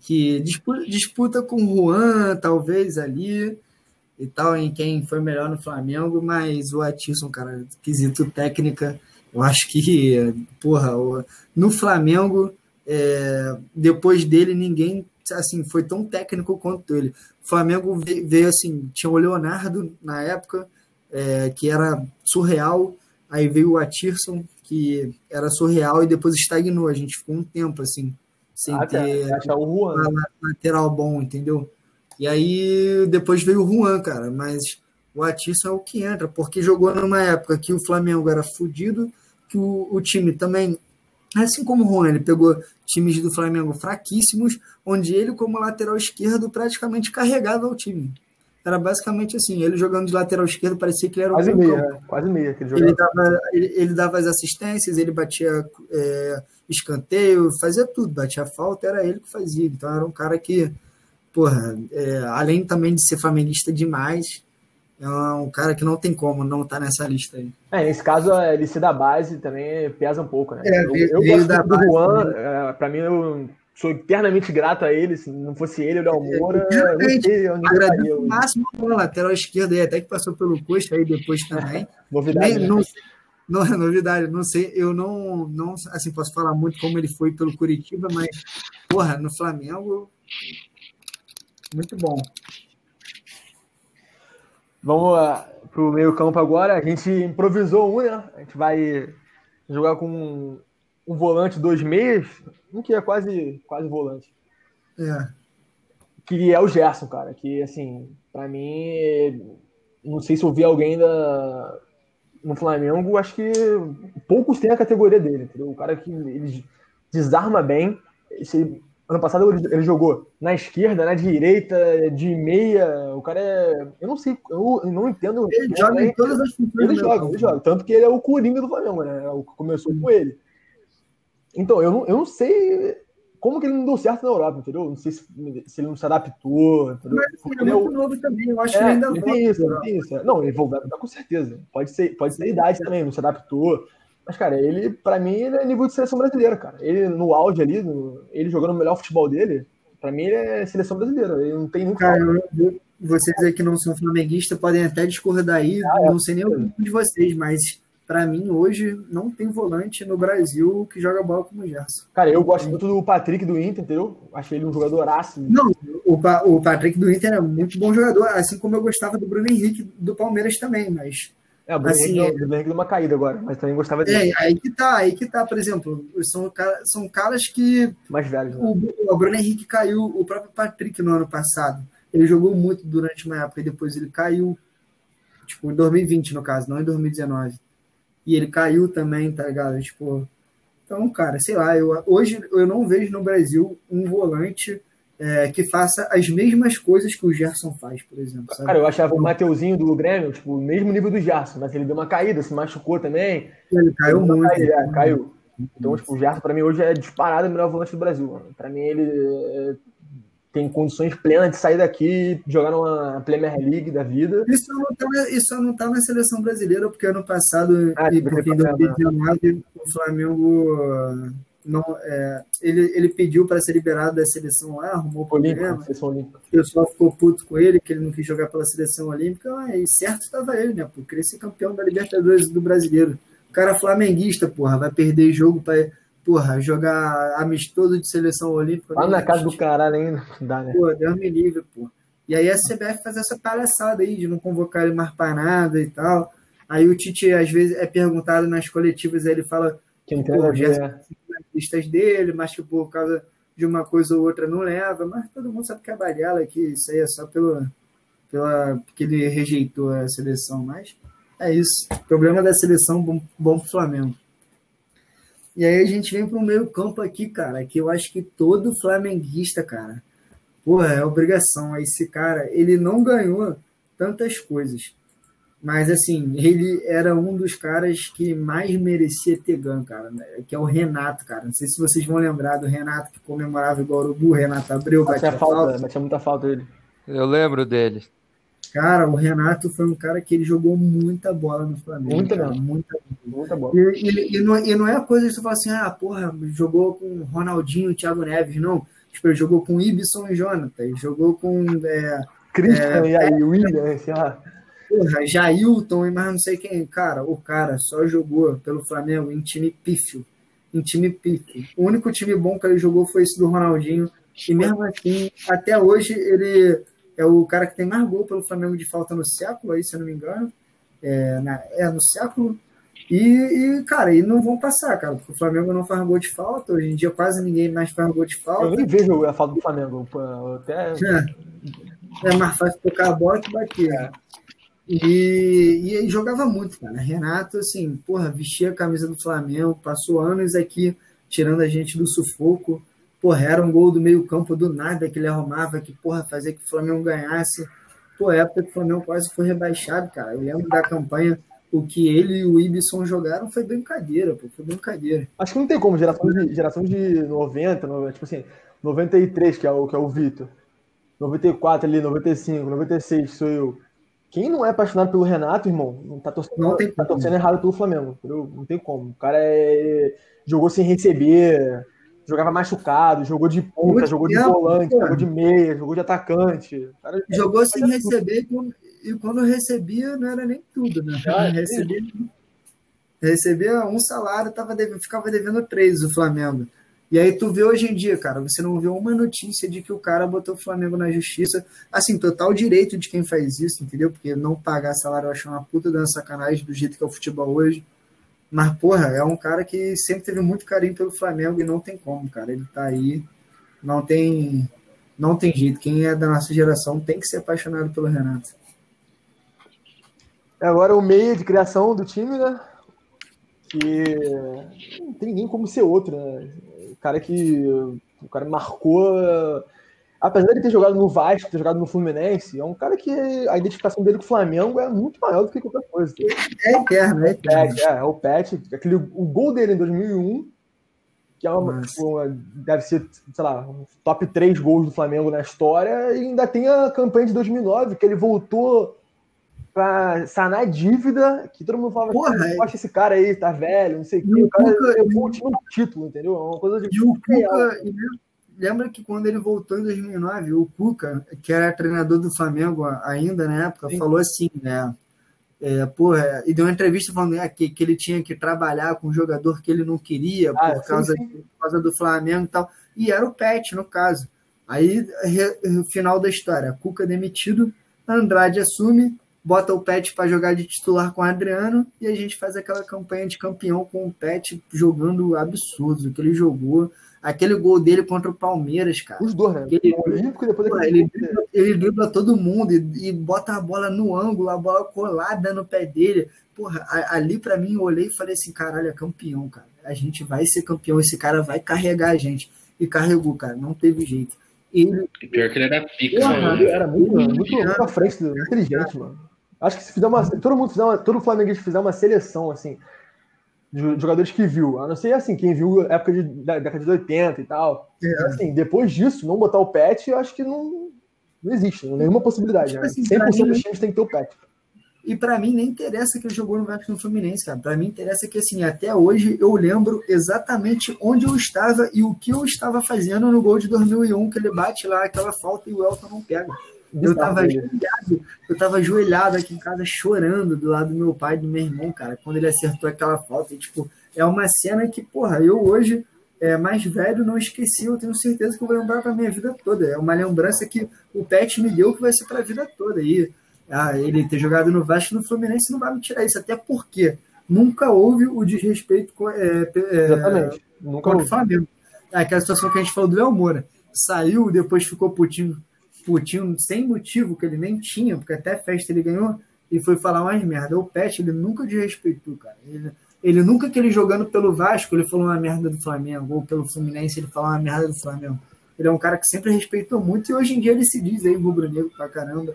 que disputa, disputa com o Juan, talvez ali, e tal, em quem foi melhor no Flamengo, mas o Atisson, cara, quesito técnica, eu acho que, porra, no Flamengo, é, depois dele, ninguém assim foi tão técnico quanto ele. O Flamengo veio assim, tinha o Leonardo na época, é, que era surreal, aí veio o Atirson, que era surreal, e depois estagnou. A gente ficou um tempo assim, sem ah, ter um lateral bom, entendeu? E aí depois veio o Juan, cara, mas o Atisson é o que entra, porque jogou numa época que o Flamengo era fodido, que o, o, time também, assim como o Juan, ele pegou times do Flamengo fraquíssimos, onde ele, como lateral esquerdo, praticamente carregava o time. Era basicamente assim, ele jogando de lateral esquerdo, parecia que ele era quase o meia, quase meia. Que ele, ele, dava, ele, ele, dava as assistências, ele batia é, escanteio, fazia tudo, batia falta, era ele que fazia. Então era um cara que porra, é, além também de ser flamenguista demais, é um cara que não tem como não estar tá nessa lista aí. É, nesse caso, a LC da base também pesa um pouco, né? É, eu, eu gosto da do Juan, é, pra mim, eu sou eternamente grato a ele. Se não fosse ele, o Léo é, Moura, é, eu não sei onde estaria. O máximo na lateral esquerda aí, até que passou pelo coxa aí depois também. novidade. Nem, né? não, não é novidade, não sei, eu não, não assim, posso falar muito como ele foi pelo Curitiba, mas, porra, no Flamengo, muito bom. Vamos uh, para o meio campo agora. A gente improvisou um, né? A gente vai jogar com um, um volante, dois meias, um que é quase, quase volante. É. Que é o Gerson, cara. Que, assim, para mim, não sei se eu vi alguém da, no Flamengo, acho que poucos têm a categoria dele, entendeu? O cara que ele desarma bem. Se Ano passado ele jogou na esquerda, na direita, de meia. O cara é. Eu não sei, eu não entendo. Ele joga em todas as funções. Ele joga, ele joga. Tanto que ele é o Coringa do Flamengo, né? É o que começou com ele. Então, eu não, eu não sei como que ele não deu certo na Europa, entendeu? Não sei se, se ele não se adaptou. Entendeu? Mas assim, ele é muito novo também, eu acho é, que ele ainda ele tem isso, ele tem isso. Não, ele vai com certeza. Pode ser, pode ser a idade também, não se adaptou. Mas, cara, ele, para mim, ele é nível de seleção brasileira, cara. Ele, no auge ali, no, ele jogando o melhor futebol dele, para mim, ele é seleção brasileira. Ele não tem nem Cara, eu, vocês aí que não são flamenguistas podem até discordar aí, ah, é. não sei nem o de vocês, mas para mim, hoje, não tem volante no Brasil que joga bola como o Gerson. Cara, eu gosto muito do Patrick do Inter, entendeu? Achei ele um jogador ácido. Não, o, pa o Patrick do Inter é muito bom jogador, assim como eu gostava do Bruno Henrique do Palmeiras também, mas é, o Bruno assim, é, deu uma caída agora, mas também gostava dele. É, aí que tá, aí que tá, por exemplo, são, são caras que. Mais velhos. Né? O, o Bruno Henrique caiu, o próprio Patrick no ano passado. Ele jogou muito durante uma época e depois ele caiu. Tipo, em 2020, no caso, não em 2019. E ele caiu também, tá ligado? Tipo. Então, cara, sei lá, eu, hoje eu não vejo no Brasil um volante é, que faça as mesmas coisas que o Gerson faz, por exemplo. Sabe? Cara, eu achava o Mateuzinho do Grêmio, tipo, o mesmo nível do Gerson, mas ele deu uma caída, se machucou também. Ele caiu muito. Caída, é, caiu. Então, tipo, o Gerson, pra mim, hoje é disparado o melhor volante do Brasil. Mano. Pra mim, ele é, tem condições plenas de sair daqui, jogar numa Premier League da vida. Isso não tá, isso não tá na seleção brasileira, porque ano passado, ah, e porque em 2019, o Flamengo não, é, ele, ele pediu para ser liberado da seleção lá, arrumou problema. O pessoal ficou puto com ele, que ele não quis jogar pela seleção olímpica, e certo estava ele, né? Por querer ser campeão da Libertadores do brasileiro. O cara flamenguista, porra, vai perder jogo para porra, jogar amistoso de seleção olímpica. Lá na casa do caralho ainda, dá, né? Pô, Deus me livre, porra. E aí a CBF faz essa palhaçada aí de não convocar ele mais para nada e tal. Aí o Tite, às vezes, é perguntado nas coletivas, aí ele fala que já listas dele, mas que por causa de uma coisa ou outra não leva, mas todo mundo sabe que é balela, que isso aí é só pelo, pela, porque ele rejeitou a seleção, mas é isso. Problema da seleção bom, bom pro Flamengo. E aí a gente vem para o meio campo aqui, cara, que eu acho que todo flamenguista, cara, porra, é obrigação. Esse cara, ele não ganhou tantas coisas, Mas, assim, ele era um dos caras que mais merecia ter ganho, cara, né? que é o Renato, cara. Não sei se vocês vão lembrar do Renato que comemorava igual o Urubu, Renato Abreu, batia, batia falta, falta. Batia muita falta dele. Eu lembro dele. Cara, o Renato foi um cara que ele jogou muita bola no Flamengo. Muita, cara, muita, muita bola. E, e, e, não, e, não, é coisa de você falar assim, ah, porra, jogou com Ronaldinho, Thiago Neves, não. Tipo, ele jogou com Ibson e Jonathan, jogou com. É, Christian é, e aí, William, sei lá porra, Jailton e mais não sei quem. Cara, o cara só jogou pelo Flamengo em time pífio. Em time pífio. O único time bom que ele jogou foi esse do Ronaldinho. E mesmo assim, até hoje, ele é o cara que tem mais gol pelo Flamengo de falta no século, aí, se eu não me engano. É, na, é no século. E, e, cara, e não vão passar, cara, porque o Flamengo não faz gol de falta. Hoje em dia quase ninguém mais faz gol de falta. Eu nem vejo a falta do Flamengo. Até... É, é mais fácil tocar a bola que bater. É. E, e jogava muito, cara. Renato, assim, porra, vestia a camisa do Flamengo, passou anos aqui tirando a gente do sufoco. Porra, era um gol do meio-campo do nada que ele arrumava, que, porra, fazia que o Flamengo ganhasse. Pô, época que o Flamengo quase foi rebaixado, cara. Eu lembro da campanha, o que ele e o Ibson jogaram foi brincadeira, pô, foi brincadeira. Acho que não tem como, geração de, geração de 90, tipo assim, 93, que é o, que é o Vitor. 94 ali, 95, 96, sou eu. Quem não é apaixonado pelo Renato, irmão, não tá torcendo, não tem tá torcendo errado pelo Flamengo, entendeu? Não tem como. O cara é, jogou sem receber, jogava machucado, jogou de ponta, Muito jogou tempo, de volante, pô. jogou de meia, jogou de atacante. Cara, jogou é, sem receber e quando recebia não era nem tudo, né? Ah, recebia, recebia um salário, tava devendo, ficava devendo três o Flamengo. E aí tu vê hoje em dia, cara, você não vê uma notícia de que o cara botou o Flamengo na justiça. Assim, total direito de quem faz isso, entendeu? Porque não pagar salário eu acho uma puta dando sacanagem do jeito que é o futebol hoje. Mas, porra, é um cara que sempre teve muito carinho pelo Flamengo e não tem como, cara. Ele tá aí, não tem, não tem jeito. Quem é da nossa geração tem que ser apaixonado pelo Renato. Agora o meio de criação do time, né? Que não tem ninguém como ser outro, né? Cara que o cara marcou. Apesar de ter jogado no Vasco, ter jogado no Fluminense, é um cara que a identificação dele com o Flamengo é muito maior do que qualquer coisa. É eterno, é eterno. É, é, é o Pet. Aquele, o gol dele em 2001, que é uma, uma, deve ser, sei lá, um top 3 gols do Flamengo na história, e ainda tem a campanha de 2009, que ele voltou pra sanar dívida, que todo mundo falava, Porra, é... esse cara aí, tá velho, não sei o que, o cara levou o time no título, entendeu? É uma coisa de... E o Cuca, lembra que quando ele voltou em 2009, o Cuca, que era treinador do Flamengo ainda na época, Sim. falou assim, né, é, porra, e deu uma entrevista falando é, que, que ele tinha que trabalhar com um jogador que ele não queria ah, por, causa, sim. por causa do Flamengo e tal, e era o Pet, no caso. Aí, re, final da história, Cuca demitido, Andrade assume, bota o Pet para jogar de titular com o Adriano e a gente faz aquela campanha de campeão com o Pet jogando absurdo que ele jogou. Aquele gol dele contra o Palmeiras, cara. Os dois, né? Ele, ele, dribla, ele dribla todo mundo e, e, bota a bola no ângulo, a bola colada no pé dele. Porra, ali para mim eu olhei e falei assim: caralho, é campeão, cara. A gente vai ser campeão, esse cara vai carregar a gente. E carregou, cara, não teve jeito. Ele, pior que ele era pica, porra, ele era muito, muito, muito, muito à frente, inteligente, mano. Acho que se fizer uma. Todo mundo fizer uma, todo Flamengo fizer uma seleção, assim, de jogadores que viu. A não ser assim, quem viu época de, da década de 80 e tal. É. Assim, depois disso, não botar o pet, eu acho que não, não existe, nenhuma possibilidade. Tipo né? Assim, 100% dos times tem que ter o pet. E para mim nem interessa que ele jogou no Vasco no Fluminense, cara. Para mim interessa que assim, até hoje eu lembro exatamente onde eu estava e o que eu estava fazendo no gol de 2001 que ele bate lá aquela falta e o Elton não pega. Eu tava ajoelhado, eu tava ajoelhado aqui em casa chorando do lado do meu pai e do meu irmão, cara, quando ele acertou aquela falta. E, tipo, é uma cena que, porra, eu hoje, é, mais velho, não esqueci, eu tenho certeza que eu vou lembrar pra minha vida toda. É uma lembrança que o Pet me deu que vai ser pra vida toda. E ah, ele ter jogado no Vasco e no Fluminense não vai me tirar isso, até porque nunca houve o desrespeito com, é, é, Exatamente. Nunca com o Flamengo. É aquela situação que a gente falou do Léo Moura. Saiu, depois ficou putinho Putinho sem motivo, que ele nem tinha, porque até festa ele ganhou, e foi falar mais merda. O Pet, ele nunca desrespeitou, cara. Ele, ele nunca que ele jogando pelo Vasco, ele falou uma merda do Flamengo, ou pelo Fluminense, ele falou uma merda do Flamengo. Ele é um cara que sempre respeitou muito, e hoje em dia ele se diz aí rubro-negro pra caramba.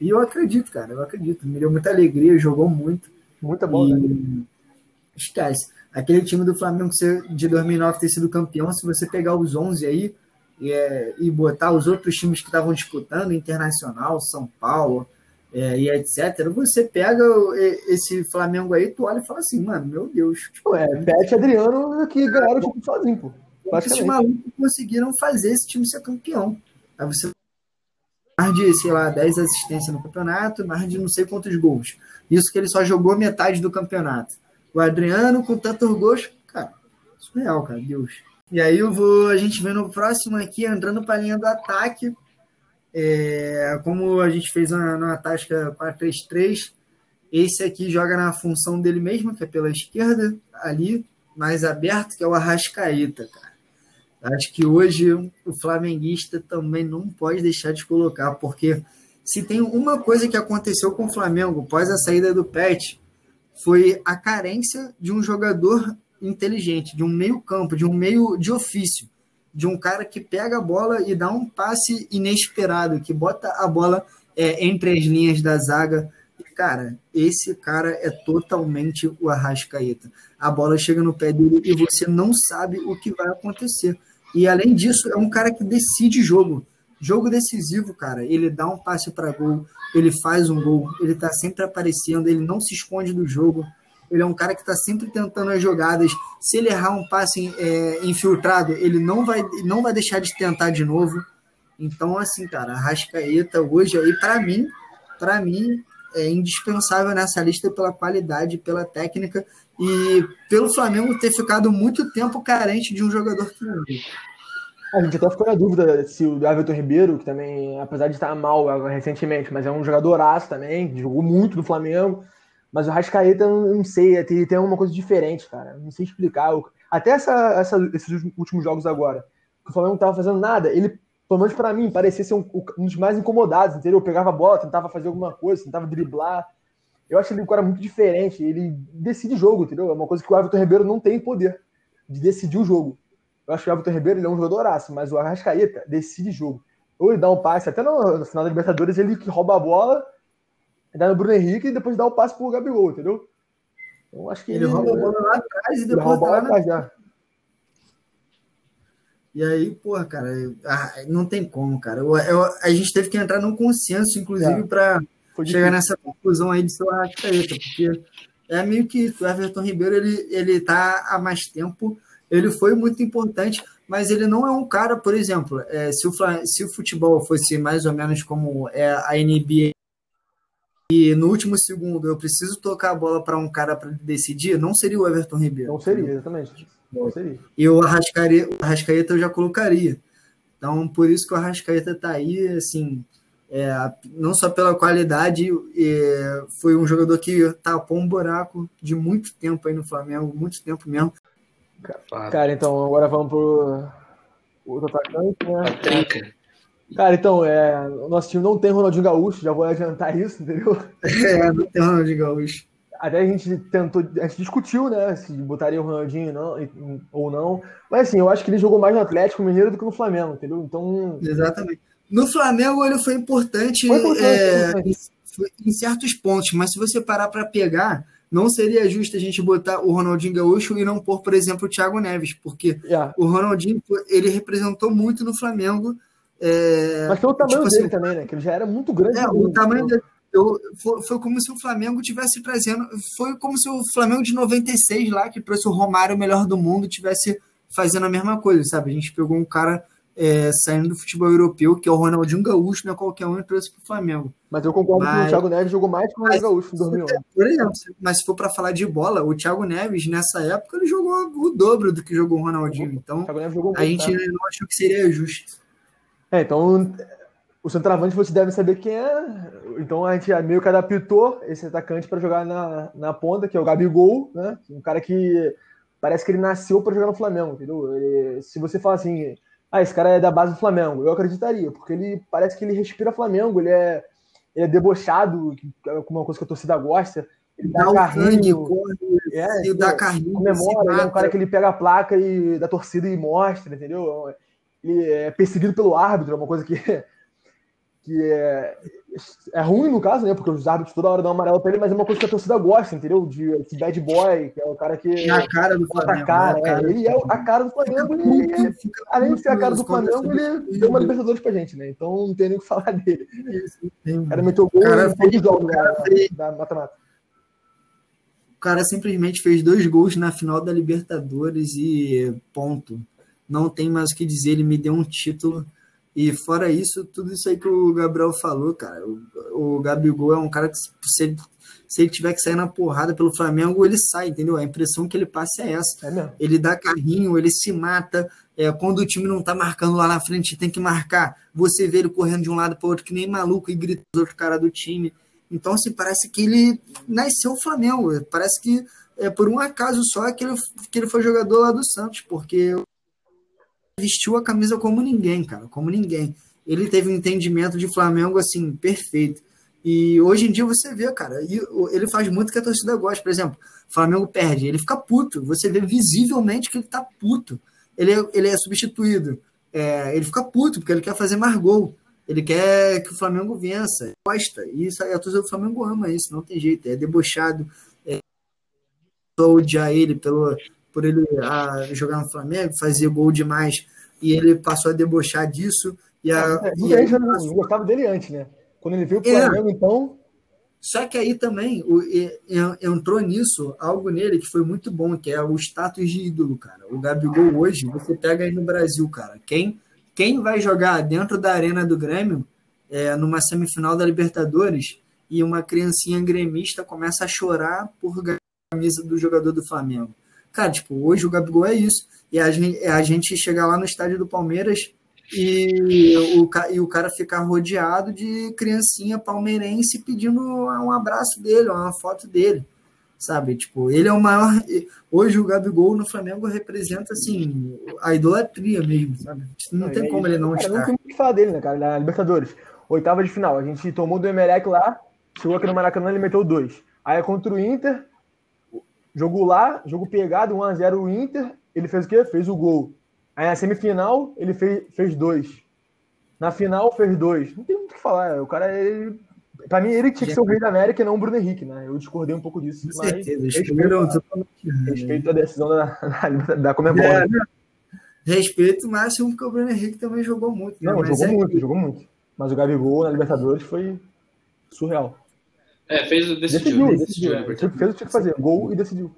E eu acredito, cara, eu acredito. Me deu muita alegria, jogou muito. Muita bola, e... né? Esquece. Aquele time do Flamengo de 2009 ter sido campeão, se você pegar os 11 aí e, é, e botar os outros times que estavam disputando, Internacional, São Paulo é, e etc., você pega esse Flamengo aí, tu olha e fala assim, mano, meu Deus. Tipo, é, Pet Adriano que ganharam o time sozinho, pô. Esses malucos conseguiram fazer esse time ser campeão. Aí você mais de, sei lá, 10 assistências no campeonato, mais de não sei quantos gols. Isso que ele só jogou metade do campeonato. O Adriano, com tantos gols, cara, surreal, cara, Deus. E aí eu vou, a gente vê no próximo aqui, entrando para a linha do ataque, é, como a gente fez na, na tática 4-3-3, esse aqui joga na função dele mesmo, que é pela esquerda, ali, mais aberto, que é o Arrascaeta, cara. Acho que hoje o flamenguista também não pode deixar de colocar, porque se tem uma coisa que aconteceu com o Flamengo após a saída do Pet, foi a carência de um jogador inteligente, de um meio-campo, de um meio de ofício, de um cara que pega a bola e dá um passe inesperado, que bota a bola é, entre as linhas da zaga. Cara, esse cara é totalmente o Arrascaeta. A bola chega no pé dele e você não sabe o que vai acontecer. E além disso, é um cara que decide jogo. Jogo decisivo, cara. Ele dá um passe para gol, ele faz um gol, ele tá sempre aparecendo, ele não se esconde do jogo. Ele é um cara que está sempre tentando as jogadas. Se ele errar um passe é, infiltrado, ele não vai, não vai deixar de tentar de novo. Então, assim, cara, a Rascaeta hoje aí, para mim, para mim, é indispensável nessa lista pela qualidade, pela técnica e pelo Flamengo ter ficado muito tempo carente de um jogador que não a gente até ficou na dúvida se o Everton Ribeiro, que também, apesar de estar mal recentemente, mas é um jogadoraço também, jogou muito no Flamengo. Mas o Rascaeta, eu não sei, tem, tem alguma coisa diferente, cara. Não sei explicar. Até essa, essa, esses últimos jogos agora, que o Flamengo não estava fazendo nada, ele, pelo menos para mim, parecia ser um, um, dos mais incomodados, entendeu? Eu pegava a bola, tentava fazer alguma coisa, tentava driblar. Eu acho ele um cara muito diferente. Ele decide jogo, entendeu? É uma coisa que o Everton Ribeiro não tem poder de decidir o jogo. Eu acho que o Everton Ribeiro ele é um jogador aço, mas o Arrascaeta decide jogo. Ou ele dá um passe, até no, no final da Libertadores, ele que rouba a bola, dá no Bruno Henrique e depois dá o passe pro Gabigol, entendeu? Então acho que ele, ele a bola lá atrás e depois dá lá já. E aí, porra, cara, não tem como, cara. Eu, eu, a gente teve que entrar num consenso, inclusive, é. para chegar nessa conclusão aí de ser o Arrascaeta, porque é meio que o Everton Ribeiro ele, ele tá há mais tempo ele foi muito importante, mas ele não é um cara, por exemplo, é, se, o, se o futebol fosse mais ou menos como é a NBA, e no último segundo eu preciso tocar a bola para um cara para decidir, não seria o Everton Ribeiro. Não seria, exatamente. Não seria. E o Arrascaeta, o Arrascaeta eu já colocaria. Então, por isso que o Arrascaeta está aí, assim, é, não só pela qualidade, é, foi um jogador que tapou um buraco de muito tempo aí no Flamengo, muito tempo mesmo. Cara, então agora vamos pro outro atacante, né? Cara, então, é, o nosso time não tem Ronaldinho Gaúcho, já vou adiantar isso, entendeu? É, não tem Ronaldinho Gaúcho. Até a gente tentou, a gente discutiu, né, se botaria o Ronaldinho não, ou não. Mas assim, eu acho que ele jogou mais no Atlético Mineiro do que no Flamengo, entendeu? Então. Exatamente. No Flamengo ele foi importante, foi importante, é, em certos pontos, mas se você parar para pegar, não seria justo a gente botar o Ronaldinho Gaúcho e não pôr, por exemplo, o Thiago Neves, porque yeah. o Ronaldinho ele representou muito no Flamengo. É, Mas pelo tamanho tipo dele assim, também, né? Que ele já era muito grande. É, o tamanho dele. Eu, foi, foi, como se o Flamengo tivesse trazendo. Foi como se o Flamengo de 96 lá, que trouxe o Romário o melhor do mundo, tivesse fazendo a mesma coisa, sabe? A gente pegou um cara é, saindo do futebol europeu, que é o Ronaldinho Gaúcho, não é qualquer um, e trouxe para o Flamengo. Mas eu concordo mas, que o Thiago Neves jogou mais que o Ronaldinho Gaúcho em 2011. Por exemplo, mas se for para falar de bola, o Thiago Neves, nessa época, ele jogou o dobro do que jogou o Ronaldinho. Então, a gente não achou que seria justo. É, então, o centroavante você deve saber quem é. Então, a gente meio que adaptou esse atacante para jogar na, na ponta, que é o Gabigol, né? Um cara que parece que ele nasceu para jogar no Flamengo, entendeu? Ele, se você fala assim ah, esse cara é da base do Flamengo. Eu acreditaria, porque ele parece que ele respira Flamengo, ele é, ele é debochado, é uma coisa que a torcida gosta. Ele dá, dá carrinho, corre, é, dá carrinho, comemora, ele é um cara que ele pega a placa e, da torcida e mostra, entendeu? É perseguido pelo árbitro, é uma coisa que que é, é ruim no caso, né? Porque os árbitros toda hora dão amarelo pra ele, mas é uma coisa que a torcida gosta, entendeu? De esse bad boy, que é o cara que. É a cara do Flamengo. Cara, é, cara ele é a cara do Flamengo e, além de ser a cara do Flamengo, ele deu uma Libertadores pra gente, né? Então não tem nem o que falar dele. O cara meteu gol cara, fez, jogos da mata-mata. O cara simplesmente fez dois gols na final da Libertadores e ponto. Não tem mais o que dizer, ele me deu um título e fora isso, tudo isso aí que o Gabriel falou, cara, o, o Gabigol é um cara que se ele, se ele tiver que sair na porrada pelo Flamengo, ele sai, entendeu? A impressão que ele passa é essa. É ele dá carrinho, ele se mata. É, quando o time não tá marcando lá na frente, tem que marcar. Você vê ele correndo de um lado para outro que nem maluco e grita os outros caras do time. Então, assim, parece que ele nasceu o Flamengo. Parece que é por um acaso só que ele, que ele foi jogador lá do Santos, porque vestiu a camisa como ninguém, cara, como ninguém. Ele teve um entendimento de Flamengo assim perfeito. E hoje em dia você vê, cara, ele faz muito que a torcida gosta. Por exemplo, Flamengo perde, ele fica puto. Você vê visivelmente que ele tá puto. Ele é, ele é substituído. É, ele fica puto porque ele quer fazer mais gol. Ele quer que o Flamengo vença. Gosta. E isso a torcida do Flamengo ama isso, não tem jeito. É debochado. É, odiar ele pelo, por ele a, jogar no Flamengo, fazer gol demais, e ele passou a debochar disso. E a, é, e aí, não gostava dele antes, né? Quando ele viu o é. Flamengo, é, então. Só que aí também o, entrou nisso algo nele que foi muito bom, que é o status de ídolo, cara. O Gabigol hoje, você pega aí no Brasil, cara. Quem, quem vai jogar dentro da arena do Grêmio, é, numa semifinal da Libertadores, e uma criancinha gremista começa a chorar por camisa do jogador do Flamengo. Cara, tipo, hoje o Gabigol é isso. E a gente, é a gente chegar lá no estádio do Palmeiras e o, e o cara ficar rodeado de criancinha palmeirense pedindo um abraço dele, uma foto dele. Sabe? Tipo, ele é o maior. Hoje o Gabigol no Flamengo representa, assim, a idolatria mesmo, sabe? Não, não tem como ele não cara, estar. Não tem o que falar dele, né, cara? Na Libertadores. Oitava de final. A gente tomou do Emelec lá, chegou aqui no Maracanã, ele meteu dois. Aí é contra o Inter, Jogo lá, jogo pegado, 1x0 o Inter, ele fez o quê? Fez o gol. Aí na semifinal, ele fez, fez dois. Na final, fez dois. Não tem muito o que falar. O cara, ele, pra mim, ele tinha que ser o rei da América e não o Bruno Henrique, né? Eu discordei um pouco disso. Com certeza. Respeito, a, respeito a decisão da, da, da Comebol. É, né? Respeito máximo porque o Bruno Henrique também jogou muito. Né? Não, jogou é muito, que... jogou muito. Mas o Gabigol na Libertadores foi surreal. É, fez, decidiu. Decidiu, decidiu. É. Fez o que tinha que fazer, gol e decidiu.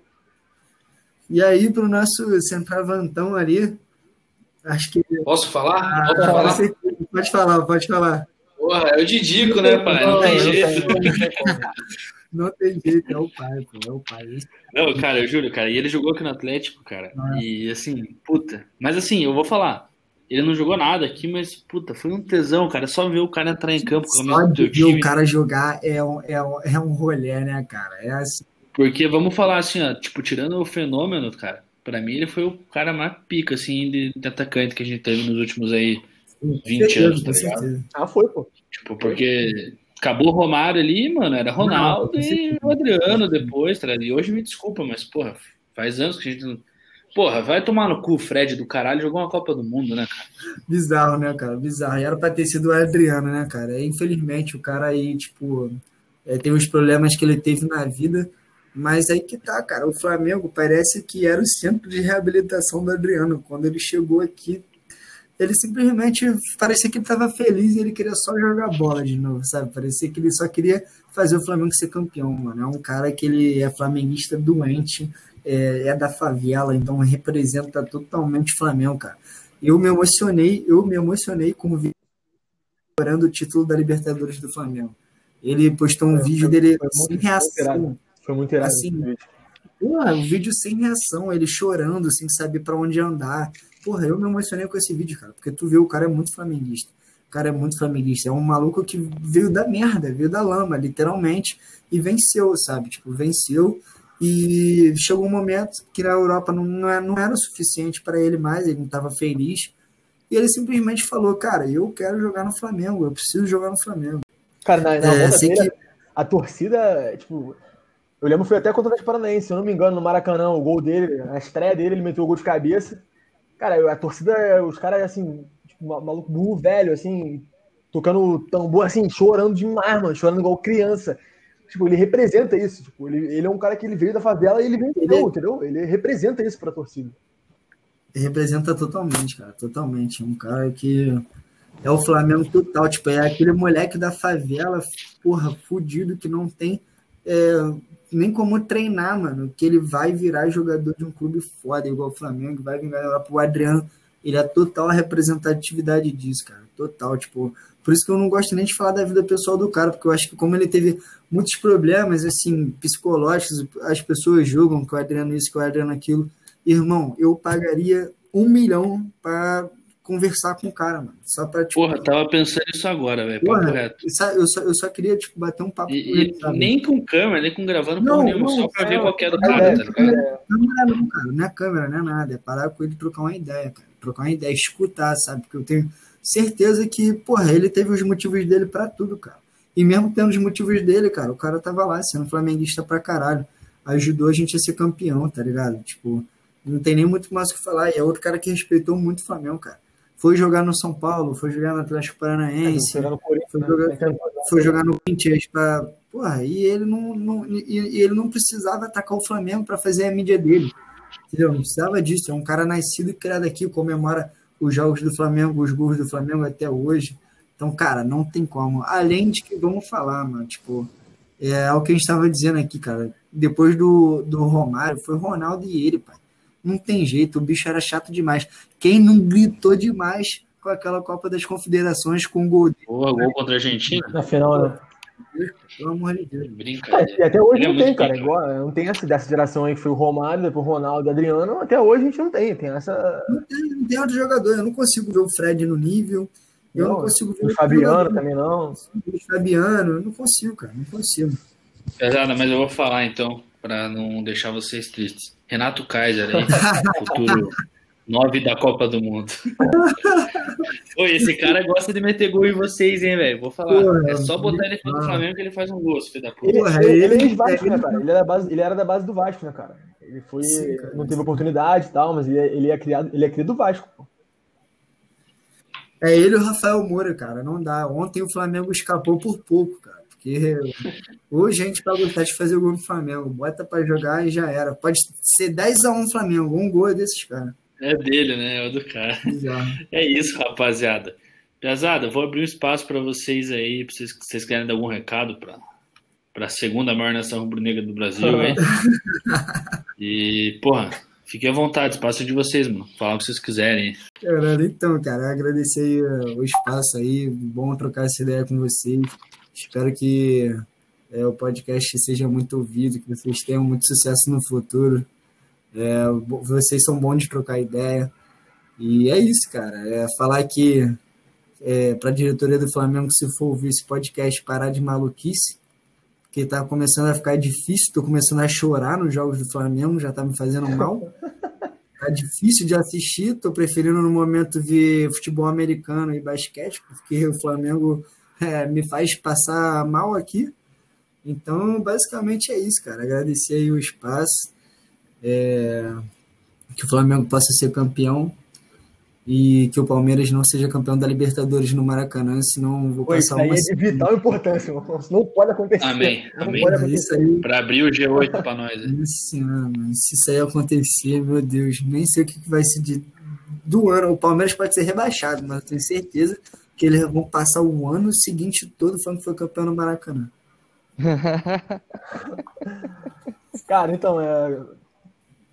E aí, para o nosso centravantão ali, acho que. Posso falar? Ah, Posso falar? Pode falar, pode falar. Porra, é o Didico, né, pai? Não, não tem jeito. Não tem jeito, é o pai, pô, é o pai. Não, cara, eu juro, cara. E ele jogou aqui no Atlético, cara. Ah. E assim, puta. Mas assim, eu vou falar. Ele não jogou nada aqui, mas, puta, foi um tesão, cara. Só ver o cara entrar em campo com a do teu time. o cara jogar é um, é, um, é um rolê, né, cara? É assim. Porque, vamos falar assim, ó, tipo, tirando o fenômeno, cara, pra mim ele foi o cara mais pica, assim, de, de atacante que a gente teve nos últimos aí 20 certeza, anos, tá ligado? Ah, foi, pô. Tipo, porque acabou o Romário ali, mano, era Ronaldo não, e o Adriano depois, tá ligado? E hoje me desculpa, mas, porra, faz anos que a gente não Porra, vai tomar no cu o Fred do caralho, jogou uma Copa do Mundo, né, cara? Bizarro, né, cara? Bizarro. E era pra ter sido o Adriano, né, cara? Infelizmente, o cara aí, tipo, é, tem os problemas que ele teve na vida. Mas aí que tá, cara. O Flamengo parece que era o centro de reabilitação do Adriano. Quando ele chegou aqui, ele simplesmente parecia que ele estava feliz e ele queria só jogar bola de novo, sabe? Parecia que ele só queria fazer o Flamengo ser campeão, mano. É um cara que ele é flamenguista doente, é, é da favela, então representa totalmente Flamengo, cara. Eu me emocionei, eu me emocionei com o vídeo o título da Libertadores do Flamengo. Ele postou um é, vídeo foi, dele foi sem reação. Foi muito irado. Assim, porra, um vídeo sem reação, ele chorando, sem saber para onde andar. Porra, eu me emocionei com esse vídeo, cara, porque tu vê o cara é muito flamenguista. O cara é muito flamenguista. É um maluco que veio da merda, veio da lama, literalmente, e venceu, sabe? Tipo, venceu e chegou um momento que na Europa não, não é, era o suficiente para ele mais, ele não estava feliz. E ele simplesmente falou: Cara, eu quero jogar no Flamengo, eu preciso jogar no Flamengo. Cara, na, na é, que... a torcida, tipo, eu lembro foi até contra o Paranaense, se eu não me engano, no Maracanã, o gol dele, a estreia dele, ele meteu o gol de cabeça. Cara, a torcida, os caras, assim, tipo, maluco burro velho, assim, tocando tambor assim, chorando demais, mano, chorando igual criança. Tipo, ele representa isso. Tipo, ele, ele é um cara que ele veio da favela e ele venceu, ele... entendeu? Ele representa isso pra torcida. Ele representa totalmente, cara, totalmente. É um cara que é o Flamengo total. Tipo, é aquele moleque da favela, porra, fudido, que não tem é, nem como treinar, mano. Que ele vai virar jogador de um clube foda, igual o Flamengo, vai vir lá pro Adriano. Ele é total a representatividade disso, cara. Total, tipo, por isso que eu não gosto nem de falar da vida pessoal do cara, porque eu acho que como ele teve muitos problemas, assim, psicológicos, as pessoas julgam que o Adriano isso, que o Adriano aquilo. Irmão, eu pagaria um milhão para conversar com o cara, mano. Só pra, tipo, Porra, tava pensando isso agora, velho. Papo reto. Eu só, eu só queria, tipo, bater um papo e, com ele, sabe? Nem com câmera, nem com gravando não, nenhuma, só pra é, ver qual é do cara, é, tá ligado? Câmera não, cara. Não é câmera, não é nada. É parar com ele e trocar uma ideia, cara. Trocar uma ideia, escutar, sabe? Porque eu tenho certeza que, porra, ele teve os motivos dele para tudo, cara. E mesmo tendo os motivos dele, cara, o cara tava lá sendo flamenguista pra caralho. Ajudou a gente a ser campeão, tá ligado? Tipo, não tem nem muito mais o que falar. E é outro cara que respeitou muito o Flamengo, cara. Foi jogar no São Paulo, foi jogar no Atlético Paranaense, é, foi, jogar, né? foi jogar no Corinthians pra. Porra, e ele não, não, e, e ele não precisava atacar o Flamengo para fazer a mídia dele. Entendeu? Não precisava disso. É um cara nascido e criado aqui, comemora os jogos do Flamengo, os gols do Flamengo até hoje. Então, cara, não tem como. Além de que, vamos falar, mano, tipo, é o que a gente estava dizendo aqui, cara. Depois do, do Romário, foi Ronaldo e ele, pai. Não tem jeito, o bicho era chato demais. Quem não gritou demais com aquela Copa das Confederações com o gol dele? Boa, gol contra a Argentina. Na final, né? Pelo amor de Deus. Brincadeira. É, até hoje Ele não é tem, cara. Igual, não tem essa dessa geração aí que foi o Romário, depois o Ronaldo, o Adriano. Até hoje a gente não tem. Tem essa. Não tem, não tem outro jogador. Eu não consigo ver o Fred no nível. Eu não, não consigo ver o Fabiano jogador. também não. O Fabiano, eu não consigo, cara. Não consigo. Pesada, mas eu vou falar então, para não deixar vocês tristes. Renato Kaiser aí, futuro nove da Copa do Mundo. Pô, esse cara gosta de meter gol em vocês, hein, velho? Vou falar. Porra, é só botar ele contra o Flamengo que ele faz um gol, filho da puta. Ele, ele, ele, ele, Vasco, né, cara? Ele era, base, ele era da base do Vasco, né, cara? Ele foi. Sim, cara. Não teve oportunidade e tal, mas ele, ele, é criado, ele é criado do Vasco, pô. É ele e o Rafael Moura, cara. Não dá. Ontem o Flamengo escapou por pouco, cara. Porque hoje a gente vai gostar de fazer o gol no Flamengo. Bota para jogar e já era. Pode ser 10x1 Flamengo. Um gol é desses caras. É dele, né? É o do cara. Exato. É isso, rapaziada. Pesada, vou abrir um espaço para vocês aí, pra vocês, vocês querem dar algum recado para para a segunda maior nação rubro-negra do Brasil, hein? e, porra, fiquem à vontade, espaço é de vocês, mano. Falar o que vocês quiserem. Caralho, então, cara, agradecer uh, o espaço aí, bom trocar essa ideia com vocês. Espero que é, o podcast seja muito ouvido, que vocês tenham muito sucesso no futuro. É, vocês são bons de trocar ideia. E é isso, cara. É falar que é, para a diretoria do Flamengo, se for ouvir esse podcast, parar de maluquice, porque tá começando a ficar difícil, estou começando a chorar nos jogos do Flamengo, já tá me fazendo mal. Tá difícil de assistir, tô preferindo no momento ver futebol americano e basquete, porque o Flamengo é, me faz passar mal aqui. Então, basicamente é isso, cara. Agradecer aí o espaço. É, que o Flamengo possa ser campeão e que o Palmeiras não seja campeão da Libertadores no Maracanã, senão vou passar uma. Isso aí é de vital importância, não pode acontecer. Amém. Amém. Aí... Para abrir o G8 para nós. Isso, mano, se isso aí acontecer, meu Deus, nem sei o que vai ser de... do ano. O Palmeiras pode ser rebaixado, mas eu tenho certeza que eles vão passar o ano seguinte todo falando que foi campeão no Maracanã. Cara, então, é...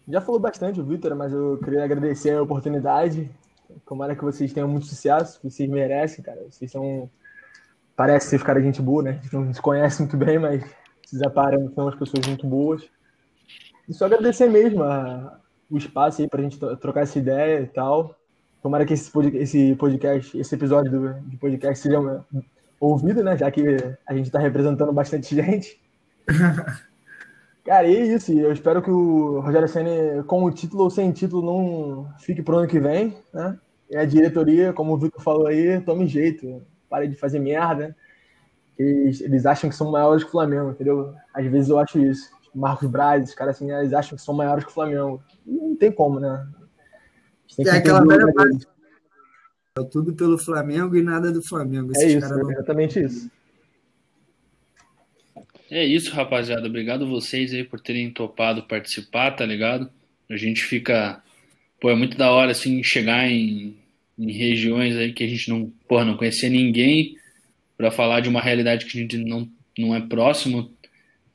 já falou bastante o Vitor, mas eu queria agradecer a oportunidade. Tomara que vocês tenham muito sucesso, que vocês merecem, cara. Vocês são. Parece ser de gente boa, né? A gente não se conhece muito bem, mas vocês aparam são umas pessoas muito boas. E só agradecer mesmo a... o espaço aí pra gente trocar essa ideia e tal. Tomara que esse podcast, esse episódio do, de podcast seja ouvido, né? Já que a gente está representando bastante gente. Cara, e é isso. Eu espero que o Rogério Senna, com o título ou sem título, não fique pro ano que vem, né? E a diretoria, como o Vitor falou aí, tome jeito. Pare de fazer merda. Eles, eles acham que são maiores que o Flamengo, entendeu? Às vezes eu acho isso. Marcos Braz, os caras assim, eles acham que são maiores que o Flamengo. E não tem como, né? Tem, aquela velha base. tudo pelo Flamengo e nada do Flamengo. é isso, não... exatamente isso. É isso, rapaziada. Obrigado vocês aí por terem topado participar, tá ligado? A gente fica. Pô, é muito da hora, assim, chegar em, em regiões aí que a gente não, porra, não conhecia ninguém para falar de uma realidade que a gente não, não é próximo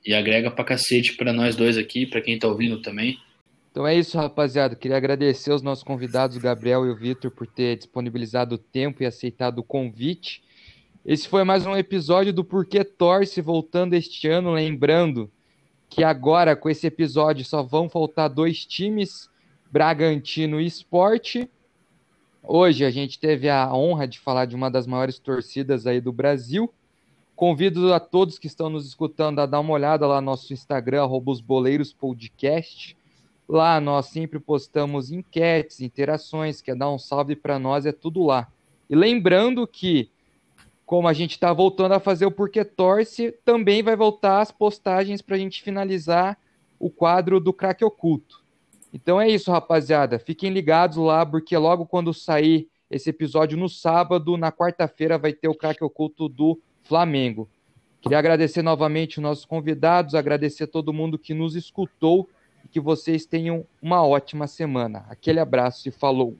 e agrega pra cacete pra nós dois aqui, pra quem tá ouvindo também. Então é isso, rapaziada. Queria agradecer os nossos convidados, o Gabriel e o Vitor, por ter disponibilizado o tempo e aceitado o convite. Esse foi mais um episódio do Porquê Torce, voltando este ano, lembrando que agora, com esse episódio, só vão faltar dois times, Bragantino e Esporte. Hoje a gente teve a honra de falar de uma das maiores torcidas aí do Brasil. Convido a todos que estão nos escutando a dar uma olhada lá no nosso Instagram, arroba Podcast. Lá nós sempre postamos enquetes, interações, quer dar um salve para nós, é tudo lá. E lembrando que como a gente está voltando a fazer o Porquê Torce, também vai voltar as postagens para a gente finalizar o quadro do craque oculto. Então é isso, rapaziada. Fiquem ligados lá, porque logo quando sair esse episódio no sábado, na quarta-feira vai ter o craque oculto do Flamengo. Queria agradecer novamente os nossos convidados, agradecer todo mundo que nos escutou e que vocês tenham uma ótima semana. Aquele abraço e falou!